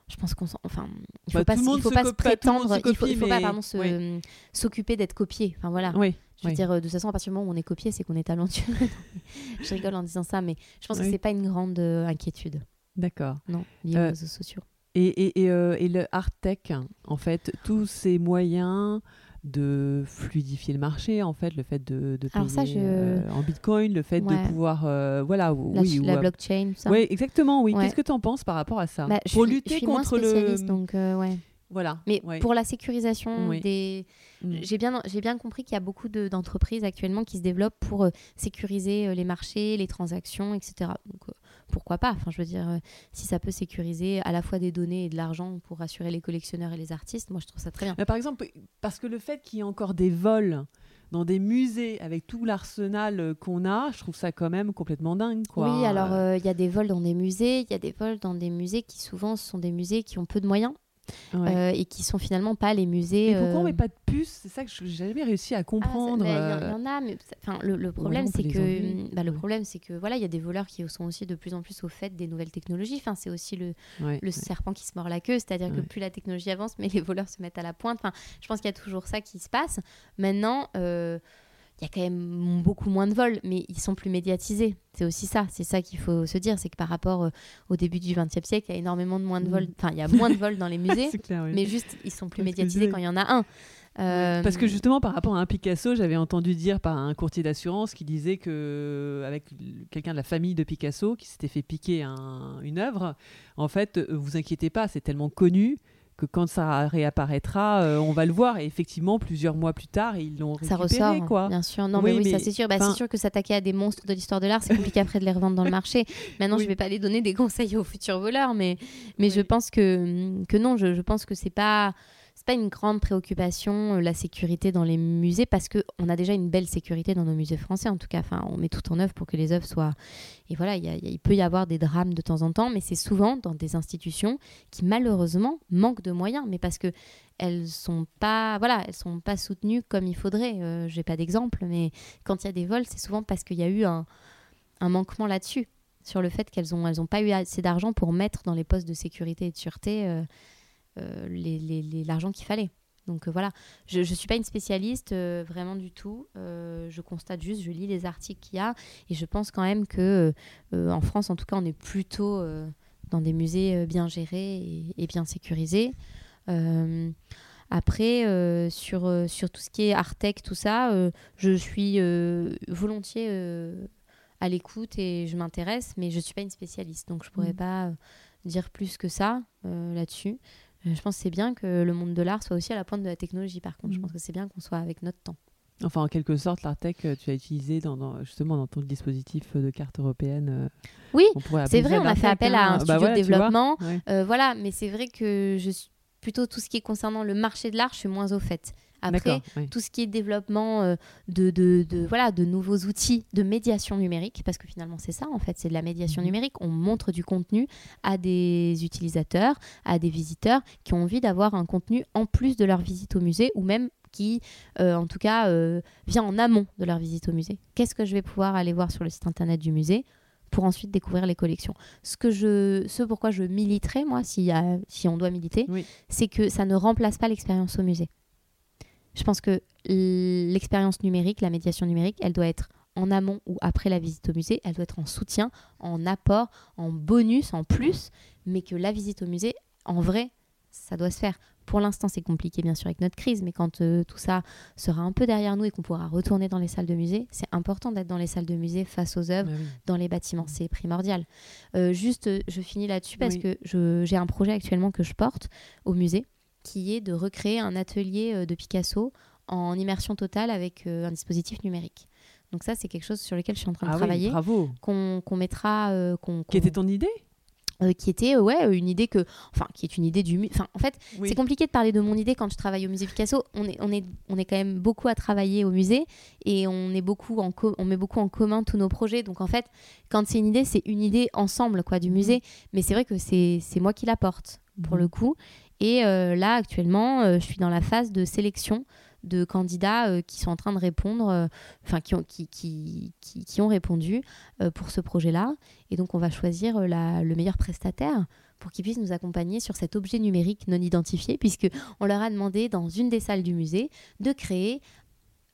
je pense qu'on enfin il faut Bah, pas il faut se pas se copie- monde prétendre se il faut, il copie, faut pas pardon oui. s'occuper d'être copié enfin voilà Oui. je veux oui. dire, de toute façon, à partir du moment où on est copié, c'est qu'on est talentueux. je rigole en disant ça, mais je pense que c'est pas une grande inquiétude, D'accord. non, liée aux réseaux sociaux. Et, et, et, et le art tech, en fait, tous ces moyens de fluidifier le marché, en fait, le fait de, de payer Alors ça, je- euh, en bitcoin, le fait Ouais. de pouvoir, euh, voilà, La, oui, ou, la euh, blockchain, ça. ouais, exactement, oui. Ouais. Qu'est-ce que tu en penses par rapport à ça Bah, Pour lutter je suis contre moins le, donc euh, ouais. voilà. Mais ouais. pour la sécurisation Oui. des, Mm. j'ai bien, j'ai bien compris qu'il y a beaucoup de- d'entreprises actuellement qui se développent pour sécuriser les marchés, les transactions, etc. Donc pourquoi pas Enfin, je veux dire, euh, si ça peut sécuriser à la fois des données et de l'argent pour rassurer les collectionneurs et les artistes, moi je trouve ça très bien. Mais par exemple, parce que le fait qu'il y ait encore des vols dans des musées avec tout l'arsenal euh, qu'on a, je trouve ça quand même complètement dingue, quoi. Oui, alors euh, il y a des vols dans des musées, il y a des vols dans des musées qui souvent sont des musées qui ont peu de moyens Ouais. euh, et qui sont finalement pas les musées. Mais pourquoi on euh, met pas de puce C'est ça que je- j'ai jamais réussi à Ah, ça- comprendre. mais Il y, en- euh, il y en a, mais le, le problème c'est que enlever. bah, le problème c'est que voilà, il y a des voleurs qui sont aussi de plus en plus au fait des nouvelles technologies. Enfin, c'est aussi le, ouais, le ouais. serpent qui se mord la queue, c'est-à-dire que plus la technologie avance, mais les voleurs se mettent à la pointe. Enfin, je pense qu'il y a toujours ça qui se passe. Maintenant, euh, il y a quand même beaucoup moins de vols, mais ils sont plus médiatisés. C'est aussi ça, c'est ça qu'il faut se dire, c'est que par rapport euh, au début du XXe siècle, il y a énormément de moins de Mm. vols. Enfin, il y a moins de vols dans les musées, C'est clair, oui. mais juste ils sont plus Parce médiatisés quand il y en a un. Euh, Parce que justement, par rapport à un Picasso, j'avais entendu dire par un courtier d'assurance qui disait que avec quelqu'un de la famille de Picasso qui s'était fait piquer un- une œuvre, en fait, euh, vous inquiétez pas, c'est tellement connu que quand ça réapparaîtra, euh, on va le voir. Et effectivement, plusieurs mois plus tard, ils l'ont récupéré. Ça ressort, quoi. bien sûr. Non, Oui, mais oui, ça c'est sûr. Bah, c'est sûr que s'attaquer à des monstres de l'histoire de l'art, c'est compliqué après de les revendre dans le marché. Maintenant, Oui. je vais pas aller donner des conseils aux futurs voleurs, mais, mais je pense que, que non, je, je pense que c'est pas. Pas une grande préoccupation euh, la sécurité dans les musées parce que on a déjà une belle sécurité dans nos musées français en tout cas. Enfin, on met tout en œuvre pour que les œuvres soient. Et voilà, il peut y avoir des drames de temps en temps, mais c'est souvent dans des institutions qui malheureusement manquent de moyens, mais parce que elles sont pas, voilà, elles sont pas soutenues comme il faudrait. Euh, J'ai pas d'exemple, mais quand il y a des vols, c'est souvent parce qu'il y a eu un, manquement là-dessus, sur le fait qu'elles ont, elles ont pas eu assez d'argent pour mettre dans les postes de sécurité et de sûreté euh, euh, les- les- les- l'argent qu'il fallait. Donc euh, voilà, je ne suis pas une spécialiste euh, vraiment du tout. Euh, je constate juste, je lis les articles qu'il y a et je pense quand même que en France, en tout cas, on est plutôt dans des musées bien gérés et, et bien sécurisés. Après, sur, sur tout ce qui est Artec, tout ça, je suis volontiers à l'écoute et je m'intéresse, mais je ne suis pas une spécialiste, donc je ne pourrais Mm. pas dire plus que ça là-dessus. Euh, je pense que c'est bien que le monde de l'art soit aussi à la pointe de la technologie, par contre. Je Mm. pense que c'est bien qu'on soit avec notre temps. Enfin, en quelque sorte, l'Artec, euh, tu as utilisé dans, dans- justement dans ton dispositif de carte européenne. euh, Oui, c'est vrai, on a fait appel à hein. un Bah studio voilà, de développement. Ouais. Euh, voilà, mais c'est vrai que je suis plutôt tout ce qui est concernant le marché de l'art, je suis moins au fait. Après, tout ce qui est développement euh, de, de, de- voilà, de nouveaux outils de médiation numérique, parce que finalement c'est ça en fait, c'est de la médiation Mhm. numérique. On montre du contenu à des utilisateurs, à des visiteurs qui ont envie d'avoir un contenu en plus de leur visite au musée ou même qui, euh, en tout cas, euh, vient en amont de leur visite au musée. Qu'est-ce que je vais pouvoir aller voir sur le site internet du musée pour ensuite découvrir les collections? Ce, que je, ce pourquoi je militerai, moi, s'il y a- si on doit militer, Oui. c'est que ça ne remplace pas l'expérience au musée. Je pense que l'expérience numérique, la médiation numérique, elle doit être en amont ou après la visite au musée, elle doit être en soutien, en apport, en bonus, en plus, mais que la visite au musée, en vrai, ça doit se faire. Pour l'instant, c'est compliqué, bien sûr, avec notre crise, mais quand euh, tout ça sera un peu derrière nous et qu'on pourra retourner dans les salles de musée, c'est important d'être dans les salles de musée face aux œuvres, Ah oui. dans les bâtiments, c'est primordial. Euh, juste, je finis là-dessus parce Oui. que j'ai un projet actuellement que je porte au musée, qui est de recréer un atelier euh, de Picasso en immersion totale avec euh, un dispositif numérique. Donc ça, c'est quelque chose sur lequel je suis en train de Ah oui, travailler, bravo. qu'on mettra, euh, Qui était ton idée? Euh, qui était euh, ouais une idée que, enfin, qui est une idée du, enfin, en fait, Oui. c'est compliqué de parler de mon idée quand je travaille au musée Picasso. On est, on est, on est quand même beaucoup à travailler au musée et on est beaucoup en, on met beaucoup en commun tous nos projets. Donc en fait, quand c'est une idée, c'est une idée ensemble quoi du musée. Mais c'est vrai que c'est, c'est moi qui la porte pour Mhm. le coup. Et euh, là actuellement, euh, je suis dans la phase de sélection de candidats euh, qui sont en train de répondre, enfin qui ont, qui, qui, qui, ont répondu pour ce projet-là. Et donc on va choisir le meilleur prestataire pour qu'ils puissent nous accompagner sur cet objet numérique non identifié, puisque on leur a demandé dans une des salles du musée de créer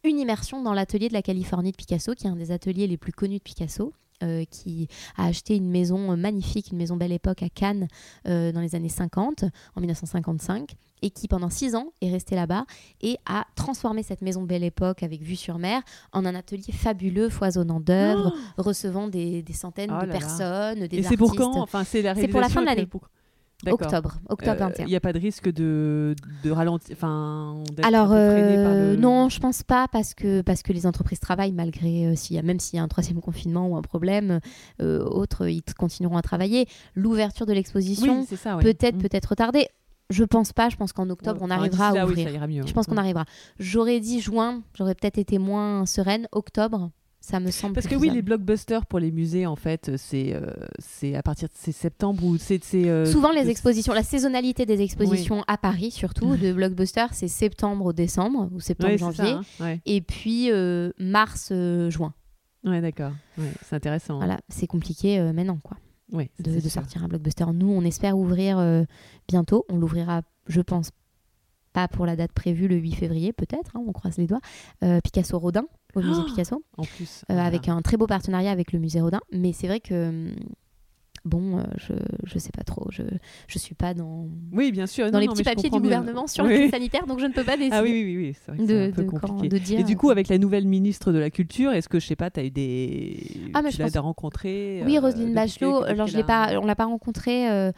une immersion dans l'atelier de la Californie de Picasso, qui est un des ateliers les plus connus de Picasso. Euh, qui a acheté une maison euh, magnifique, une maison belle époque à Cannes euh, dans les années 50, en 1955, et qui pendant six ans est resté là-bas et a transformé cette maison belle époque avec vue sur mer en un atelier fabuleux, foisonnant d'œuvres, recevant des, des centaines Oh de là personnes, des Et artistes. c'est pour quand? Enfin, c'est la C'est pour la fin de l'année. pour-. Octobre, octobre Euh, 21. Il n'y a pas de risque de, de ralentir, enfin, Alors euh, le- non, je pense pas parce que parce que les entreprises travaillent malgré euh, s'il y a même s'il y a un troisième confinement ou un problème euh, autre, ils continueront à travailler. L'ouverture de l'exposition Oui, ouais. peut-être Mm. peut être retardée. Je pense pas. Je pense qu'en octobre on arrivera à oui, ouvrir. mieux. je pense qu'on Mm. arrivera. J'aurais dit juin, j'aurais peut-être été moins sereine. Octobre, ça me semble. Parce que oui, les blockbusters pour les musées, en fait, c'est euh, c'est à partir de septembre ou c'est euh, Souvent, les expositions, la saisonnalité des expositions à Paris, surtout, de blockbuster, c'est septembre au décembre, ou Ouais, septembre-janvier. ça, hein, ouais. Et puis, euh, mars-juin. Ouais, d'accord. Ouais, c'est intéressant. Voilà, c'est compliqué euh, maintenant, quoi, Ouais, ça, de, sortir un blockbuster. Nous, on espère ouvrir euh, bientôt. On l'ouvrira, je pense, pas pour la date prévue, le 8 février, peut-être, hein, on croise les doigts. Euh, Picasso Rodin, au musée Oh Picasso, En plus. euh, voilà. avec un très beau partenariat avec le musée Rodin. Mais c'est vrai que, hum, bon, euh, je, je sais pas trop. Je, je suis pas dans, Oui, bien sûr. dans non, les non, petits papiers du bien. gouvernement sur Oui. la crise sanitaire, donc je ne peux pas décider Ah oui, oui, oui, oui, c'est vrai que de, un peu de quand- compliqué. de dire. Et du coup, avec la nouvelle ministre de la Culture, est-ce que, je sais pas, tu as eu des. Ah, mais tu je l'as pense- rencontré Oui, euh, Roselyne Bachelot, alors je l'ai pas, on l'a pas rencontrée.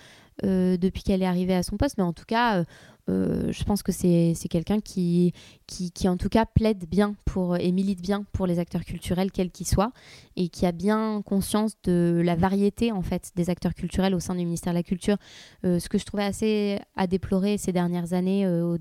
Euh, depuis qu'elle est arrivée à son poste, mais en tout cas, euh, je pense que c'est quelqu'un qui, qui, en tout cas, plaide bien pour, et milite bien pour les acteurs culturels, quels qu'ils soient, et qui a bien conscience de la variété, en fait, des acteurs culturels au sein du ministère de la Culture. Euh, ce que je trouvais assez à déplorer ces dernières années euh,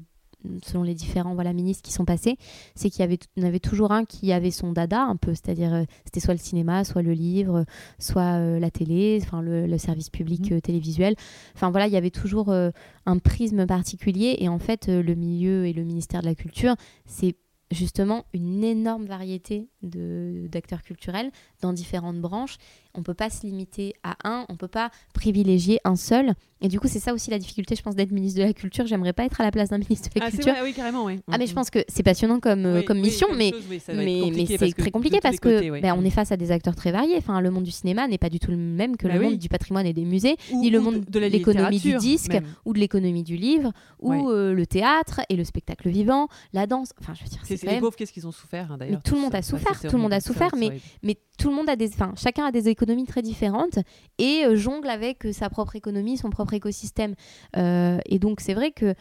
selon les différents voilà, ministres qui sont passés, c'est qu'il y avait, avait toujours un qui avait son dada un peu, c'est-à-dire euh, c'était soit le cinéma, soit le livre, soit euh, la télé, enfin le, service public mmh. euh, télévisuel. Enfin voilà, il y avait toujours un prisme particulier et en fait le milieu et le ministère de la Culture, c'est justement une énorme variété d'acteurs culturels dans différentes branches on peut pas se limiter à un, on peut pas privilégier un seul. Et du coup, c'est ça aussi la difficulté, je pense, d'être ministre de la Culture. J'aimerais pas être à la place d'un ministre de la ah, Culture. oui, carrément, oui. Ah, mais je pense que c'est passionnant comme, euh, comme mission, mais, mais, mais c'est très compliqué parce que ben, on est face à des acteurs très variés. Enfin, le monde du cinéma n'est pas du tout le même que bah le monde du patrimoine et des musées, ni le monde de l'économie du disque, ou de l'économie du livre, ou euh, le théâtre et le spectacle vivant, la danse. Enfin, je veux dire, c'est les pauvres, qu'est-ce qu'ils ont souffert hein, d'ailleurs Tout le monde a souffert, tout le monde a souffert, mais mais tout le monde a des, enfin, chacun a des économies très différentes et euh, jongle avec euh, sa propre économie, son propre écosystème. Euh, et donc c'est vrai que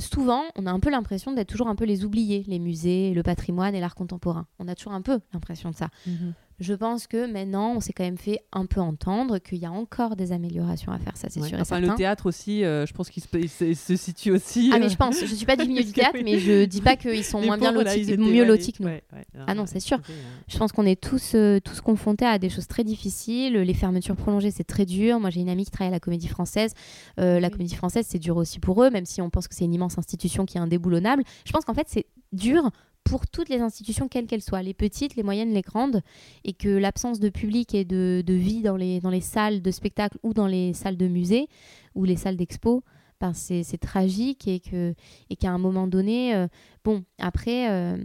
souvent, on a un peu l'impression d'être toujours un peu les oubliés, les musées, le patrimoine et l'art contemporain. On a toujours un peu l'impression de ça. Mhm je pense que maintenant, on s'est quand même fait un peu entendre qu'il y a encore des améliorations à faire, ça c'est sûr et enfin, Le théâtre aussi, euh, je pense qu'il se, situe aussi. Ah mais je euh, pense, je suis pas du milieu du théâtre, mais je dis pas qu'ils sont moins bien lotis, mieux lotis que nous. ah non, c'est sûr. Je pense qu'on est tous, euh, tous confrontés à des choses très difficiles. Les fermetures prolongées, c'est très dur. Moi, j'ai une amie qui travaille à la Comédie Française. la Comédie Française, c'est dur aussi pour eux, même si on pense que c'est une immense institution qui est indéboulonnable. Je pense qu'en fait, c'est dur pour toutes les institutions, quelles qu'elles soient, les petites, les moyennes, les grandes, et que l'absence de public et de, vie dans les, dans les salles de spectacle ou dans les salles de musée ou les salles d'expo, ben c'est tragique et qu'à et qu'à un moment donné, euh, bon, après, euh,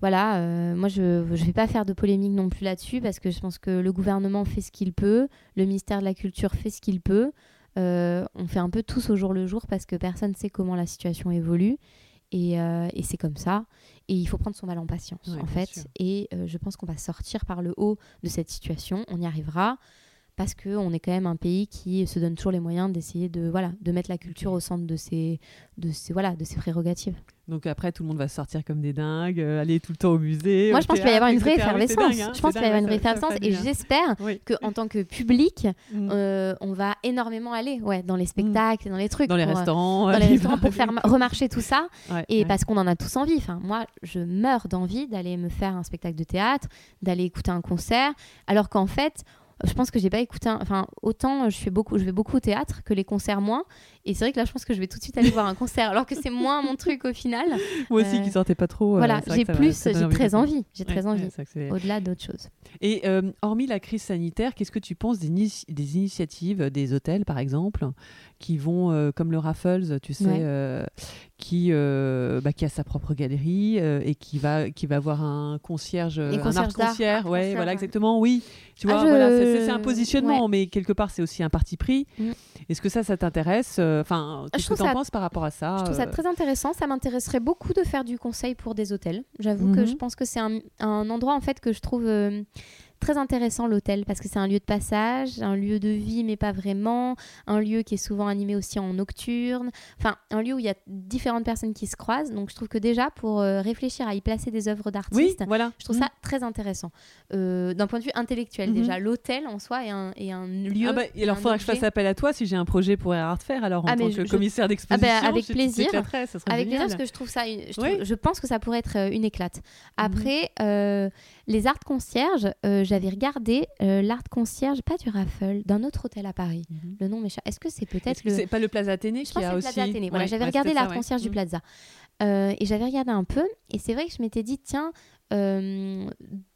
voilà, euh, moi je ne vais pas faire de polémique non plus là-dessus parce que je pense que le gouvernement fait ce qu'il peut, le ministère de la Culture fait ce qu'il peut. on fait un peu tous au jour le jour parce que personne ne sait comment la situation évolue. Et, et c'est comme ça. Et il faut prendre son mal en patience, en fait. Et euh, je pense qu'on va sortir par le haut de cette situation. On y arrivera parce qu'on est quand même un pays qui se donne toujours les moyens d'essayer de, voilà, de mettre la culture au centre de ses, de ses, voilà, de ses prérogatives. Donc après, tout le monde va sortir comme des dingues, euh, aller tout le temps au musée. Moi, je pense qu'il va y avoir une vraie effervescence. Hein, je pense qu'il va y avoir une vraie effervescence et j'espère qu'en tant que public, mm. euh, on va énormément aller ouais, dans les spectacles, dans les trucs. Dans les restaurants. dans les restaurants pour faire remarcher tout ça. et parce qu'on en a tous envie. Enfin, moi, je meurs d'envie d'aller me faire un spectacle de théâtre, d'aller écouter un concert, alors qu'en fait, je pense que j'ai pas écouté enfin autant je fais beaucoup je vais beaucoup au théâtre que les concerts moins et c'est vrai que là je pense que je vais tout de suite aller voir un concert alors que c'est moins mon truc au final. Moi aussi qui euh, sortais pas trop euh, voilà j'ai plus j'ai très envie j'ai très envie au-delà d'autres choses. Et euh, hormis la crise sanitaire qu'est-ce que tu penses des, des, initiatives des hôtels par exemple qui vont comme le Raffles tu sais qui bah, qui a sa propre galerie et qui va qui va avoir un concierge un art concierge ouais voilà exactement oui. Tu vois ah, voilà c'est un positionnement mais quelque part c'est aussi un parti pris. Mm. est-ce que ça ça t'intéresse Enfin, qu'est-ce que tu en penses par rapport à ça Je trouve ça euh très intéressant. Ça m'intéresserait beaucoup de faire du conseil pour des hôtels. J'avoue que mhm. je pense que c'est un, un, endroit en fait que je trouve euh, très intéressant l'hôtel parce que c'est un lieu de passage, un lieu de vie mais pas vraiment, un lieu qui est souvent animé aussi en nocturne, enfin un lieu où il y a différentes personnes qui se croisent. Donc je trouve que déjà pour euh, réfléchir à y placer des œuvres d'artistes, voilà. je trouve ça mm. très intéressant. Euh, d'un point de vue intellectuel mm-hmm. déjà, l'hôtel en soi est un, est un lieu. Ah bah, alors il faudra que je fasse appel à toi si j'ai un projet pour Art Fair alors en ah, tant que commissaire d'exposition. Ah bah, avec plaisir. avec plaisir parce que je trouve ça, je, je, pense que ça pourrait être euh, une éclate. Mm-hmm. Après. Les arts concierges, euh, j'avais regardé euh, l'art concierge, pas du Raffle, d'un autre hôtel à Paris. Mhm. Le nom m'échappe. Est-ce que c'est peut-être le. C'est pas le Plaza Athénée qui a aussi. Plaza Athénée. Voilà, j'avais regardé l'art concierge du. Plaza. Euh, et j'avais regardé un peu, et c'est vrai que je m'étais dit, tiens, euh,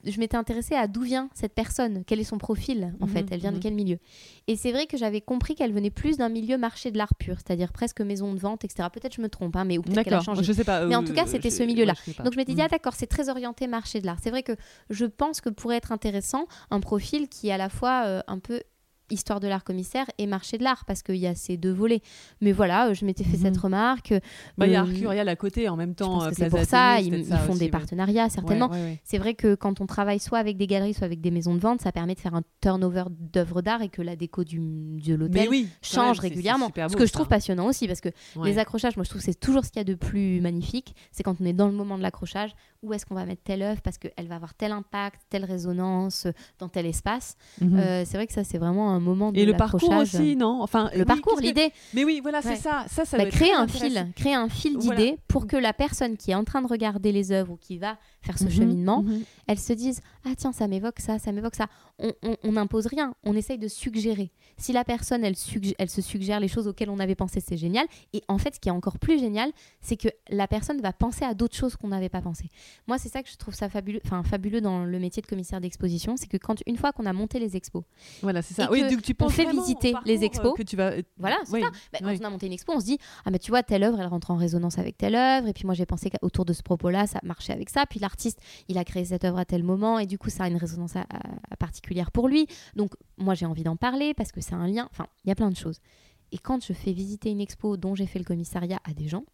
je m'étais intéressée à d'où vient cette personne, quel est son profil en fait, mhm, elle vient de mhm. quel milieu. Et c'est vrai que j'avais compris qu'elle venait plus d'un milieu marché de l'art pur, c'est-à-dire presque maison de vente, etc. Peut-être je me trompe, hein, mais ou peut-être qu'elle a changé. Je sais pas. Mais en tout cas, c'était ce milieu-là. Donc je m'étais dit, mhm. ah d'accord, c'est très orienté marché de l'art. C'est vrai que je pense que pourrait être intéressant un profil qui est à la fois euh, un peu histoire de l'art commissaire et marché de l'art parce qu'il y a ces deux volets. Mais voilà, euh, je m'étais fait Mhm. cette remarque. Bah, il y a Euh, Arcurial à côté en même temps. euh, c'est pour ça, ils, font aussi, des ouais. partenariats certainement. Ouais, ouais, ouais. C'est vrai que quand on travaille soit avec des galeries, soit avec des maisons de vente, ça permet de faire un turnover d'œuvres d'art et que la déco du, de l'hôtel oui, quand même, change régulièrement. Ce que je ça. trouve passionnant aussi, parce que les accrochages, moi je trouve que c'est toujours ce qu'il y a de plus magnifique. C'est quand on est dans le moment de l'accrochage, où est-ce qu'on va mettre telle œuvre, parce qu'elle va avoir tel impact, telle résonance euh, dans tel espace. Mhm. Euh, c'est vrai que ça, c'est vraiment un moment de Et le parcours aussi, non? Enfin, Le oui, parcours, que- l'idée, Mais oui, voilà, c'est ça. Ça, ça bah, doit créer un fil, créer un fil Voilà. d'idées pour que la personne qui est en train de regarder les œuvres ou qui va faire ce Mhm, cheminement, mhm. elle se dise ah tiens ça m'évoque ça ça m'évoque ça on on- on n'impose rien on essaye de suggérer si la personne elle, se suggère les choses auxquelles on avait pensé c'est génial et en fait ce qui est encore plus génial c'est que la personne va penser à d'autres choses qu'on n'avait pas pensé moi c'est ça que je trouve ça fabuleux enfin fabuleux dans le métier de commissaire d'exposition c'est que quand une fois qu'on a monté les expos Voilà, c'est ça. Et oui, que donc tu on penses fait vraiment au visiter les euh, expos. que tu vas. voilà c'est Oui, ça Bah, quand on a monté une expo on se dit ah mais tu vois telle œuvre elle rentre en résonance avec telle œuvre et puis moi j'ai pensé qu'autour de ce propos là ça marchait avec ça puis il a créé cette œuvre à tel moment et du coup ça a une résonance à- à- à particulière pour lui donc moi j'ai envie d'en parler parce que c'est un lien enfin il y a plein de choses et quand je fais visiter une expo dont j'ai fait le commissariat à des gens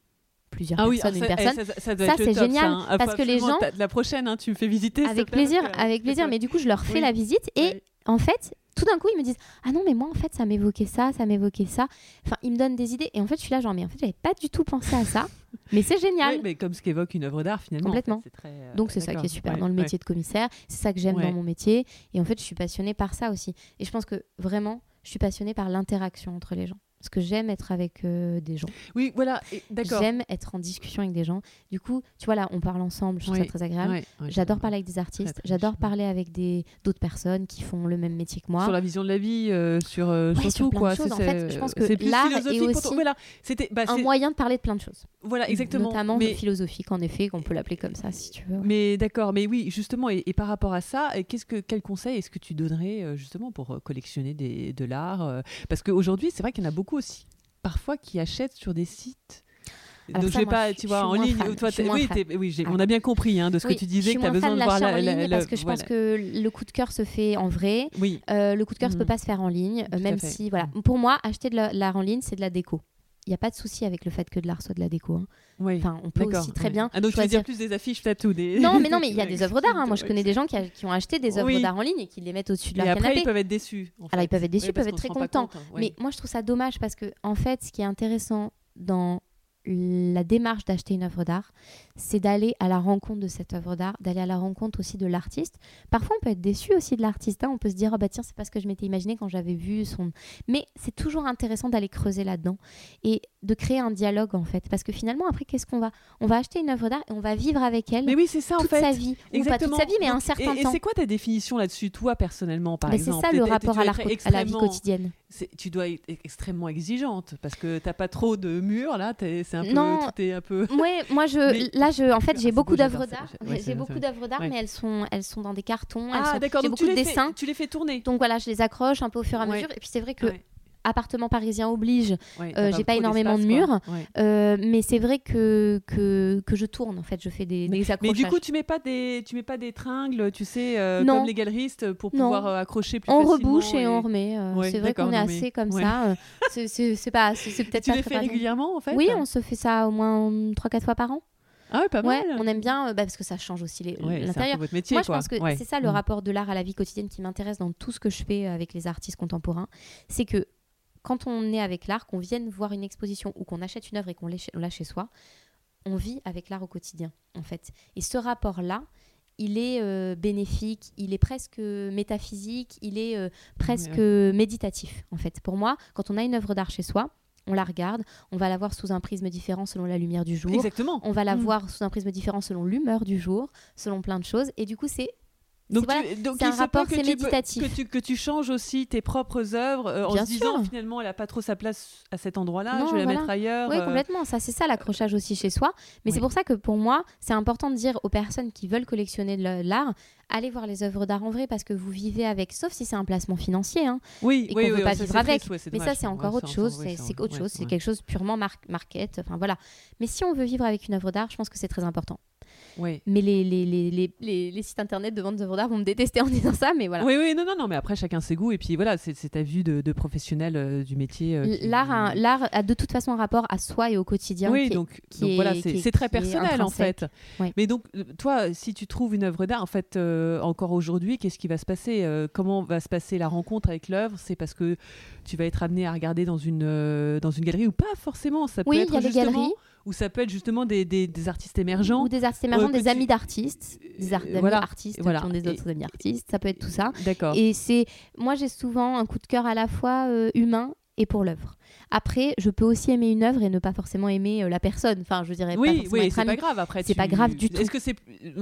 plusieurs Ah oui, personnes ah, une ça, personne eh, ça, ça c'est génial, hein. Ah, parce que les gens- La prochaine, hein, tu me fais visiter. avec plaisir avec plaisir mais du coup je leur fais Oui. la visite et en fait, tout d'un coup, ils me disent Ah non, mais moi, en fait, ça m'évoquait ça, ça m'évoquait ça. Enfin, ils me donnent des idées. Et en fait, je suis là, genre, mais en fait, j'avais pas du tout pensé à ça. mais c'est génial. Ouais, mais comme ce qu'évoque une œuvre d'art finalement. en fait, Complètement. très, euh, Donc, c'est ça qui est super Ouais, dans le ouais. métier de commissaire. C'est ça que j'aime Ouais. dans mon métier. Et en fait, je suis passionnée par ça aussi. Et je pense que vraiment, je suis passionnée par l'interaction entre les gens. Parce que j'aime être avec euh, des gens. Oui, voilà, d'accord. J'aime être en discussion avec des gens. Du coup, tu vois, là, on parle ensemble. Je trouve Oui. ça très agréable. J'adore parler avec des artistes. J'adore parler avec des d'autres personnes qui font le même métier que moi. Sur la vision de la vie, euh, sur, euh, Ouais, sur tout, plein quoi. de choses. C'est- En fait, je pense que c'est l'art est Voilà, c'était, bah, un moyen de parler de plein de choses. voilà, exactement. Notamment mais, philosophique, en effet, qu'on peut l'appeler comme ça si tu veux. mais d'accord, mais oui, justement, et, et par rapport à ça, qu'est-ce que, quel conseil est-ce que tu donnerais euh, justement pour collectionner des, de l'art Parce qu'aujourd'hui, c'est vrai qu'il y en a beaucoup aussi, parfois, qui achètent sur des sites. Alors Donc, ça, je sais moi, pas, tu vois, en ligne, fan, toi, oui, oui, Ah. on a bien compris hein, de ce Oui, que tu disais, que tu as besoin de de voir la, en ligne la- la- parce que je pense que le coup de cœur se fait en vrai. Oui, Euh, le coup de cœur ne Mhm. peut pas se faire en ligne, euh, Tout même si, voilà. Pour moi, acheter de la- l'art en ligne, c'est de la déco. Il n'y a pas de souci avec le fait que de l'art soit de la déco. hein. oui. Enfin, on peut aussi très ouais. bien Ah, donc tu veux choisir. dire plus des affiches tatou des. Non, mais non, mais il y a des œuvres d'art. hein. Moi, je connais des gens qui, a- qui ont acheté des œuvres Oui. d'art en ligne et qui les mettent au-dessus de Et leur après, canapé. ils peuvent être déçus. en Alors, ils fait. peuvent être déçus, Oui, ils peuvent être très contents. compte, hein. Mais moi, je trouve ça dommage parce que, en fait, ce qui est intéressant dans la démarche d'acheter une œuvre d'art, c'est d'aller à la rencontre de cette œuvre d'art, d'aller à la rencontre aussi de l'artiste. Parfois, on peut être déçu aussi de l'artiste. hein. On peut se dire, oh bah tiens, c'est pas ce que je m'étais imaginé quand j'avais vu son. Mais c'est toujours intéressant d'aller creuser là-dedans et de créer un dialogue en fait, parce que finalement, après, qu'est-ce qu'on va? On va acheter une œuvre d'art et on va vivre avec elle Mais oui, c'est ça en toute fait. sa vie, ou pas toute sa vie, mais un certain et, et temps. c'est quoi ta définition là-dessus, toi personnellement, par Mais c'est exemple ça T'es- le rapport à, à la vie quotidienne. c'est- Tu dois être extrêmement exigeante parce que t'as pas trop de murs là. C'est un peu. Non. Tout est un peu. Ouais, moi je Mais- là je en fait Ah, j'ai beaucoup d'œuvres d'art. j'ai- beaucoup d'œuvres d'art mais elles sont elles sont dans des cartons, Ah d'accord. beaucoup de dessins. tu les fais tourner. Donc voilà, je les accroche un peu au fur et à mesure et puis c'est vrai que appartement parisien oblige, ouais, euh, j'ai pas énormément de murs. Ouais. euh, mais c'est vrai que, que que je tourne en fait, je fais des, des Mais accrochages. du coup, tu mets pas des, tu mets pas des tringles, tu sais, euh, comme les galeristes pour pouvoir euh, accrocher plus on facilement. rebouche et, on remet. euh, Ouais, c'est vrai qu'on est mais- assez comme ça. c'est- pas, c'est peut-être tu pas les fais régulièrement en fait? Oui, on se fait ça au moins 3-4 fois par an. Ah ouais, pas Ouais, mal. on aime bien euh, bah, parce que ça change aussi Ouais, l'intérieur. votre métier, Moi, je quoi. pense que Ouais. c'est ça le Mm. rapport de l'art à la vie quotidienne qui m'intéresse dans tout ce que je fais avec les artistes contemporains. C'est que quand on est avec l'art, qu'on vienne voir une exposition ou qu'on achète une œuvre et qu'on l'a chez- soi, on vit avec l'art au quotidien, en fait. Et ce rapport-là, il est euh, bénéfique, il est presque métaphysique, il est euh, presque méditatif, en fait. Pour moi, quand on a une œuvre d'art chez soi, on la regarde, on va la voir sous un prisme différent selon la lumière du jour. Exactement. On va la Mm. voir sous un prisme différent selon l'humeur du jour, selon plein de choses. Et du coup, c'est Donc, tu- il un peut rapport, c'est tu peux- méditatif. que, tu, que tu changes aussi tes propres œuvres euh, en se disant finalement elle a pas trop sa place à cet endroit-là, je vais la voilà. mettre ailleurs. Oui, euh, complètement. Ça, c'est ça l'accrochage aussi chez soi. Mais Oui. c'est pour ça que pour moi, c'est important de dire aux personnes qui veulent collectionner de l'art, allez voir les œuvres d'art en vrai parce que vous vivez avec, sauf si c'est un placement financier. hein. Oui, et oui, qu'on oui, veut pas vivre avec. triste, ouais, c'est Mais ça, c'est encore Ouais, autre chose. C'est autre chose. C'est quelque chose purement mar- market. Enfin voilà. Mais si on veut vivre avec une œuvre d'art, je pense que c'est très important. Oui. Mais les, les, les, les, sites internet de vente d'œuvres d'art vont me détester en disant ça, mais voilà. Oui, oui, non, non, non, mais après chacun ses goûts et puis voilà, c'est ta vue de, de professionnel euh, du métier. euh, qui- L'art a, de toute façon un rapport à soi et au quotidien. Oui, qui est- donc, qui donc est- voilà, c'est est- c'est très personnel en fait. Mais donc, euh, toi, si tu trouves une œuvre d'art, en fait, euh, encore aujourd'hui, qu'est-ce qui va se passer Comment va se passer la rencontre avec l'œuvre? C'est parce que tu vas être amené à regarder dans une, dans une galerie ou pas forcément? Ça peut Oui, il être y a des justement- galeries Ou ça peut être justement des, des- des artistes émergents. ou des artistes émergents, que des tu- amis d'artistes, des ar- Euh, amis voilà, artistes voilà. qui ont des Et- autres amis artistes. Ça peut être tout ça. D'accord. Et c'est, moi, j'ai souvent un coup de cœur à la fois euh, humain et pour l'œuvre. Après, je peux aussi aimer une œuvre et ne pas forcément aimer euh, la personne. Enfin, je dirais pas Oui, forcément oui, c'est pas grave. Après, C'est tu- pas grave du tout. Est-ce que c'est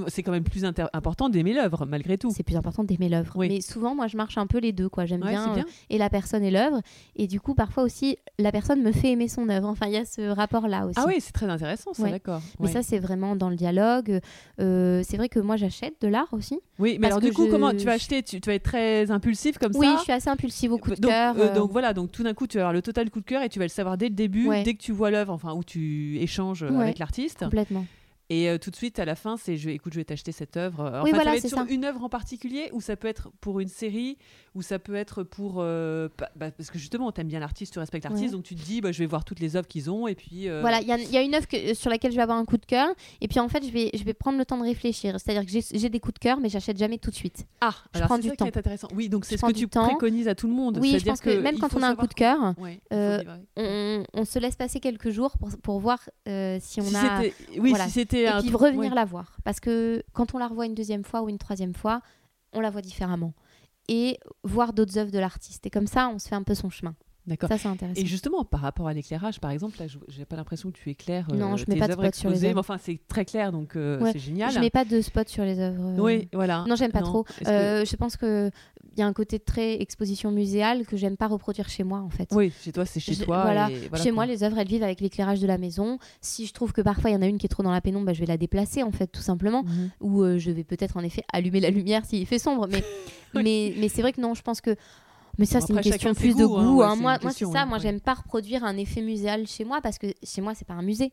c'est quand même plus inter- important d'aimer l'œuvre malgré tout? C'est plus important d'aimer l'œuvre. Oui. Mais souvent, moi, je marche un peu les deux. quoi. J'aime Ouais, bien, c'est bien. euh, et la personne et l'œuvre. Et du coup, parfois aussi, la personne me fait aimer son œuvre. Enfin, il y a ce rapport-là aussi. Ah oui, c'est très intéressant, ça, Ouais. d'accord. Mais Ouais. ça, c'est vraiment dans le dialogue. Euh, c'est vrai que moi, j'achète de l'art aussi. Oui, mais parce alors du coup, je- comment tu vas acheter? Tu, tu vas être très impulsif comme oui, ça? je suis assez impulsive au coup de donc, cœur. euh, euh, donc voilà, donc tout d'un coup, tu vas avoir le total coup de cœur et tu vas le savoir dès le début, Ouais. dès que tu vois l'œuvre, enfin où tu échanges euh, Ouais. avec l'artiste. Complètement. Et euh, tout de suite, à la fin, c'est je écoute, je vais t'acheter cette œuvre. Enfin, Oui, ça voilà, va être c'est sur ça. une œuvre en particulier, ou ça peut être pour une série, ou ça peut être pour. euh, bah, parce que justement, t'aimes bien l'artiste, tu respectes l'artiste, Ouais. donc tu te dis, bah, je vais voir toutes les œuvres qu'ils ont, et puis. euh, Voilà, il y, a- il y a une œuvre que- sur laquelle je vais avoir un coup de cœur. Et puis en fait, je vais, je vais prendre le temps de réfléchir. C'est-à-dire que j'ai des coups de cœur, mais j'achète jamais tout de suite. Ah, je alors prends c'est du ça temps. qui est intéressant. Oui, donc c'est ce que tu temps. préconises à tout le monde. Oui, je pense que même quand on a un coup de cœur, Ouais, euh, on, on se laisse passer quelques jours pour, pour voir euh, si on Si a. oui, voilà. si c'était Et puis revenir ouais. la voir. Parce que quand on la revoit une deuxième fois ou une troisième fois, on la voit différemment. Et voir d'autres œuvres de l'artiste. Et comme ça, on se fait un peu son chemin. D'accord. Ça, c'est intéressant. Et justement, par rapport à l'éclairage, par exemple, là, je- j'ai pas l'impression que tu éclaires euh, Non, je mets pas de spot sur les œuvres. mais enfin, c'est très clair, donc euh, Ouais. c'est génial. Je mets pas de spot sur les œuvres. euh, Oui, voilà. Non, j'aime pas trop. Que- Euh, Je pense qu'il y a un côté très exposition muséale que j'aime pas reproduire chez moi, en fait. Oui, chez toi, c'est chez Je- toi. voilà. et voilà Chez quoi. moi, les œuvres, elles vivent avec l'éclairage de la maison. Si je trouve que parfois il y en a une qui est trop dans la pénombre, bah, je vais la déplacer, en fait, tout simplement. Mhm. Ou euh, je vais peut-être, en effet, allumer la lumière s'il fait sombre. Mais, mais, mais c'est vrai que non, je pense que. Mais ça, Bon, c'est une question plus de hein. goût. Ouais, hein. c'est Moi, c'est ça. Moi, ouais. j'aime pas reproduire un effet muséal chez moi parce que chez moi, c'est pas un musée.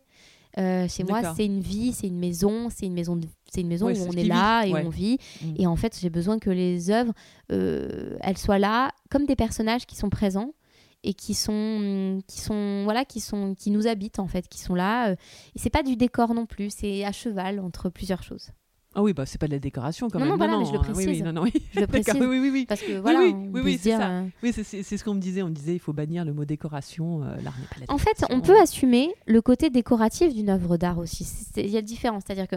Euh, chez moi, c'est une vie, c'est une maison, c'est une maison, de- c'est une maison Ouais, où on est là vit, et ouais. on vit. Mm. Et en fait, j'ai besoin que les œuvres, euh, elles soient là comme des personnages qui sont présents et qui sont, qui sont, voilà, qui sont, qui nous habitent en fait, qui sont là. euh, et c'est pas du décor non plus, c'est à cheval entre plusieurs choses. Ah oui, bah c'est pas de la décoration quand Non, même. non, voilà, mais je le hein. Oui, oui, précise. non, non, oui. Je le précise. Oui, oui, oui. Parce que voilà, oui, oui, oui, c'est dire, ça. euh, Oui, c'est ce qu'on me disait. On me disait, il faut bannir le mot décoration. euh, pas la En fait, on peut assumer le côté décoratif d'une œuvre d'art aussi. Il y a différence, c'est-à-dire que.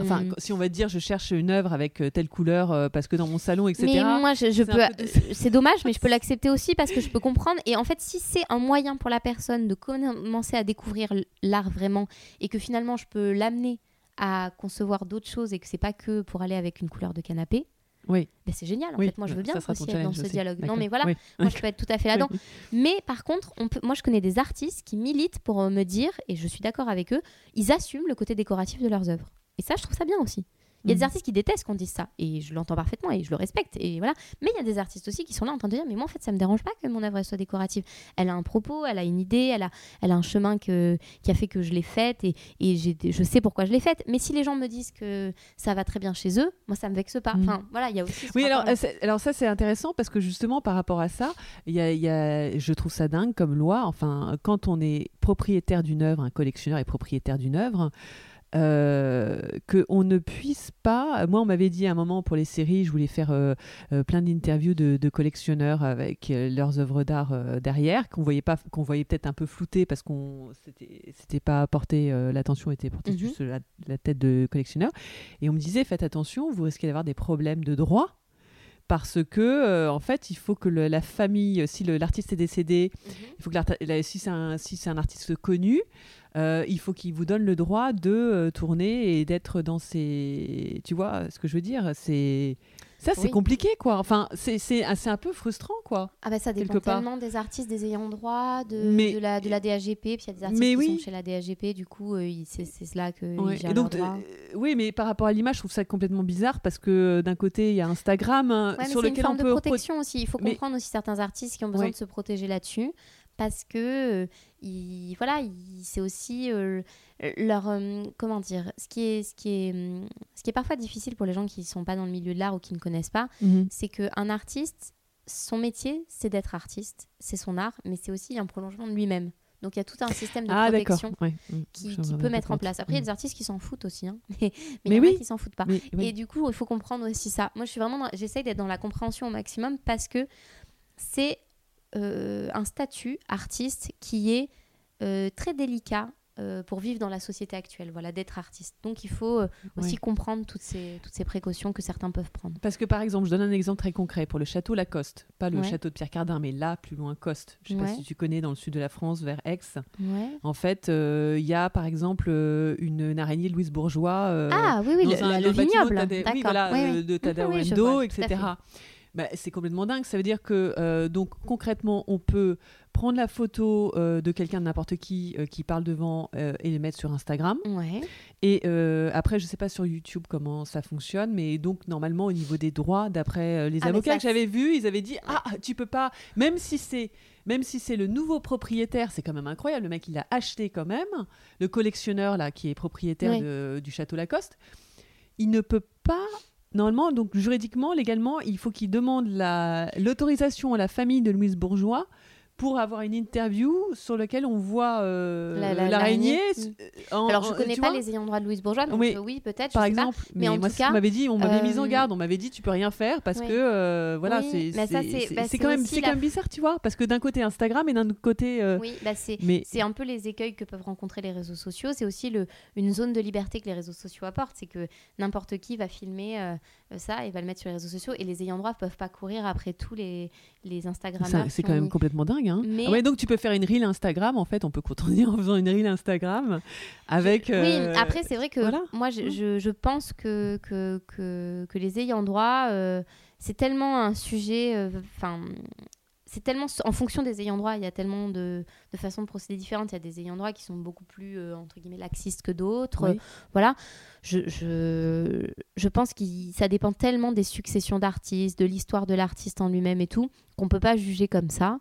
Enfin, on- si on va dire, je cherche une œuvre avec euh, telle couleur euh, parce que dans mon salon, etc. Mais moi, je, je peux. peu de- C'est dommage, mais je peux l'accepter aussi parce que je peux comprendre. Et en fait, si c'est un moyen pour la personne de commencer à découvrir l'art vraiment et que finalement je peux l'amener à concevoir d'autres choses et que c'est pas que pour aller avec une couleur de canapé, Oui. ben c'est génial. En Oui, fait, moi, je veux bien aussi être dans ce aussi. dialogue. Non, mais voilà, Oui. moi, je peux être tout à fait là-dedans. Oui. Mais par contre, on peut... moi, je connais des artistes qui militent pour euh, me dire, et je suis d'accord avec eux, ils assument le côté décoratif de leurs œuvres. Et ça, je trouve ça bien aussi. Il y a des Mhm. artistes qui détestent qu'on dise ça, et je l'entends parfaitement et je le respecte, et voilà. Mais il y a des artistes aussi qui sont là en train de dire, mais moi en fait ça me dérange pas que mon œuvre soit décorative. Elle a un propos, elle a une idée, elle a, elle a un chemin que, qui a fait que je l'ai faite, et, et je sais pourquoi je l'ai faite. Mais si les gens me disent que ça va très bien chez eux, moi ça me vexe pas. Mhm. Enfin voilà, il y a aussi. Oui, alors, euh, alors ça c'est intéressant parce que justement par rapport à ça, il y a, il y a- je trouve ça dingue comme loi. Enfin, quand on est propriétaire d'une œuvre, un collectionneur est propriétaire d'une œuvre, euh, qu'on ne puisse pas. Moi, on m'avait dit à un moment pour les séries, je voulais faire euh, euh, plein d'interviews de, de collectionneurs avec leurs œuvres d'art derrière, qu'on voyait pas, qu'on voyait peut-être un peu floutées parce qu'on c'était, c'était pas porté, l'attention était portée Mhm. juste la, la tête de collectionneur. Et on me disait, faites attention, vous risquez d'avoir des problèmes de droit. Parce que, euh, en fait, il faut que le- la famille, si l'artiste est décédé, Mhm. il faut que la- si c'est un, si c'est un artiste connu, euh, il faut qu'il vous donne le droit de euh, tourner et d'être dans ses. Tu vois ce que je veux dire C'est ça, c'est Oui. compliqué, quoi. Enfin, c'est c'est un peu frustrant, quoi. Ah bah ça dépend part. tellement des artistes, des ayants droit, de, Mais- de, la, de la DAGP, puis il y a des artistes Mais qui oui. sont chez la DAGP, du coup euh, c'est cela que Ouais. ils Et donc, euh, oui, mais par rapport à l'image, je trouve ça complètement bizarre parce que euh, d'un côté, il y a Instagram hein, Ouais, sur c'est une forme on de protection aussi. Il faut Mais- comprendre aussi certains artistes qui ont besoin Oui. de se protéger là-dessus. parce que euh, voilà, c'est aussi euh, leur euh, comment dire, ce qui est ce qui est ce qui est parfois difficile pour les gens qui sont pas dans le milieu de l'art ou qui ne connaissent pas, Mhm. c'est que un artiste, son métier, c'est d'être artiste, c'est son art, mais c'est aussi un prolongement de lui-même. Donc il y a tout un système de Ah protection Ouais. Qui, peut mettre en place. Après, il y a Mhm. des artistes qui s'en foutent aussi, hein. mais mais Mais il y en a oui. qui s'en foutent pas. Mais- oui. Et du coup, il faut comprendre aussi ça. Moi, je suis vraiment, dans- j'essaye d'être dans la compréhension au maximum parce que c'est euh, un statut artiste qui est euh, très délicat euh, pour vivre dans la société actuelle. Voilà, d'être artiste. Donc, il faut euh, aussi comprendre toutes ces toutes ces précautions que certains peuvent prendre. Parce que par exemple, je donne un exemple très concret pour le château Lacoste, pas le Ouais. château de Pierre Cardin, mais là plus loin Coste. Je sais pas si tu connais dans le sud de la France, vers Aix. En fait, euh, il y a par exemple une, une araignée Louise Bourgeois. ah oui, oui, dans le, un- la- le vignoble. D'accord. voilà, oui. de Tadao oui, etc. Bah, c'est complètement dingue. Ça veut dire que euh, donc concrètement, on peut prendre la photo euh, de quelqu'un de n'importe qui euh, qui parle devant euh, et les mettre sur Instagram. Ouais. Et après, je sais pas sur YouTube comment ça fonctionne, mais donc normalement au niveau des droits, d'après les Ah, avocats ça, que j'avais vus, ils avaient dit ah tu peux pas, même si c'est même si c'est le nouveau propriétaire, c'est quand même incroyable. Le mec il l'a acheté quand même, le collectionneur là qui est propriétaire Ouais. de- du château Lacoste, il ne peut pas. Normalement, donc juridiquement, légalement, il faut qu'il demande la- l'autorisation à la famille de Louise Bourgeois pour avoir une interview sur laquelle on voit euh, La- la- l'araignée. l'araignée. euh, Alors, je en- connais pas les ayants droit de Louise Bourgeois, donc Oui. euh, oui, peut-être. par pas. exemple. Mais en moi, tout cas, m'avait dit, on m'avait mis en euh, garde, on m'avait dit tu peux rien faire parce Oui. que euh, voilà, Oui, c'est mais bah, c'est quand même aussi c'est la- quand même bizarre, tu vois, parce que d'un côté Instagram et d'un autre côté. euh, Oui, bah c'est Mais c'est un peu les écueils que peuvent rencontrer les réseaux sociaux. C'est aussi le, une zone de liberté que les réseaux sociaux apportent. C'est que n'importe qui va filmer euh, ça et va le mettre sur les réseaux sociaux. Et les ayants droit peuvent pas courir après tous les, les Instagrammeurs. c'est quand même mis- complètement dingue. Hein. Mais- Ah ouais, donc tu peux faire une reel Instagram, en fait, on peut contredire en faisant une reel Instagram avec. Oui, euh, après, c'est vrai que voilà. moi, je, Mm. je, je pense que, que, que, que les ayants droit, euh, c'est tellement un sujet. euh. C'est tellement en fonction des ayants droit, il y a tellement de, de façons de procéder différentes. Il y a des ayants droit qui sont beaucoup plus euh, entre guillemets laxistes que d'autres. Oui. Voilà, je, je, je pense que ça dépend tellement des successions d'artistes, de l'histoire de l'artiste en lui-même et tout, qu'on peut pas juger comme ça.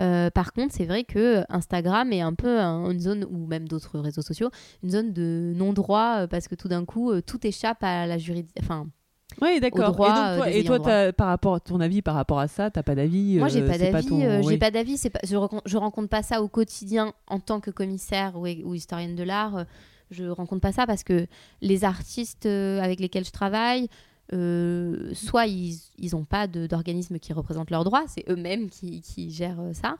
Euh, par contre, c'est vrai que Instagram est un peu un- une zone, ou même d'autres réseaux sociaux, une zone de non-droit, euh, parce que tout d'un coup, tout échappe à la juridiction. Enfin, Oui, d'accord. et donc, euh, toi, et toi par rapport à ton avis par rapport à ça, t'as pas d'avis moi, j'ai euh, pas d'avis. ton- euh, j'ai pas d'avis. C'est pas, je, rencontre, je rencontre pas ça au quotidien en tant que commissaire ou, ou historienne de l'art. euh, Je rencontre pas ça parce que les artistes euh, avec lesquels je travaille, euh, soit ils ils ont pas d'organisme qui représente leurs droits, c'est eux-mêmes qui, qui gèrent euh, ça.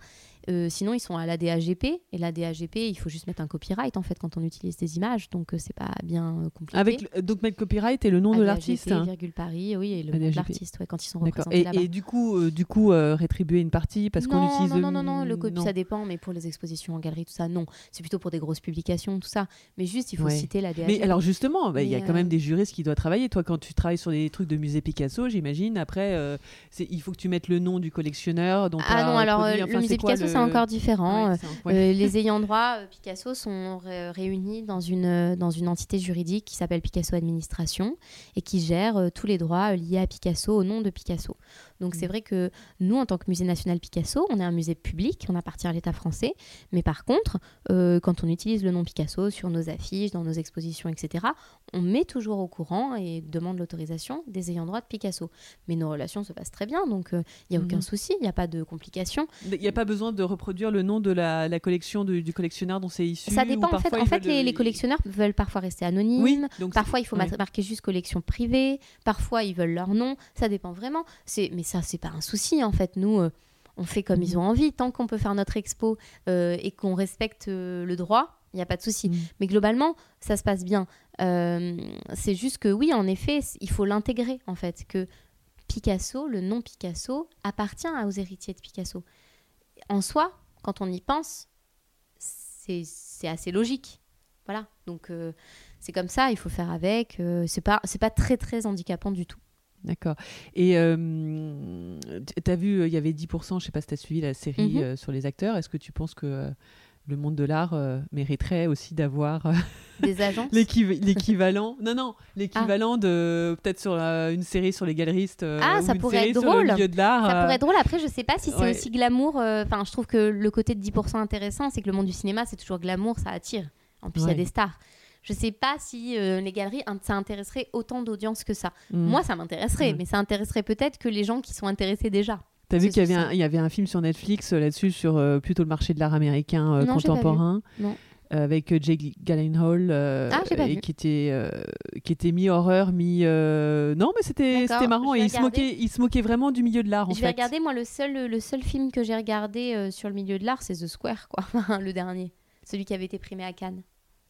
Euh, sinon, ils sont à la DAGP et la DAGP, il faut juste mettre un copyright en fait quand on utilise des images, donc euh, c'est pas bien euh, compliqué. Avec donc mettre copyright et le nom de ADAGP, l'artiste. hein. virgule Paris, oui, et le nom de ADAGP. l'artiste, ouais, quand ils sont représentés Et, et du coup, euh, du coup, euh, rétribuer une partie parce qu'on utilise. non, non, non, non, le copy, non. ça dépend, mais pour les expositions en galerie, tout ça, non. C'est plutôt pour des grosses publications, tout ça. Mais juste, il faut Ouais. citer la DAGP. Mais alors justement, bah, il y a quand même euh, des juristes qui doivent travailler. Toi, quand tu travailles sur des trucs de musée Picasso, j'imagine, après, il faut que tu mettes le nom du collectionneur. dont Ah non, alors produit. Enfin, le musée Picasso, c'est encore différent. Ouais, Euh, ouais. euh, les ayants droit euh, Picasso sont ré- réunis dans une, euh, dans une entité juridique qui s'appelle Picasso Administration et qui gère euh, tous les droits euh, liés à Picasso au nom de Picasso. Donc c'est Mm. vrai que nous, en tant que musée national Picasso, on est un musée public, on appartient à l'État français, mais par contre, euh, quand on utilise le nom Picasso sur nos affiches, dans nos expositions, etc., on met toujours au courant et demande l'autorisation des ayants droit de Picasso. Mais nos relations se passent très bien, donc euh, il n'y a aucun Mhm. souci, il n'y a pas de complications. Il n'y a pas besoin de reproduire le nom de la, la collection du, du collectionneur dont c'est issu. Ça dépend en fait. En les, les collectionneurs veulent parfois rester anonymes. Oui, donc Parfois, il faut ouais. marquer juste collection privée. Parfois, ils veulent leur nom. Ça dépend vraiment. Mais ça, c'est pas un souci en fait. Nous, euh, on fait comme ils Mhm. ont envie. Tant qu'on peut faire notre expo euh, et qu'on respecte euh, le droit, il n'y a pas de souci. Mm. Mais globalement, ça se passe bien. C'est juste que oui, en effet, il faut l'intégrer en fait. Que Picasso, le nom Picasso, appartient aux héritiers de Picasso. En soi, quand on y pense, c'est assez logique. Voilà. Donc c'est comme ça, il faut faire avec. c'est pas c'est pas très très handicapant du tout. D'accord. Et euh, tu as vu, euh, il y avait 10%, je sais pas si tu as suivi la série Mhm. euh, sur les acteurs. Est-ce que tu penses que euh, le monde de l'art mériterait aussi d'avoir Des agences l'équiv- l'équivalent? non, non, l'équivalent de peut-être sur une série sur les galeristes. Ah, ou ça une pourrait être le drôle. milieu de l'art. Ça pourrait être drôle. Après, je sais pas si c'est ouais. aussi glamour. Enfin, je trouve que le côté de 10% intéressant, c'est que le monde du cinéma, c'est toujours glamour, ça attire. En plus, il y a des stars. Je sais pas si euh, les galeries, ça intéresserait autant d'audience que ça. mm. Moi, ça m'intéresserait, Mm. mais ça intéresserait peut-être que les gens qui sont intéressés déjà. T'as vu qu'il y avait, un, ça. il y avait un film sur Netflix euh, là-dessus, sur euh, plutôt le marché de l'art américain Non, contemporain, Non. avec Jake Gyllenhaal, euh, Ah, et vu. qui était, euh, qui était mi... euh, Non, mais c'était c'était marrant, et il se, moquait, il se moquait vraiment du milieu de l'art, en je fait. vais regarder, moi, le seul, le seul film que j'ai regardé sur le milieu de l'art, c'est The Square, quoi. le dernier. Celui qui avait été primé à Cannes.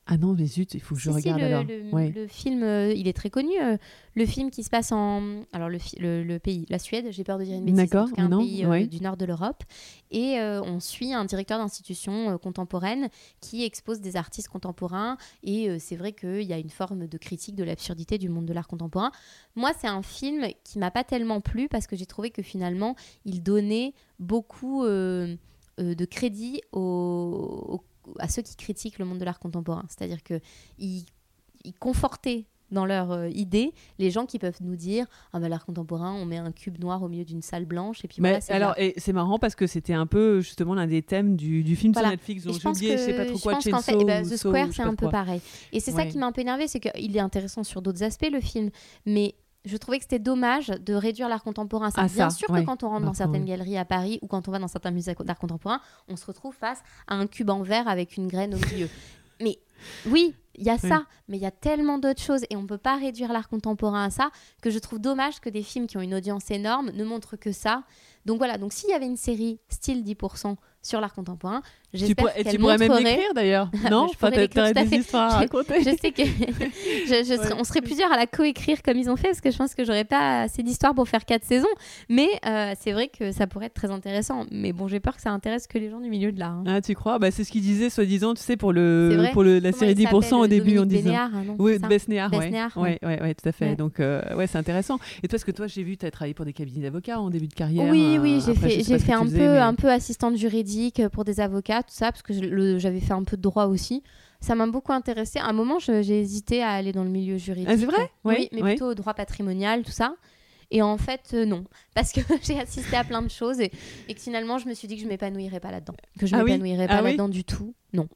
Ah non, mais zut, il faut que je Si, si, regarde le, alors. le- Ouais. le film, euh, il est très connu. euh, le film qui se passe en. Alors, le, le, le pays, la Suède, j'ai peur de dire une bêtise. D'accord, un non, pays euh, du nord de l'Europe. Et on suit un directeur d'institution contemporaine qui expose des artistes contemporains. Et c'est vrai qu'il y a une forme de critique de l'absurdité du monde de l'art contemporain. Moi, c'est un film qui m'a pas tellement plu parce que j'ai trouvé que finalement, il donnait beaucoup de crédit aux- aux- à ceux qui critiquent le monde de l'art contemporain. C'est-à-dire il confortait dans leur euh, idée les gens qui peuvent nous dire ah bah l'art contemporain on met un cube noir au milieu d'une salle blanche et puis voilà c'est alors, et c'est marrant parce que c'était un peu justement l'un des thèmes du, du film Voilà. sur Netflix, Et dont je j'ai pense oublié, je sais pas trop je quoi, pense fait eh ben, ou The Saw, Square je sais c'est un peu quoi. pareil et c'est ça qui m'a un peu énervé c'est qu'il est intéressant sur d'autres aspects le film mais je trouvais que c'était dommage de réduire l'art contemporain à ça. Ah, Bien ça, sûr ouais. que quand on rentre dans Maintenant, certaines galeries à Paris ou quand on va dans certains musées d'art contemporain, on se retrouve face à un cube en verre avec une graine au milieu. mais oui, il y a ça, mais il y a tellement d'autres choses et on ne peut pas réduire l'art contemporain à ça que je trouve dommage que des films qui ont une audience énorme ne montrent que ça. Donc voilà, donc s'il y avait une série style 10% sur l'art contemporain, j'espère qu'elle tu pourrais même montrerait- l'écrire d'ailleurs, non Enfin, t'aurais des histoires à Je- raconter. je sais que je- je serais- Ouais. on serait plusieurs à la coécrire comme ils ont fait parce que je pense que j'aurais pas assez d'histoires pour faire quatre saisons. Mais euh, c'est vrai que ça pourrait être très intéressant. Mais bon, j'ai peur que ça intéresse que les gens du milieu de l'art. hein. Ah, tu crois? Bah, C'est ce qu'il disait, soi-disant, tu sais, pour, le, pour le, la Comment série il 10% au début hein, non, Oui, Besnéard, ouais. Ouais. Ouais, ouais, tout à fait. Donc, euh, ouais, c'est intéressant. Et toi, est-ce que toi, j'ai vu, tu as travaillé pour des cabinets d'avocats en début de carrière? Oui, euh, oui, j'ai fait, j'ai fait un, faisais, peu, mais- un peu assistante juridique pour des avocats, tout ça, parce que j'avais fait un peu de droit aussi. Ça m'a beaucoup intéressée. À un moment, je- j'ai hésité à aller dans le milieu juridique. Ah, c'est vrai? Oui, Oui, mais oui. plutôt au droit patrimonial, tout ça. Et en fait, euh, non. Parce que j'ai assisté à plein de choses et, et que finalement, je me suis dit que je m'épanouirais pas là-dedans. Que je Ah oui m'épanouirais Ah pas oui là-dedans du tout. Non.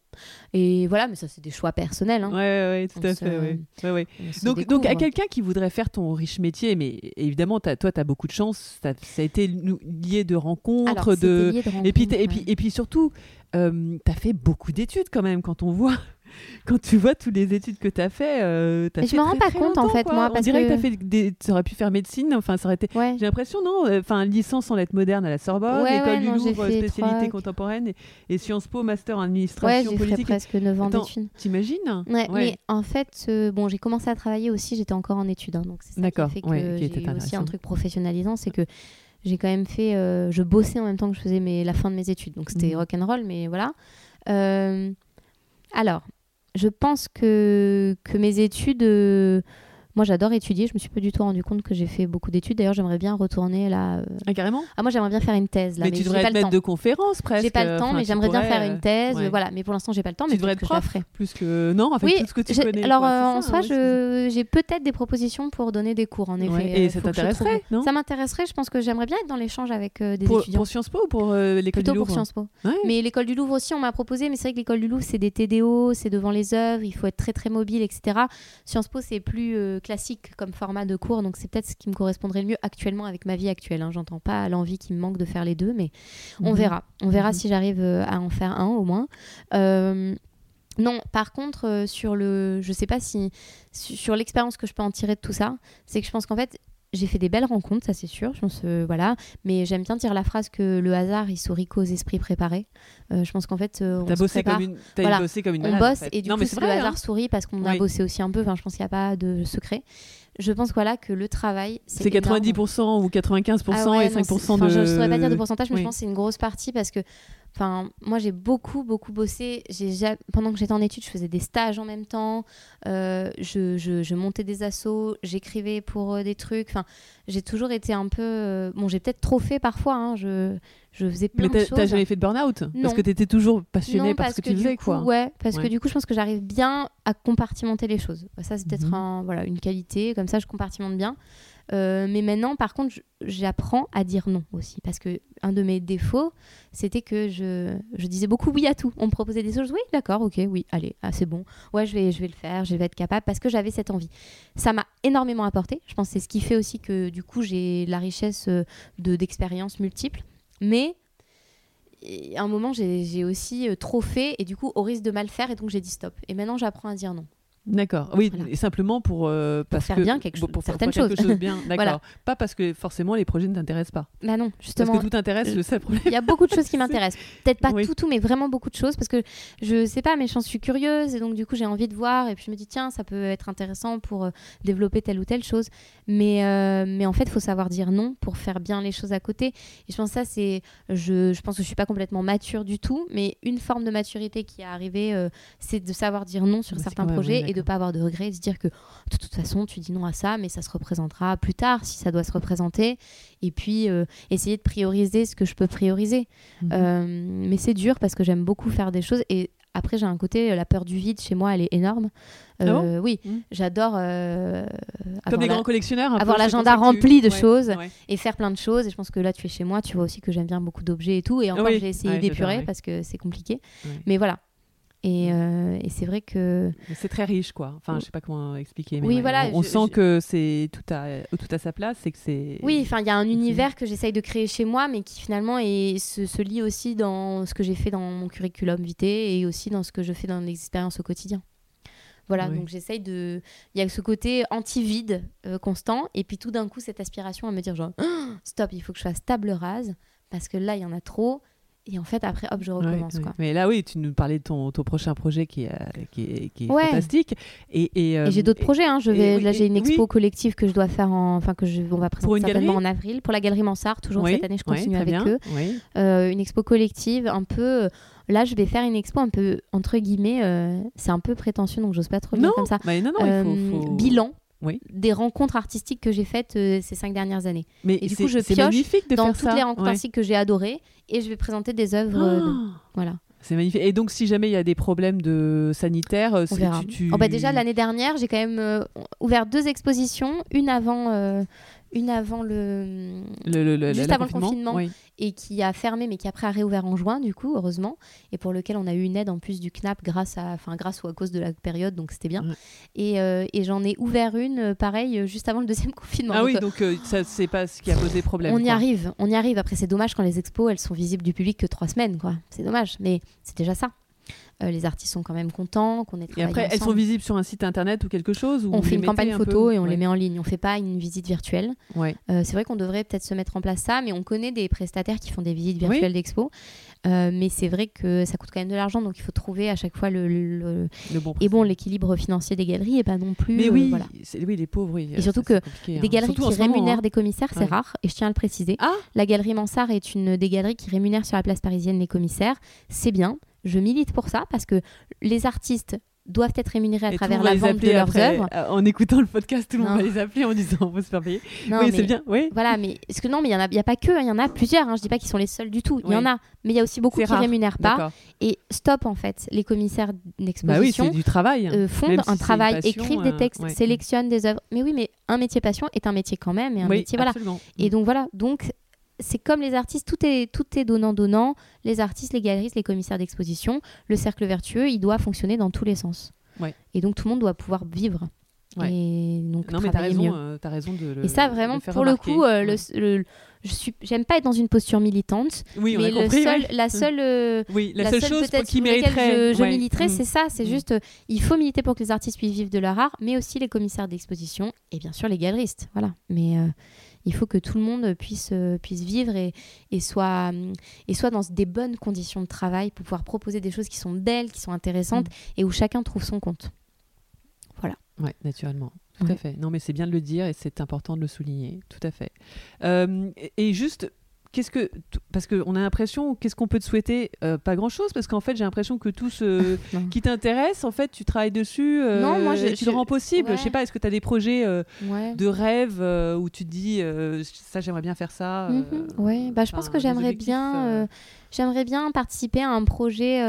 Et voilà, mais ça, c'est des choix personnels. hein. Ouais, ouais, ouais, tout On à se- fait. ouais. Ouais, ouais. On se Donc, donc, à quelqu'un qui voudrait faire ton riche métier, mais évidemment, toi, tu as beaucoup de chance, ça a été lié de rencontres, Alors, de. c'était lié de Et puis, et, puis, et puis surtout, tu as fait beaucoup d'études quand même. Quand on voit, quand tu vois toutes les études que tu as fait, euh, t'as Mais je fait me rends pas compte, en fait, quoi. moi, On parce dirait que, que- fait des... tu aurais pu faire médecine. Enfin, ça aurait été. Ouais. J'ai l'impression, non euh, Enfin, licence en lettres modernes à la Sorbonne, Ouais, école ouais, du non, Louvre, fait spécialité trois- contemporaine et, et Sciences Po, master en Ouais, administration j'ai fait politique. presque 9 ans d'études. T'imagines? Ouais, mais en fait, euh, bon, j'ai commencé à travailler aussi, j'étais encore en études, hein, donc c'est ça qui fait que ouais, j'ai aussi un truc professionnalisant, c'est que j'ai quand même fait, euh, je bossais en même temps que je faisais mes, la fin de mes études, donc c'était Mhm. rock'n'roll, mais voilà. Euh, alors, je pense que, mes études, euh, moi j'adore étudier, je me suis pas du tout rendu compte que j'ai fait beaucoup d'études, d'ailleurs j'aimerais bien retourner là. euh, Ah, carrément? Ah, moi j'aimerais bien faire une thèse là, Mais mais, tu devrais pas être maître de conférence presque. J'ai pas le temps, Enfin, mais j'aimerais bien faire une thèse. ouais. Voilà, mais pour l'instant, j'ai pas le temps. Tu mais devrais être que prof plus que non avec Oui, tout ce que tu connais. alors quoi, euh, en soi, ouais, j'ai peut-être des propositions pour donner des cours, en effet. Ouais, euh, Et ça t'intéresserait, non? Ça m'intéresserait. Je pense que j'aimerais bien être dans l'échange avec des pour, étudiants. pour Sciences Po ou pour l'école Plutôt du pour Louvre Sciences Po. Mais l'école du Louvre aussi, on m'a proposé. Mais c'est vrai que l'école du Louvre, c'est des TDO, c'est devant les œuvres, il faut être très très mobile, etc. Sciences Po, c'est plus classique comme format de cours, donc c'est peut-être ce qui me correspondrait le mieux actuellement avec ma vie actuelle. hein. J'entends pas l'envie qui me manque de faire les deux, mais on Mhm. verra. On verra Mhm. si j'arrive euh, à en faire un au moins. Euh, non, par contre, euh, sur le, je sais pas si su- sur l'expérience que je peux en tirer de tout ça, c'est que je pense qu'en fait j'ai fait des belles rencontres, ça c'est sûr. Je pense, euh, voilà, mais j'aime bien dire la phrase que le hasard il sourit qu'aux esprits préparés. Euh, je pense qu'en fait, euh, on T'as se bossé prépare. comme une, Voilà. bossé comme une On malade, en bosse fait. et du non, coup mais c'est le vrai, hasard hein. sourit parce qu'on a bossé aussi un peu. Enfin, je pense qu'il n'y a pas de secret. Je pense voilà que le travail C'est énorme. 90% ou 95% Ah ouais, et non, 5% c'est- de. enfin, Je ne saurais pas dire de pourcentage, mais Oui. je pense que c'est une grosse partie parce que Enfin, moi, j'ai beaucoup, beaucoup bossé. J'ai ja- Pendant que j'étais en études, je faisais des stages en même temps. Euh, je, je- je montais des assos. J'écrivais pour euh, des trucs. Enfin, j'ai toujours été un peu. euh, Bon, j'ai peut-être trop fait parfois. hein. Je, je faisais plein Mais de choses. t'as jamais fait de burn-out? Parce que t'étais toujours passionné Non, par parce ce que, tu faisais, coup, quoi. Ouais, parce Ouais. que du coup, je pense que j'arrive bien à compartimenter les choses. Ça, c'est peut-être Mhm. un- voilà, une qualité. Comme ça, je compartimente bien. Euh, mais maintenant, par contre, j'apprends à dire non aussi. Parce que un de mes défauts, c'était que je, disais beaucoup oui à tout. On me proposait des choses. Oui, d'accord, ok, oui, allez, ah, c'est bon. Ouais, je vais, je vais le faire, je vais être capable parce que j'avais cette envie. Ça m'a énormément apporté. Je pense que c'est ce qui fait aussi que du coup, j'ai la richesse euh, de d'expériences multiples. Mais à un moment, j'ai j'ai aussi euh, trop fait et du coup, au risque de mal faire, et donc j'ai dit stop. Et maintenant, j'apprends à dire non. D'accord. Oui, Voilà. et simplement pour, euh, parce faire que, bien quelque pour- chose- pour faire certaines quelque choses. chose bien. D'accord. Voilà. Pas parce que forcément les projets ne t'intéressent pas. Bah non, Parce justement. que tout t'intéresse, je- le seul problème. Il y a beaucoup de choses qui m'intéressent. Peut-être pas Oui. tout, tout, mais vraiment beaucoup de choses parce que je sais pas, mais je suis curieuse et donc du coup j'ai envie de voir et puis je me dis tiens, ça peut être intéressant pour euh, développer telle ou telle chose. Mais, euh, mais en fait, il faut savoir dire non pour faire bien les choses à côté. Et je pense que ça, c'est. Je, je pense que je suis pas complètement mature du tout, mais une forme de maturité qui est arrivée, euh, c'est de savoir dire non sur Bah, certains projets de pas avoir de regrets, de se dire que de toute façon, tu dis non à ça, mais ça se représentera plus tard si ça doit se représenter. Et puis, euh, essayer de prioriser ce que je peux prioriser. Mhm. Euh, mais c'est dur parce que j'aime beaucoup faire des choses. Et après, j'ai un côté, la peur du vide chez moi, elle est énorme. Ah bon Euh, oui, Mhm. j'adore euh, Comme les la- grands collectionneurs. un avoir l'agenda tu- rempli de Ouais, choses. ouais. et faire plein de choses. Et je pense que là, tu es chez moi, tu vois aussi que j'aime bien beaucoup d'objets et tout. Et encore, Oui, j'ai essayé ouais, d'épurer parce que c'est compliqué. Mais voilà. Et, euh, et c'est vrai que. Mais C'est très riche, quoi. Enfin, je sais pas comment expliquer. Mais Oui, ouais, voilà, On, on je- sent je- que c'est tout à, tout à sa place et que c'est. Oui, enfin, il y a un univers que j'essaye de créer chez moi, mais qui finalement est, se, se lie aussi dans ce que j'ai fait dans mon curriculum vitae et aussi dans ce que je fais dans les expériences au quotidien. Voilà, Oui. donc j'essaye de. Il y a ce côté anti-vide euh, constant, et puis tout d'un coup, cette aspiration à me dire genre, stop, il faut que je fasse table rase, parce que là, il y en a trop, et en fait, après, hop, je recommence. ouais. quoi. Mais là, oui, tu nous parlais de ton, ton prochain projet qui est, euh, qui est, qui est Ouais. fantastique. Et, et, euh, Et j'ai d'autres et- projets. Hein. Je vais, là, j'ai une expo oui. collective que je dois faire, en, enfin que je, on va présenter certainement en avril pour la Galerie Mansart. Toujours Oui, cette année, je continue avec bien. eux. Euh, une expo collective, un peu. euh, Là, je vais faire une expo un peu entre guillemets. euh, c'est un peu prétentieux, donc j'ose pas trop le dire Non, comme ça. mais non, non, Euh, il faut, faut- Bilan Oui. des rencontres artistiques que j'ai faites euh, ces cinq dernières années. Mais Et du coup, je pioche Dans toutes ça. les rencontres Ouais. artistiques que j'ai adorées, et je vais présenter des œuvres. euh, Ah, Voilà. C'est magnifique. Et donc, si jamais il y a des problèmes de sanitaires, On verra. tu, tu- Oh, bah déjà l'année dernière, j'ai quand même euh, ouvert deux expositions, une avant, une avant le, le, le- le- juste avant le confinement. oui. Et qui a fermé, mais qui après a réouvert en juin, du coup, heureusement, et pour lequel on a eu une aide en plus du CNAP grâce à, enfin grâce ou à cause de la période, donc c'était bien. Ouais. Et, euh, et j'en ai ouvert une, euh, pareil, euh, juste avant le deuxième confinement. Ah Donc, oui, donc euh, ça, c'est pas ce qui a posé problème. on y arrive, on y arrive. Après, c'est dommage quand les expos, elles sont visibles du public que trois semaines, quoi. C'est dommage, mais c'est déjà ça. Euh, les artistes sont quand même contents qu'on ait Et travaillé après, elles sont ensemble. visibles sur un site internet ou quelque chose ou On fait une campagne photo peu et on Ouais. les met en ligne. On fait pas une visite virtuelle. Ouais. Euh, c'est vrai qu'on devrait peut-être se mettre en place ça, mais on connaît des prestataires qui font des visites Oui. virtuelles d'expo. Euh, mais c'est vrai que ça coûte quand même de l'argent, donc il faut trouver à chaque fois le. le- Le bon Et bon, l'équilibre financier des galeries est pas non plus. Mais oui, voilà. c'est- oui, les pauvres, oui. Et surtout que compliqué, Des hein. galeries Surtout qui moment, rémunèrent hein. des commissaires, c'est Ouais. rare, et je tiens à le préciser. Ah La galerie Mansart est une des galeries qui rémunère sur la place parisienne les commissaires. C'est bien, je milite pour ça, parce que les artistes doivent être rémunérés à Et travers la vente de leurs œuvres. euh, En écoutant le podcast, tout le monde va les appeler en disant on va se faire payer. Non, oui, c'est bien, oui. Voilà, mais parce que non, mais il y en a, y a pas que, hein, il y en a plusieurs. Hein, je dis pas qu'ils sont les seuls du tout. Il y en a, mais il y a aussi beaucoup qui rare. rémunèrent pas. Et stop en fait, les commissaires Bah oui, d'exposition c'est du travail. euh, font Même si un travail, passion, écrivent euh, des textes, ouais. sélectionnent des œuvres. Mais oui, mais un métier passion est un métier quand même, et un oui, métier voilà. absolument. Et donc voilà, donc c'est comme les artistes, tout est tout est donnant donnant. Les artistes, les galeristes, les commissaires d'exposition, le cercle vertueux, il doit fonctionner dans tous les sens. Ouais. Et donc tout le monde doit pouvoir vivre. Ouais. Et donc Non, mais t'as raison, euh, t'as raison de le. Et ça, vraiment, pour le coup, euh, Ouais. le, le- je suis, j'aime pas être dans une posture militante, Oui, on mais a le compris. seul, ouais. la seule, euh, Oui, la, la seule seule chose peut-être qui mériterait. je, je militerais, Mm. c'est ça. C'est Mm. juste, euh, il faut militer pour que les artistes puissent vivre de leur art, mais aussi les commissaires d'exposition et bien sûr les galeristes. Voilà. Mais euh, il faut que tout le monde puisse, euh, puisse vivre et, et, soit, et soit dans des bonnes conditions de travail pour pouvoir proposer des choses qui sont belles, qui sont intéressantes Mm. et où chacun trouve son compte. Ouais, naturellement. Tout à fait. Non, mais c'est bien de le dire et c'est important de le souligner. Tout à fait. Euh, et juste, qu'est-ce que parce qu'on a l'impression qu'est-ce qu'on peut te souhaiter euh, pas grand chose parce qu'en fait j'ai l'impression que tout ce qui t'intéresse en fait tu travailles dessus euh, non moi tu le rends possible. Je sais pas est-ce que tu as des projets euh, de rêve où tu te dis ça j'aimerais bien faire ça mhm. ouais. Bah je pense que j'aimerais bien j'aimerais bien participer à un projet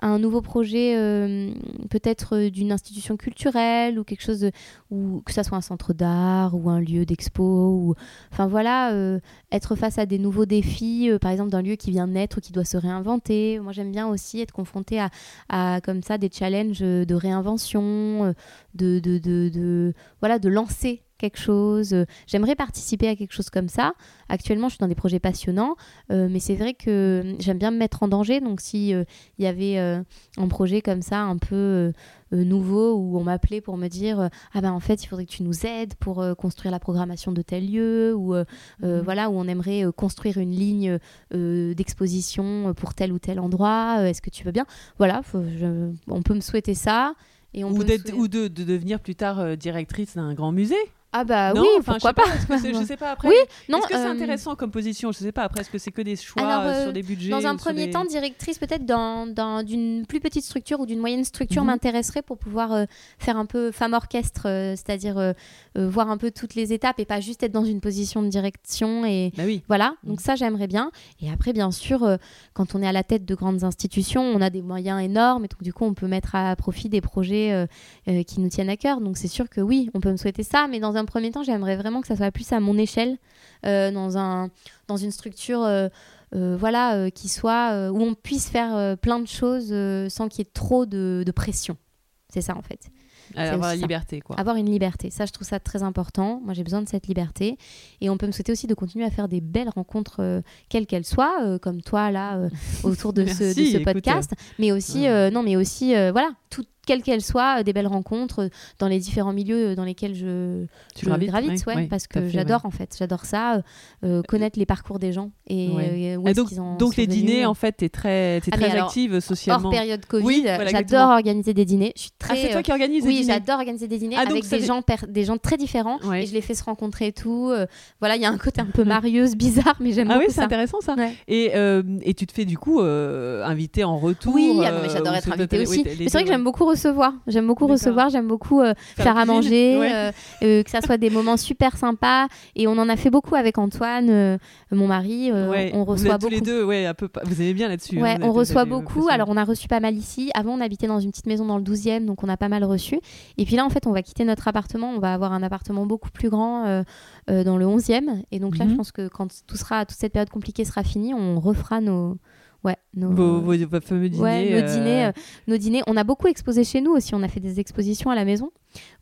un nouveau projet euh, peut-être euh, d'une institution culturelle ou quelque chose ou que ça soit un centre d'art ou un lieu d'expo ou enfin voilà euh, être face à des nouveaux défis par exemple d'un lieu qui vient de naître ou qui doit se réinventer. Moi j'aime bien aussi être confronté à, à, comme ça des challenges de réinvention de, de, de, de voilà de lancer quelque chose. Euh, j'aimerais participer à quelque chose comme ça. Actuellement, je suis dans des projets passionnants, euh, mais c'est vrai que j'aime bien me mettre en danger. Donc, s'il euh, il y avait un projet comme ça, un peu nouveau, où on m'appelait pour me dire Ah ben en fait, il faudrait que tu nous aides pour construire la programmation de tel lieu, ou mmh. voilà, où on aimerait construire une ligne d'exposition pour tel ou tel endroit. Est-ce que tu veux bien? Voilà, on peut me souhaiter ça. Et on ou, ou de, de, devenir plus tard directrice d'un grand musée ah bah oui, pourquoi pas, Je sais pas après. Oui, non. Est-ce que c'est euh, intéressant comme position? Je sais pas. Après, est-ce que c'est que des choix euh, sur des budgets Dans un premier temps, directrice peut-être dans, dans d'une plus petite structure ou d'une moyenne structure mhm. m'intéresserait pour pouvoir euh, faire un peu femme orchestre, c'est-à-dire voir un peu toutes les étapes et pas juste être dans une position de direction et bah oui. voilà. Mhm. Donc ça, j'aimerais bien. Et après, bien sûr, quand on est à la tête de grandes institutions, on a des moyens énormes et donc du coup, on peut mettre à profit des projets qui nous tiennent à cœur. Donc c'est sûr que oui, on peut me souhaiter ça, mais dans un premier temps, j'aimerais vraiment que ça soit plus à mon échelle, euh, dans, un, dans une structure euh, euh, voilà, qui soit où on puisse faire plein de choses sans qu'il y ait trop de, pression. C'est ça en fait. avoir la liberté, quoi. Avoir une liberté. Ça, je trouve ça très important. Moi, j'ai besoin de cette liberté. Et on peut me souhaiter aussi de continuer à faire des belles rencontres, quelles qu'elles soient, comme toi, là, autour de ce, de ce podcast. Mais aussi, non, mais aussi, voilà, tout, quelles qu'elles soient, euh, des belles rencontres euh, dans les différents milieux euh, dans lesquels je, tu gravite, ouais, parce que j'adore en fait, j'adore ça, connaître les parcours des gens et, où donc, en donc les dîners, en fait, t'es très, es ah, très active socialement. Hors période Covid, j'adore organiser des dîners. Je suis très. Ah, c'est toi qui organise Oui, j'adore organiser des dîners ah, avec des gens, des gens très différents et je les fais se rencontrer et tout. voilà, il y a un côté un peu marieuse, bizarre, mais j'aime beaucoup ça. Ah oui, c'est intéressant ça. Et, et tu te fais du coup inviter en retour. Oui, j'adore être invitée aussi. C'est vrai que j'aime beaucoup recevoir. J'aime beaucoup recevoir, j'aime beaucoup euh, faire, à manger, euh, euh, que ça soit des moments super sympas. Et on en a fait beaucoup avec Antoine, mon mari. on reçoit vous beaucoup. Tous les deux, ouais, un peu. Vous aimez bien là-dessus. Hein, ouais, on reçoit beaucoup. Alors on a reçu pas mal ici. Avant, on habitait dans une petite maison dans le 12e, donc on a pas mal reçu. Et puis là, en fait, on va quitter notre appartement. On va avoir un appartement beaucoup plus grand dans le 11e. Et donc là, je mhm. pense que quand tout sera, toute cette période compliquée sera finie, on refera nos Ouais, nos, vos, fameux dîners. nos, dîners euh, nos dîners. On a beaucoup exposé chez nous aussi. On a fait des expositions à la maison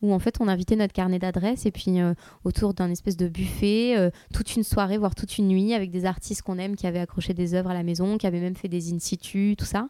où en fait on invitait notre carnet d'adresses et puis euh, autour d'un espèce de buffet, euh, toute une soirée, voire toute une nuit avec des artistes qu'on aime qui avaient accroché des œuvres à la maison, qui avaient même fait des in situ, tout ça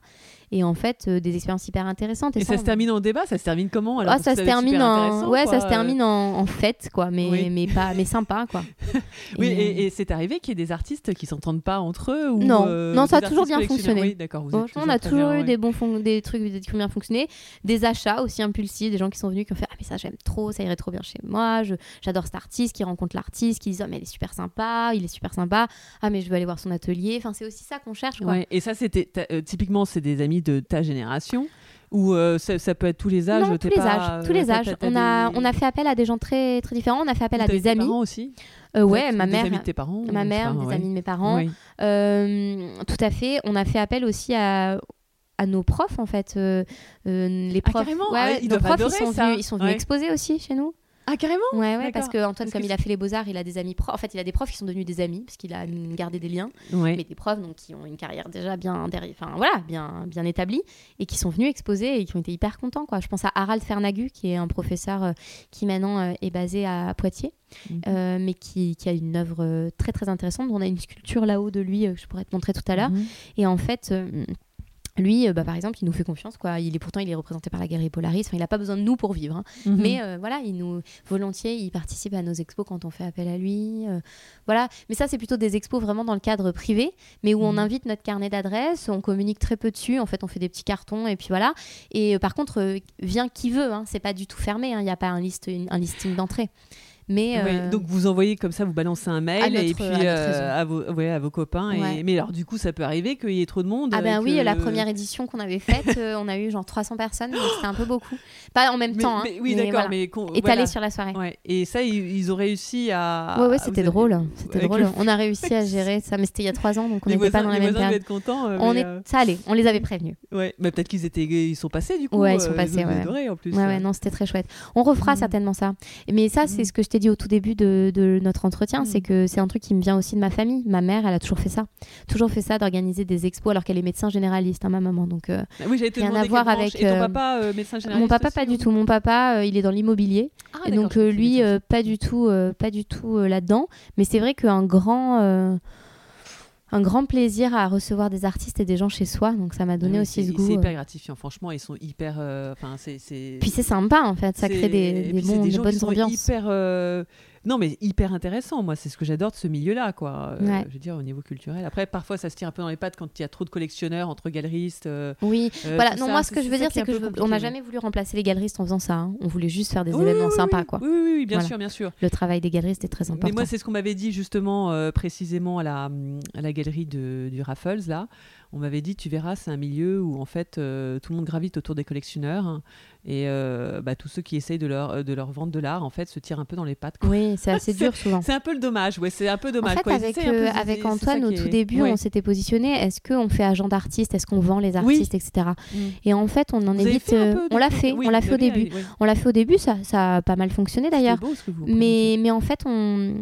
et en fait des expériences hyper intéressantes. Et, ça, se termine en débat, ça se termine comment alors? Ah, ça, se termine en... ouais, ça se termine en, fête quoi, mais, mais pas mais sympa quoi. oui, et, c'est arrivé qu'il y ait des artistes qui s'entendent pas entre eux ou Non, non, ça a toujours bien fonctionné. Oui, d'accord. on a toujours eu des bons des trucs qui ont bien fonctionné, des achats aussi impulsifs, des gens qui sont venus qui ont fait ah mais ça j'aime trop, ça irait trop bien chez moi, j'adore cet artiste, qui rencontre l'artiste, qui dit oh mais il est super sympa, il est super sympa, ah mais je veux aller voir son atelier, enfin c'est aussi ça qu'on cherche quoi. et ça c'était euh, typiquement c'est des amis de ta génération ou euh, ça, peut être tous les âges tous les âges tous les âges. on a on a fait appel à des gens très très différents. On a fait appel à des amis. parents aussi? Euh, ouais ma mère. amis de tes parents ma mère des amis de mes parents. Tout à fait. On a fait appel aussi à à nos profs en fait les ah, profs ouais, nos profs ils sont venus, ils sont venus exposer aussi chez nous ah, carrément Ouais, ouais parce que Antoine, comme il a fait les beaux-arts, il a des amis profs. En fait, il a des profs qui sont devenus des amis, parce qu'il a gardé des liens. Mais des profs donc, qui ont une carrière déjà bien, enfin, voilà, bien, bien établie, et qui sont venus exposer et qui ont été hyper contents. Quoi. Je pense à Harald Fernagu, qui est un professeur euh, qui maintenant euh, est basé à Poitiers. Mhm. Euh, mais qui, qui, a une œuvre très très intéressante. On a une sculpture là-haut de lui que je pourrais te montrer tout à l'heure. Mhm. Et en fait, lui, euh, bah, par exemple, il nous fait confiance. Quoi. Il est, pourtant, il est représenté par la Galerie Polaris. Enfin, il n'a pas besoin de nous pour vivre. Hein. Mhm. Mais euh, voilà, il nous, volontiers, il participe à nos expos quand on fait appel à lui. Euh, voilà. Mais ça, c'est plutôt des expos vraiment dans le cadre privé, mais où on mhm. invite notre carnet d'adresses. On communique très peu dessus. En fait, on fait des petits cartons et puis voilà. Et par contre, vient qui veut. Hein. C'est pas du tout fermé. Hein. Il n'y a pas un, liste, un listing d'entrée. Mais euh, donc vous envoyez comme ça, vous balancez un mail notre- et puis à euh, à, vos, ouais, à vos copains. et-. Mais alors du coup, ça peut arriver qu'il y ait trop de monde. Ah ben et oui, la première édition qu'on avait faite, euh, on a eu genre 300 personnes, donc c'était un peu beaucoup. Pas en même Mais- temps, hein, mais oui, d'accord, voilà. mais étalé voilà. sur la soirée. Et ça, ils, ils ont réussi à. Ouais, ouais, c'était avez- drôle. C'était drôle. le- On a réussi à gérer ça, mais c'était il y a trois ans, donc on n'était pas dans la même période. être contents. euh, On est... euh, Ça allait, on les avait prévenus. ouais. mais peut-être qu'ils étaient, ils sont passés du coup. Ouais, ils sont euh, passés, ouais. adoré, en plus. Ouais, ouais, non, c'était très chouette. On refera Mm. certainement ça. Mais ça, c'est Mm. ce que je t'ai dit au tout début de, de notre entretien, Mm. c'est que c'est un truc qui me vient aussi de ma famille. Ma mère, elle a toujours fait ça. Toujours fait ça, d'organiser des expos, alors qu'elle est médecin généraliste, hein, ma maman. Donc, euh, Ah Oui, te Rien à voir avec, Et ton euh, papa, euh, médecin généraliste mon papa, aussi, pas du tout. Mon papa, euh, il est dans l'immobilier. Ah, Et donc lui, pas du tout, pas du tout là-dedans. Mais c'est vrai qu'un grand, un grand plaisir à recevoir des artistes et des gens chez soi. Donc ça m'a donné Oui, aussi ce goût. C'est euh. hyper gratifiant, franchement, ils sont hyper. euh, Enfin, c'est. c'est- Puis c'est sympa en fait, ça crée des, bons, des des gens qui bonnes sont ambiances. hyper. euh, Non, mais hyper intéressant. Moi, c'est ce que j'adore de ce milieu-là, quoi. Euh, Ouais. Je veux dire, au niveau culturel. Après, parfois, ça se tire un peu dans les pattes quand il y a trop de collectionneurs entre galeristes. euh, Oui, euh, voilà. Non, ça. moi ce que je veux dire, c'est que je veux- on n'a mais- jamais voulu remplacer les galeristes en faisant ça. hein. On voulait juste faire des Oui, événements oui, sympas, quoi. Oui, oui, oui, bien Voilà. sûr, bien sûr. Le travail des galeristes est très important. Mais moi, c'est ce qu'on m'avait dit justement précisément à la, à la galerie de, du Raffles, là. On m'avait dit, tu verras, c'est un milieu où en fait euh, tout le monde gravite autour des collectionneurs hein, et euh, bah, tous ceux qui essayent de leur, de leur vendre de l'art, en fait, se tirent un peu dans les pattes. quoi. Oui, c'est assez dur souvent. C'est un peu le dommage, ouais, c'est un peu En dommage. fait, quoi. Ils avec, peu, euh, avec Antoine, au tout début, Ouais. on s'était positionné est-ce qu'on fait agent d'artiste Est-ce qu'on vend les Oui. artistes, etc. Mm. Et en fait, on en Vous est avez vite. fait un euh, peu, on l'a fait, Oui, on l'a fait au début. On l'a fait au début, ça, ça a pas mal fonctionné d'ailleurs. Mais, mais en fait, on,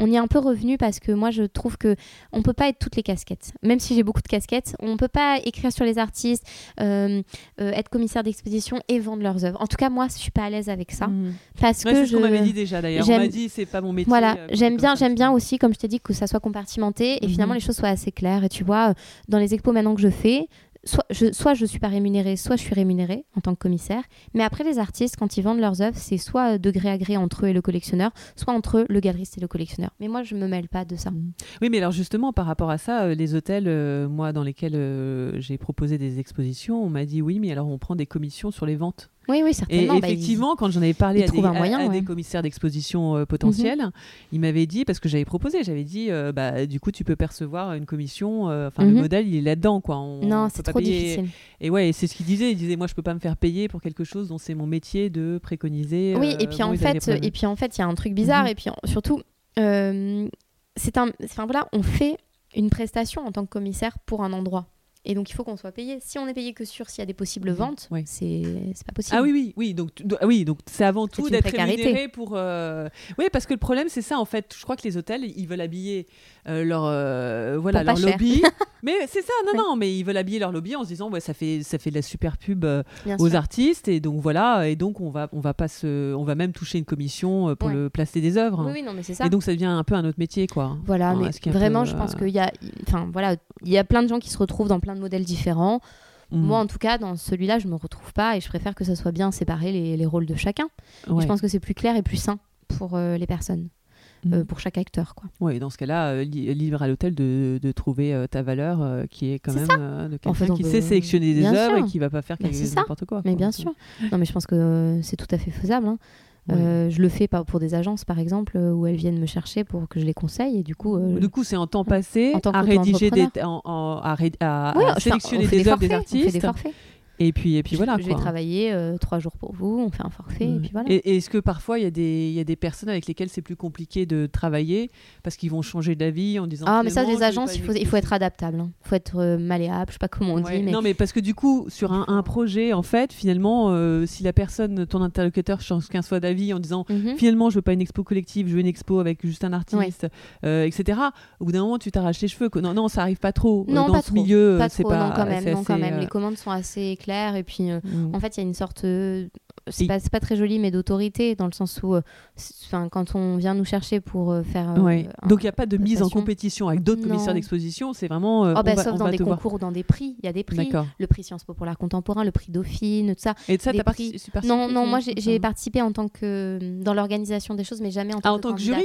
on y est un peu revenu parce que moi, je trouve que on peut pas être toutes les casquettes. Même si j'ai beaucoup de casquettes, on peut pas écrire sur les artistes, euh, euh, être commissaire d'exposition et vendre leurs œuvres. En tout cas, moi, je suis pas à l'aise avec ça Mm. parce Ouais, que ce je qu'on m'avait dit déjà d'ailleurs. On m'a dit, c'est pas mon métier. voilà, euh, j'aime bien, j'aime bien aussi, comme je t'ai dit, que ça soit compartimenté et Mhm. finalement les choses soient assez claires. Et tu vois, dans les expos maintenant que je fais, soit je, soit suis pas rémunérée, soit je suis rémunérée en tant que commissaire. Mais après, les artistes, quand ils vendent leurs œuvres, c'est soit de gré à gré entre eux et le collectionneur, soit entre eux, le galeriste et le collectionneur. Mais moi, je me mêle pas de ça. Mm. Oui, mais alors justement, par rapport à ça, euh, les hôtels, euh, moi, dans lesquels euh, j'ai proposé des expositions, on m'a dit oui, mais alors on prend des commissions sur les ventes. Oui, oui, Et certainement. Bah, ils- effectivement, quand j'en avais parlé à des, à- moyen, à des ouais. Mhm. commissaires d'exposition euh, potentiels, ils m'avaient dit, parce que j'avais proposé, j'avais dit, euh, bah, du coup, tu peux percevoir une commission, euh, enfin, le Mhm. modèle, il est là-dedans, quoi. On- on non, c'est trop payer. difficile. Et ouais, et c'est ce qu'il disait, il disait, moi, je peux pas me faire payer pour quelque chose dont c'est mon métier de préconiser. Oui, euh, et puis bon, en fait, des et puis en fait, il y a un truc bizarre. Mhm. Et puis en- surtout, euh, c'est un, enfin voilà, on fait une prestation en tant que commissaire pour un endroit. Et donc il faut qu'on soit payé. Si on est payé que sur s'il y a des possibles Mhm. ventes, Oui. c'est pas possible. Ah oui, oui, oui. Donc, oui, donc c'est avant tout d'être rémunéré pour. euh, Oui, parce que le problème c'est ça en fait. Je crois que les hôtels ils veulent habiller euh, leur euh, voilà leur lobby. mais c'est ça, non Ouais. non, mais ils veulent habiller leur lobby en se disant ouais ça fait ça fait de la super pub aux sûr. artistes et donc voilà et donc on va on va pas se on va même toucher une commission pour Ouais. le placer des œuvres. Oui, oui, non, mais c'est ça. Et donc ça devient un peu un autre métier quoi. Voilà, mais vraiment, peu, je pense qu'il y a, enfin voilà, il y a plein de gens qui se retrouvent dans plein de modèles différents. Mm. Moi, en tout cas, dans celui-là, je me retrouve pas et je préfère que ça soit bien séparé les, les rôles de chacun. Ouais. je pense que c'est plus clair et plus sain pour euh, les personnes, Mm. euh, pour chaque acteur, quoi. Ouais, dans ce cas-là, euh, li- libre à l'hôtel de, de trouver euh, ta valeur qui est quand même de En fait, quelqu'un qui peut- sait sélectionner des œuvres et qui va pas faire Bah, n'importe quoi. Mais quoi. bien sûr. Non, mais je pense que c'est tout à fait faisable. hein. Euh, je le fais pas pour des agences, par exemple, euh, où elles viennent me chercher pour que je les conseille. Et du coup, euh, Du coup, c'est en temps passé En tant à rédiger des, en- en- à, ré- à- ouais, à enfin, sélectionner des œuvres des forfaits, On fait des artistes. forfaits. Et puis, et puis Je- voilà. Je vais quoi. travailler euh, trois jours pour vous, on fait un forfait, et puis voilà. Et, et est-ce que parfois il y, des- y a des personnes avec lesquelles c'est plus compliqué de travailler parce qu'ils vont changer d'avis en disant Ah, mais ça, les vais agences, il faut, il faut être adaptable. hein. Il faut être euh, malléable, je sais pas comment on Ouais, dit, mais Non, mais parce que du coup, sur un, un projet, en fait, finalement, euh, si la personne, ton interlocuteur, change 15 fois d'avis en disant Mhm. finalement, je veux pas une expo collective, je veux une expo avec juste un artiste, etc. Au bout d'un moment, tu t'arraches les cheveux. Non, non, ça arrive pas trop. Non, dans pas ce trop. milieu, pas trop, pas. non, quand même. Non, quand même. Les commandes sont assez claires, et puis euh, mm. en fait, il y a une sorte. C'est pas, pas très joli, mais d'autorité, dans le sens où, euh, enfin, quand on vient nous chercher pour euh, faire. euh, Ouais. un- Donc il n'y a pas de mise en compétition avec d'autres commissaires d'exposition, c'est vraiment. Oh, bah, on va, sauf on dans va des concours ou dans des prix. Il y a des prix. D'accord. Le prix Sciences Po pour l'art contemporain, le prix Dauphine, tout ça. Et ça, des t'as prix. participé Non, non, moi j'ai participé en tant que dans l'organisation des choses, mais jamais en tant Ah, en que tant que jury.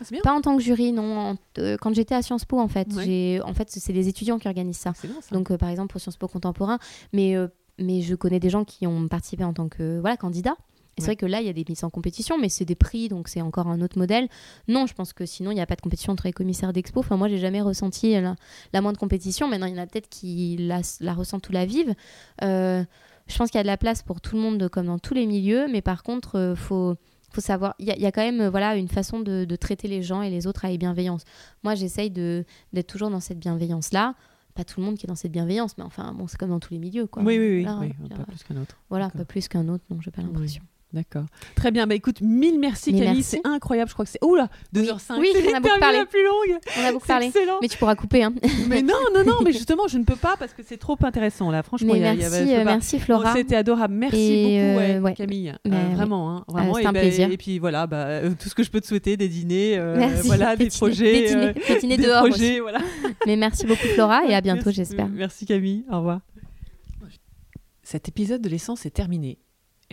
Ah, bien. Pas en tant que jury, non. En- euh, quand j'étais à Sciences Po, en fait, Ouais. en fait, c'est des étudiants qui organisent ça. Bien ça. Donc, euh, par exemple, pour Sciences Po contemporain, mais euh, mais je connais des gens qui ont participé en tant que voilà candidat. Et c'est vrai que là, il y a des mises en compétition, mais c'est des prix, donc c'est encore un autre modèle. Non, je pense que sinon, il n'y a pas de compétition entre les commissaires d'expo. Enfin, moi, j'ai jamais ressenti la, la, moindre compétition. Maintenant, il y en a peut-être qui la, la ressentent ou la vivent. Euh, je pense qu'il y a de la place pour tout le monde, comme dans tous les milieux, mais par contre, il faut faut savoir, il y, y, a quand même voilà une façon de, de, traiter les gens et les autres avec bienveillance. Moi, j'essaye d'être toujours dans cette bienveillance-là pas tout le monde qui est dans cette bienveillance, mais enfin, bon, c'est comme dans tous les milieux, quoi. Oui, oui, oui, oui pas plus qu'un autre. Voilà, pas plus qu'un autre, non, j'ai pas l'impression. D'accord. Très bien. Bah écoute, mille merci Camille, c'est incroyable. Je crois que c'est. Oula, 2h05. Oui, c'est on a beaucoup parlé. la plus longue. On a beaucoup parlé. Excellent. Mais tu pourras couper. Hein. Mais non, non, non, mais justement, je ne peux pas parce que c'est trop intéressant là. Franchement, il y a, merci, il y avait, euh, merci Flora. C'était adorable. Merci Et beaucoup, euh, ouais. Camille. Mais Euh, oui. vraiment, hein, vraiment. c'était et, un ben, plaisir. et puis voilà, bah, euh, tout ce que je peux te souhaiter, des dîners, euh, Merci. voilà, des Des projets, des euh, dîners- des dîners des dehors projets, voilà. Mais merci beaucoup Flora et à bientôt, j'espère. Merci Camille, au revoir. Cet épisode de l'essence est terminé.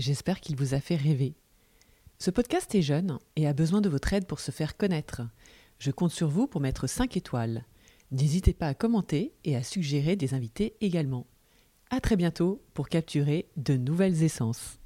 J'espère qu'il vous a fait rêver. Ce podcast est jeune et a besoin de votre aide pour se faire connaître. Je compte sur vous pour mettre 5 étoiles. N'hésitez pas à commenter et à suggérer des invités également. À très bientôt pour capturer de nouvelles essences.